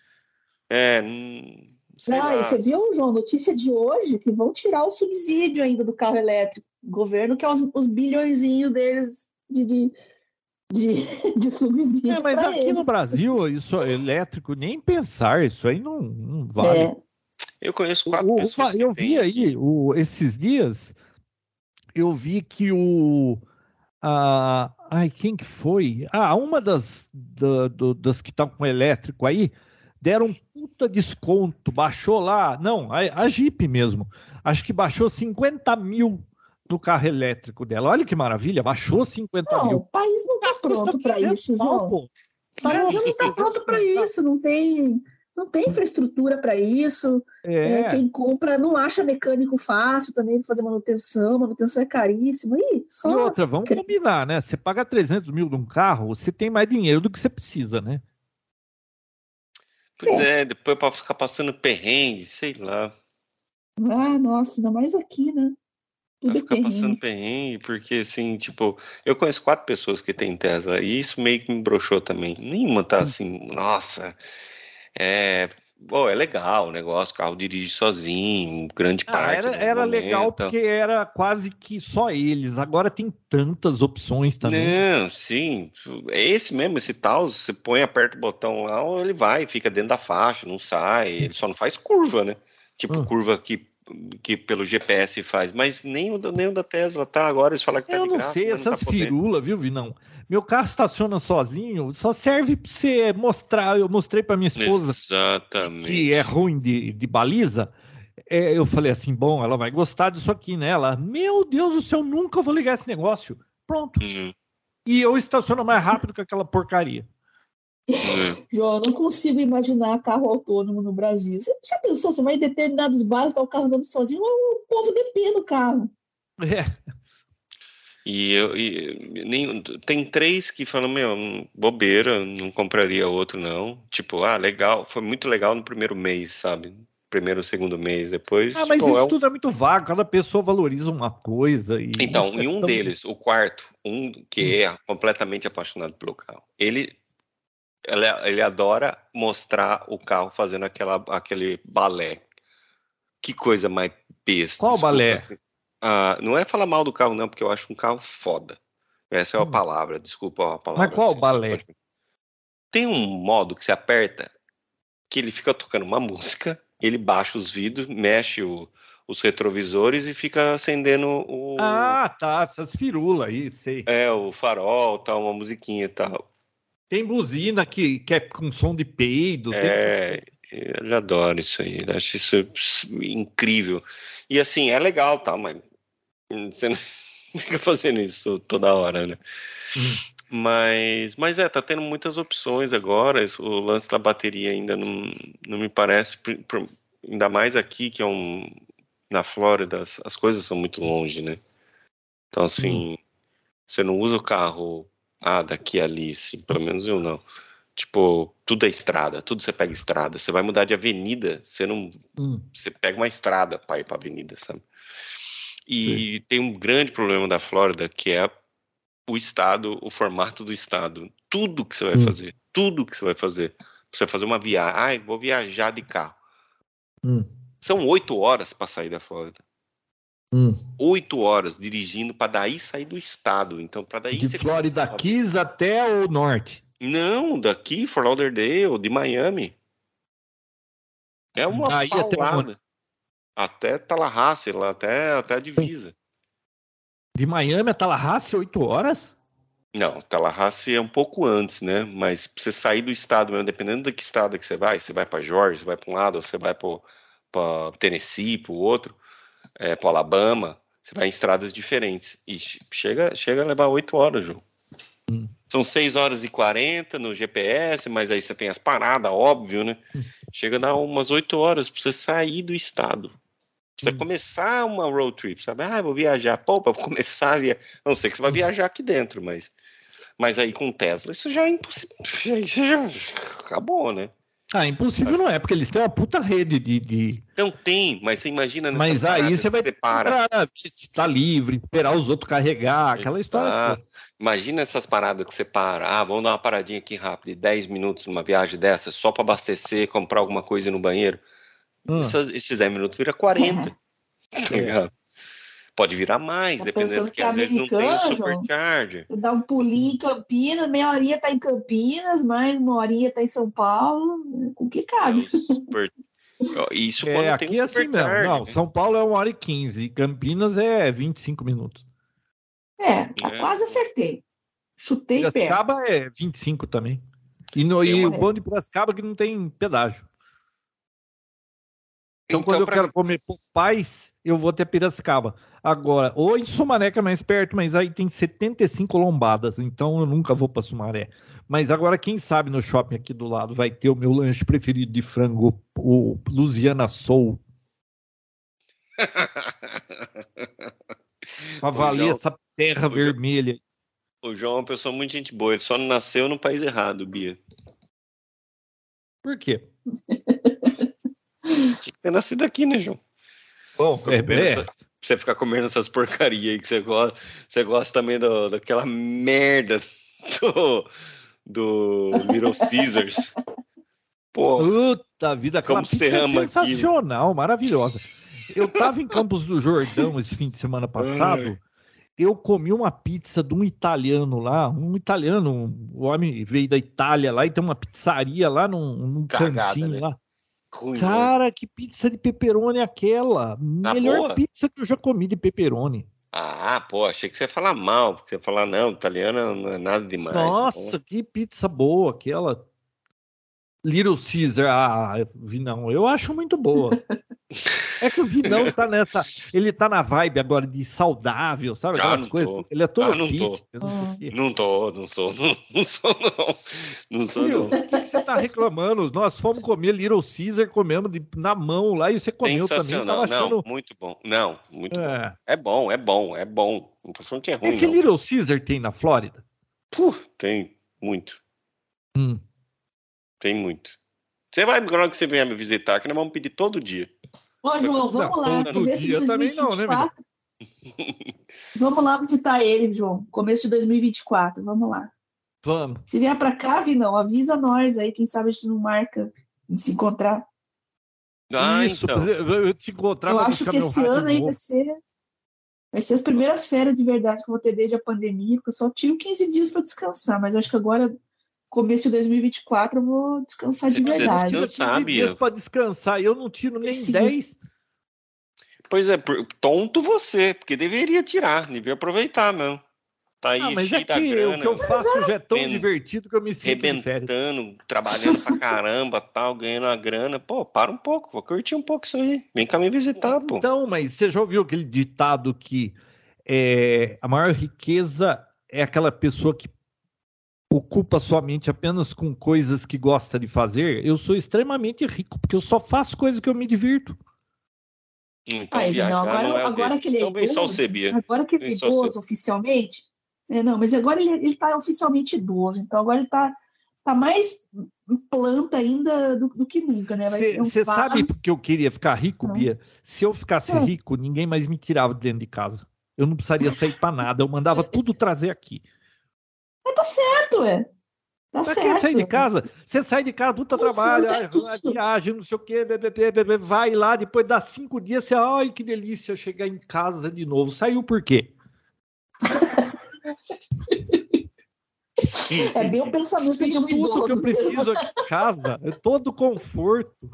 É, hum, sei Ah, lá. você viu, João, notícia de hoje que vão tirar o subsídio ainda do carro elétrico. O governo quer os, os bilhõezinhos deles de, de, de, de subsídio. É, mas aqui no eles. Brasil, isso é elétrico, nem pensar, isso aí não, não vale. É, Eu conheço quatro O- pessoas eu vi aí, o- esses dias, eu vi que o. A, ai, quem que foi? Ah, uma das, da- do- das que estão com elétrico aí deram um puta desconto, baixou lá. Não, a, a Jeep mesmo. Acho que baixou 50 mil no carro elétrico dela. Olha que maravilha, baixou 50 não, mil. o país não está pronto para 300 isso, João. pô. O Tá Brasil louco, não está 300 pronto para isso, não tem, não tem infraestrutura para isso. É. É, quem compra não acha mecânico fácil também para fazer manutenção, manutenção é caríssima. E só E outra, vamos cre- combinar, né? Você paga 300 mil num carro, você tem mais dinheiro do que você precisa, né? Pois é, depois pra ficar passando perrengue, sei lá. Ah, nossa, ainda mais aqui, né? É ficar passando perrengue. porque assim, tipo, eu conheço quatro pessoas que têm Tesla e isso meio que me broxou também. Nenhuma Hum. tá assim, nossa, é, pô, é legal o negócio, o carro dirige sozinho, grande Ah, parte era, era momento, legal porque era quase que só eles. Agora tem tantas opções também. Não, sim, é esse mesmo, esse tal, você põe, aperta o botão lá, ele vai, fica dentro da faixa, não sai, ele só não faz curva, né? Tipo, Hum. curva que, que pelo GPS faz, mas nem o, da- nem o da Tesla tá agora, eles falaram que tá Eu de não graça, sei, tá essas podendo. firulas, viu, Vinão? Meu carro estaciona sozinho, só serve pra você mostrar. Eu mostrei pra minha esposa Exatamente. que é ruim de, de baliza. É, eu falei assim: bom, ela vai gostar disso aqui, né? Ela, meu Deus do céu, nunca vou ligar esse negócio. Pronto. Hum, E eu estaciono mais rápido que aquela porcaria. Hum. João, eu não consigo imaginar carro autônomo no Brasil. Você já pensou? Você vai em determinados bairros, tá o carro andando sozinho, o povo depende do carro. É. E, eu, e nem, tem três que falam, meu, hum, bobeira, não compraria outro, não. Tipo, ah, legal, foi muito legal no primeiro mês, sabe? Primeiro segundo mês, depois. Ah, mas tipo, isso é um- tudo é muito vago, cada pessoa valoriza uma coisa. E Então, isso é em um tão- deles, o quarto, um que é completamente apaixonado pelo carro, ele, ele, ele adora mostrar o carro fazendo aquela, aquele balé. Que coisa mais besta. Qual desculpa, balé? assim. Ah, não é falar mal do carro, não, porque eu acho um carro foda. Essa é a Hum. palavra, desculpa a palavra. Mas qual balé? pode- Tem um modo que você aperta que ele fica tocando uma música, ele baixa os vidros, mexe o- os retrovisores e fica acendendo o. Ah, tá, essas firulas aí, sei. É, o farol, tal, uma musiquinha e tal. Tem buzina que, que é com som de peido. É, eu adoro isso aí. Acho isso incrível. E assim, é legal, tá? Mas você não fica fazendo isso toda hora, né? Hum. Mas, mas é, tá tendo muitas opções agora. O lance da bateria ainda não, não me parece, ainda mais aqui, que é um. Na Flórida, as, as coisas são muito longe, né? Então, assim, hum. você não usa o carro, ah, daqui ali, assim, pelo menos eu não. Tipo, tudo é estrada, tudo você pega estrada. Você vai mudar de avenida, você não. Hum. Você pega uma estrada para ir pra avenida, sabe? E Sim. tem um grande problema da Flórida, que é o estado, o formato do estado, tudo que você vai hum. fazer, tudo que você vai fazer, você fazer uma viagem, ai, vou viajar de carro. Hum. São oito horas para sair da Flórida. Hum. Oito horas dirigindo para daí sair do estado. Então, para daí. De Florida Keys até o norte. Não, daqui, Fort Lauderdale, de Miami. É uma Aí paulada. Até, até Tallahassee, lá, até, até a divisa. De Miami a Tallahassee, oito horas? Não, Tallahassee é um pouco antes, né? Mas pra você sair do estado mesmo, dependendo de que estado que você vai, você vai para Georgia, você vai para um lado, ou você vai para Tennessee, para o outro, é, para Alabama, você vai em estradas diferentes. E chega, chega a levar oito horas, João. Hum. São seis horas e quarenta no GPS, mas aí você tem as paradas, óbvio, né? Hum. Chega a dar umas oito horas para você sair do estado. Você hum. começar uma road trip, sabe? Ah, vou viajar. Pô, para começar a viajar. Não sei que você vai viajar aqui dentro, mas. Mas aí com Tesla, isso já é impossível. Isso já acabou, né? Ah, impossível não é, porque eles têm uma puta rede de. de... Não tem, mas você imagina. Mas aí você vai parar, se tá livre, esperar os outros carregar, aquela história. Imagina essas paradas que você para. Ah, vamos dar uma paradinha aqui rápido, 10 minutos numa viagem dessa, só para abastecer, comprar alguma coisa no banheiro. Essas, esses 10 minutos vira 40. É. Pode virar mais, tá dependendo que, às vezes não tem o supercharger. Você dá um pulinho em Campinas, meia horinha tá em Campinas, mais uma horinha tá em São Paulo. É complicado. É super... Isso é, quando é, tem aqui um é assim mesmo. Não, né? São Paulo é uma hora e 15, Campinas é 25 minutos. É, tá é. quase acertei. Chutei perto. Piracicaba é 25 também. E, no, e o bom de Piracicaba que não tem pedágio. Então, então quando pra... eu quero comer pais, eu vou até Piracicaba. Agora, ou em Sumaré, que é mais perto, mas aí tem 75 lombadas, então eu nunca vou para Sumaré. Mas agora, quem sabe no shopping aqui do lado vai ter o meu lanche preferido de frango, o Luciana Soul. pra valer João, essa terra o vermelha. O João é uma pessoa muito gente boa, ele só nasceu no país errado, Bia. Por quê? Tinha que ter nascido aqui, né, João? Bom, é, é. Você ficar comendo essas porcarias aí que você gosta. Você gosta também do, daquela merda do, do Little Caesars. Pô, Puta vida, como pizza é sensacional, aquilo. maravilhosa. Eu tava em Campos do Jordão esse fim de semana passado. Eu comi uma pizza de um italiano lá, um italiano, um homem veio da Itália lá e tem uma pizzaria lá num, num Cagada, cantinho né? lá. Ruim, né? Cara, né? que pizza de pepperoni é aquela? Tá Melhor boa? pizza que eu já comi de pepperoni. Ah, pô, achei que você ia falar mal, porque você ia falar, não, italiana não é nada demais. Nossa, que pizza boa aquela. Little Caesar, ah, não, eu acho muito boa. É que o Vinão tá nessa. Ele tá na vibe agora de saudável, sabe? Ah, Aquelas ah, coisas. Tô. Ele é todo ah, não fit. Tô. Não tô, não sou, não, não sou, não. Não sou, não. O que, que, você tá reclamando? Nós fomos comer Little Caesar, comemos de, na mão lá e você comeu também. Tava achando... Não, muito bom. Não, muito é. bom. É bom, é bom, é bom. Não tô falando que é ruim. Esse não. Little Caesar tem na Flórida? Puh, tem muito. Hum. Tem muito. Você vai, quando que você vier me visitar, que nós vamos pedir todo dia. Ô, João, vamos lá. Começo de 2024. Não, né, vamos lá visitar ele, João. Começo de 2024. Vamos lá. Vamos. Se vier para cá, Vinão, avisa nós aí. Quem sabe a gente não marca de se encontrar. Ah, Isso, então. eu te encontrar. Eu acho que esse ano aí vai ser, vai ser as primeiras férias de verdade que eu vou ter desde a pandemia, porque eu só tive 15 dias para descansar, mas acho que agora começo de 2024 eu vou descansar Você de verdade. Descansar, dias para descansar, eu não tiro nem Preciso. 10. Pois é, tonto você, porque deveria tirar, devia aproveitar mesmo. Tá aí Ah, mas cheio é da que grana. o que eu faço já é tão vendo- divertido que eu me sinto. Rebentando, trabalhando pra caramba, tal, ganhando a grana. Pô, para um pouco, vou curtir um pouco isso aí. Vem cá me visitar, pô. Então, mas você já ouviu aquele ditado que é, a maior riqueza é aquela pessoa que ocupa sua mente apenas com coisas que gosta de fazer? Eu sou extremamente rico, porque eu só faço coisas que eu me divirto. Então, viajar não, agora, não é agora que ele é idoso, agora que ele é idoso oficialmente, é, não, mas agora ele, ele tá oficialmente idoso, então agora ele tá, tá mais planta ainda do, do que nunca, né? Você sabe vaso- porque eu queria ficar rico, Não. Bia? Se eu ficasse É. rico, ninguém mais me tirava de dentro de casa. Eu não precisaria sair para nada, eu mandava tudo trazer aqui. Mas tá certo, é. Tá Pra certo. que sair de casa? Você sai de casa, puta trabalho, é tudo. ai, viagem, não sei o quê, bê, bê, bê, bê, bê, vai lá, depois dá cinco dias, você, ai, que delícia chegar em casa de novo. Saiu por quê? É bem o pensamento de um Tudo que eu idoso. preciso aqui em casa, é todo conforto.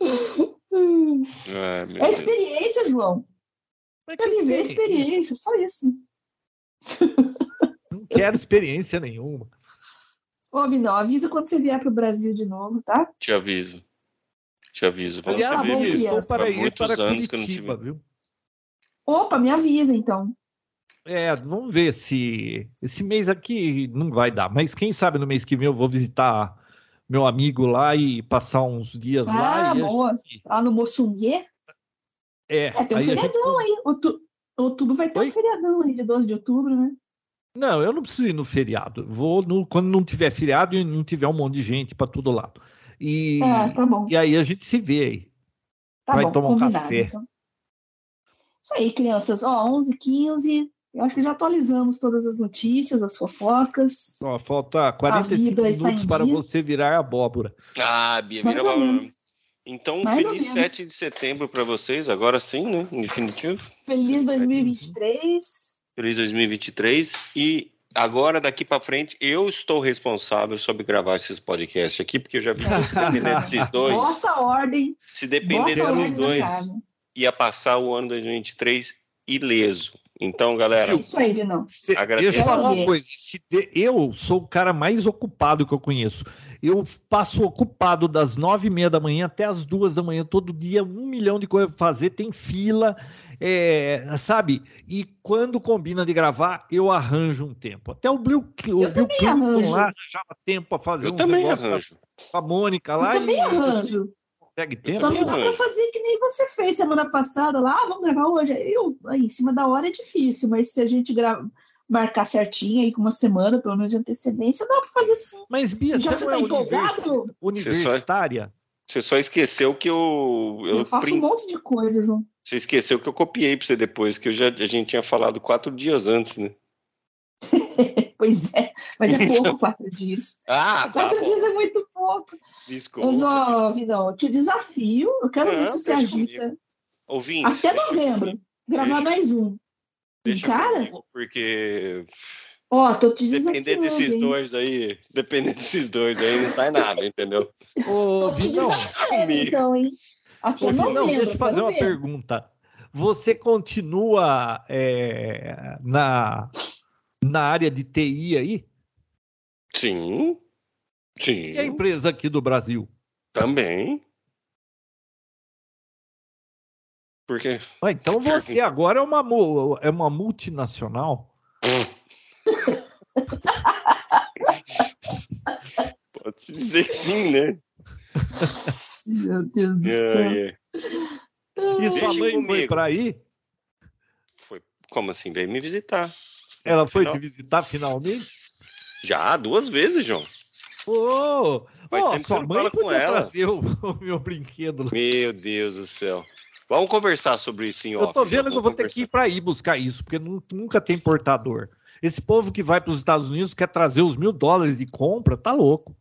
Ai, meu É Deus. experiência, João. Pra que viver a experiência, só isso. Não quero experiência nenhuma. Ô, Vinão, avisa quando você vier pro Brasil de novo, tá? Te aviso. Te aviso. Vamos Aliás, bom, ver. eu estou para ir muitos para anos que eu não Curitiba, tive. viu? Opa, me avisa então. É, vamos ver se esse mês aqui não vai dar, mas quem sabe no mês que vem eu vou visitar meu amigo lá e passar uns dias lá. Ah, e a boa. gente- Lá no Moçunguê. É, É, tem um aí a gente- feriadão aí. Outu- Outubro vai ter Oi? um feriadão aí de 12 de outubro, né? Não, eu não preciso ir no feriado. Vou no- quando não tiver feriado e não tiver um monte de gente para todo lado. E, Ah, tá bom. e aí a gente se vê aí. Tá vai bom, tomar um café. então. Isso aí, crianças. Ó, 11 15 Eu acho que já atualizamos todas as notícias, as fofocas. Ó, falta 45 vida está minutos para dia. você virar abóbora. Ah, Bia, Mais vira menos. Então, Mais feliz menos. 7 de setembro para vocês, agora sim, né? Em definitivo. Feliz 2023. Feliz 2023. E agora, daqui para frente, eu estou responsável sobre gravar esses podcasts aqui, porque eu já vi que se depender desses dois, Bota a ordem. se depender Bota desses na dois, ia passar o ano 2023 ileso. Então, galera, É isso aí, Vinão. Deixa eu falar uma coisa. se de- eu sou o cara mais ocupado que eu conheço. Eu passo ocupado das nove e meia da manhã até as duas da manhã, todo dia, um milhão de coisas pra fazer, tem fila, é, sabe? E quando combina de gravar, eu arranjo um tempo. Até o Bill, o Bill Clinton lá arranjava tempo para fazer eu um também negócio arranjo. com a Mônica Eu lá também e arranjo. consegue tempo. Só também não dá pra fazer que nem você fez semana passada lá, ah, vamos gravar hoje. Eu, aí, em cima da hora é difícil, mas se a gente grava, marcar certinho aí com uma semana, pelo menos de antecedência, dá pra fazer sim. Mas, Bia, Já você você não é tá empolgado? univers- universitária? Você só esqueceu que eu. Eu, eu faço prin- um monte de coisa, João. Você esqueceu que eu copiei pra você depois, que eu já, a gente tinha falado quatro dias antes, né? Pois é, mas é pouco quatro dias. Ah, tá Quatro bom. dias é muito pouco. Desculpa. Mas, ó, Vidal, eu te desafio, eu quero ver Não, se você agita. Ouvinte. Até novembro, gravar mais um. Deixa Cara, comigo, porque ó, tô te depender desses hein? dois aí, depender desses dois aí, não sai nada, entendeu? Ô, Vitão, então, hein? Até Ô, novembro. deixa eu fazer uma ver. pergunta. Você continua é, na, na área de TI aí? Sim. Sim. E a empresa aqui do Brasil? Também. Por quê? Ah, então você agora é uma, é uma multinacional? Pode dizer que sim, né? Meu Deus do É, céu. é. E sua Deixa mãe foi comigo. para aí? Foi. Como assim? Veio me visitar. Ela foi Final- te visitar finalmente? Já, duas vezes, João. Ô, tempo que sua mãe fala com podia ela. trazer o, o meu brinquedo. Meu Deus do céu. Vamos conversar sobre isso em Eu tô vendo que eu vou ter que ir para aí buscar isso, porque nu- nunca tem portador. Esse povo que vai para os Estados Unidos quer trazer os mil dólares de compra, tá louco.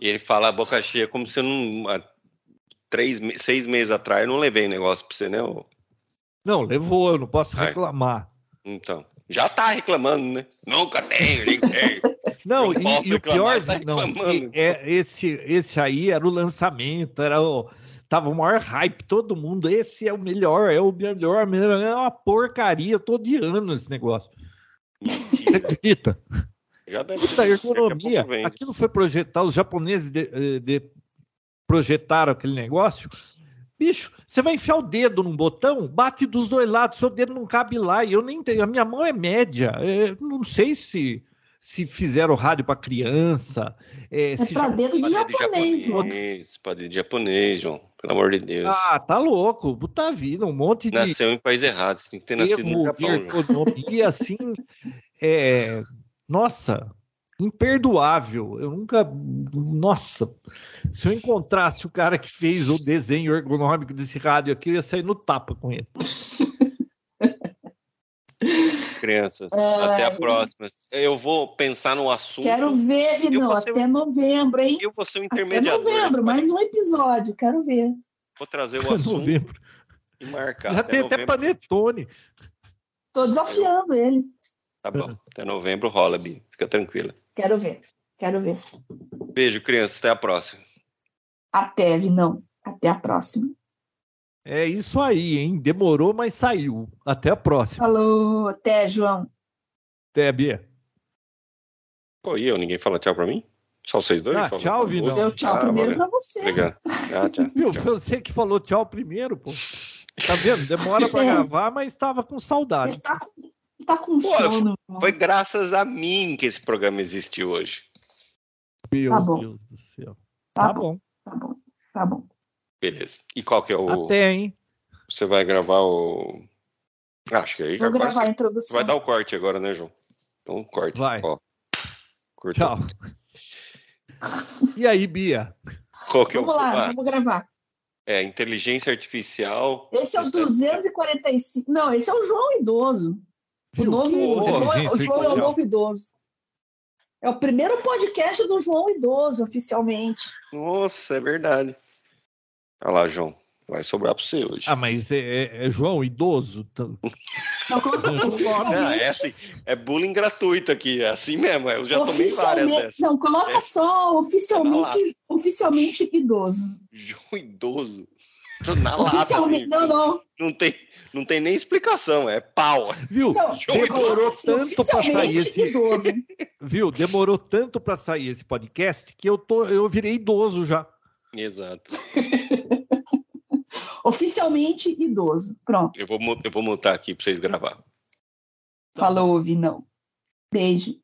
E ele fala a boca cheia como se eu não. Há três, seis meses atrás eu não levei negócio pra você, né? ô? Não, levou, eu não posso Ai. reclamar. Então. Já tá reclamando, né? Nunca tenho, nem tenho. Não, Não e, e o pior, reclamar, tá é esse, esse aí era o lançamento, era o, tava o maior hype, todo mundo, esse é o melhor, é o melhor, melhor é uma porcaria, eu tô odiando esse negócio. Você acredita? Já deve Puta ergonomia. Aquilo foi projetado, os japoneses de, eh, de, projetaram aquele negócio. Bicho, você vai enfiar o dedo num botão, bate dos dois lados, seu dedo não cabe lá. E eu nem tenho, a minha mão é média. Eu não sei se se fizeram rádio para criança. É, é para dedo de japonês, João. Para dedo de japonês, João. Pelo amor de Deus. Ah, tá louco. Puta vida, um monte de. Nasceu em país errado, você tem que ter nascido no Japão. Economia, assim, é... nossa, imperdoável. Eu nunca. Nossa, se eu encontrasse o cara que fez o desenho ergonômico desse rádio aqui, eu ia sair no tapa com ele. crianças. É... Até a próxima. Eu vou pensar no assunto. Quero ver, Vinão, até um... novembro, hein? Eu vou ser um intermediador. Até novembro, mais um episódio, quero ver. Vou trazer o assunto novembro. e marcar. Já até tem novembro. até panetone. Tô desafiando ele. Tá bom. Até novembro rola, Bi. Fica tranquila. Quero ver. Quero ver. Beijo, crianças. Até a próxima. Até, Vinão. Até a próxima. É isso aí, hein? Demorou, mas saiu. Até a próxima. Falou, até, João. Até, Bia. Pô, e eu? Ninguém fala tchau pra mim? Só vocês dois? Ah, tchau, Vinão. Deu tchau ah, primeiro valeu. pra você. Obrigado. Ah, tchau. Viu? Foi você que falou tchau primeiro, pô. Tá vendo? Demora pra gravar, mas tava com saudade. Tá com, tá com pô, sono. Foi graças a mim que esse programa existe hoje. Meu tá Deus do céu. Tá, tá bom. bom. Tá bom. Tá bom. Beleza. E qual que é o. Até, hein? Você vai gravar o. Ah, acho que aí Vou gravar você... a introdução. Vai dar o corte agora, né, João? Então, corte. Vai. Ó. Tchau. e aí, Bia? Qual que vamos é o... lá, ah, vamos gravar. É, inteligência artificial. Esse é o 245. Não, esse é o João Idoso. O, novo, o, João, o João é o novo idoso. É o primeiro podcast do João Idoso, oficialmente. Nossa, é verdade. Olha lá, João. Vai sobrar para você hoje. Ah, mas é, é, é João, idoso? Não, não, é, assim, é bullying gratuito aqui, é assim mesmo. Eu já tomei várias dessas. Não, coloca é. só oficialmente, oficialmente idoso. João idoso? Na lata, assim, não, não. Não tem, não tem nem explicação, é pau. Viu? Não, demorou assim, tanto para sair esse. Idoso. Viu? Demorou tanto para sair esse podcast que eu tô, eu virei idoso já. Exato. Oficialmente idoso. Pronto. Eu vou, eu vou montar aqui para vocês gravar. Falou, Vinão. Beijo.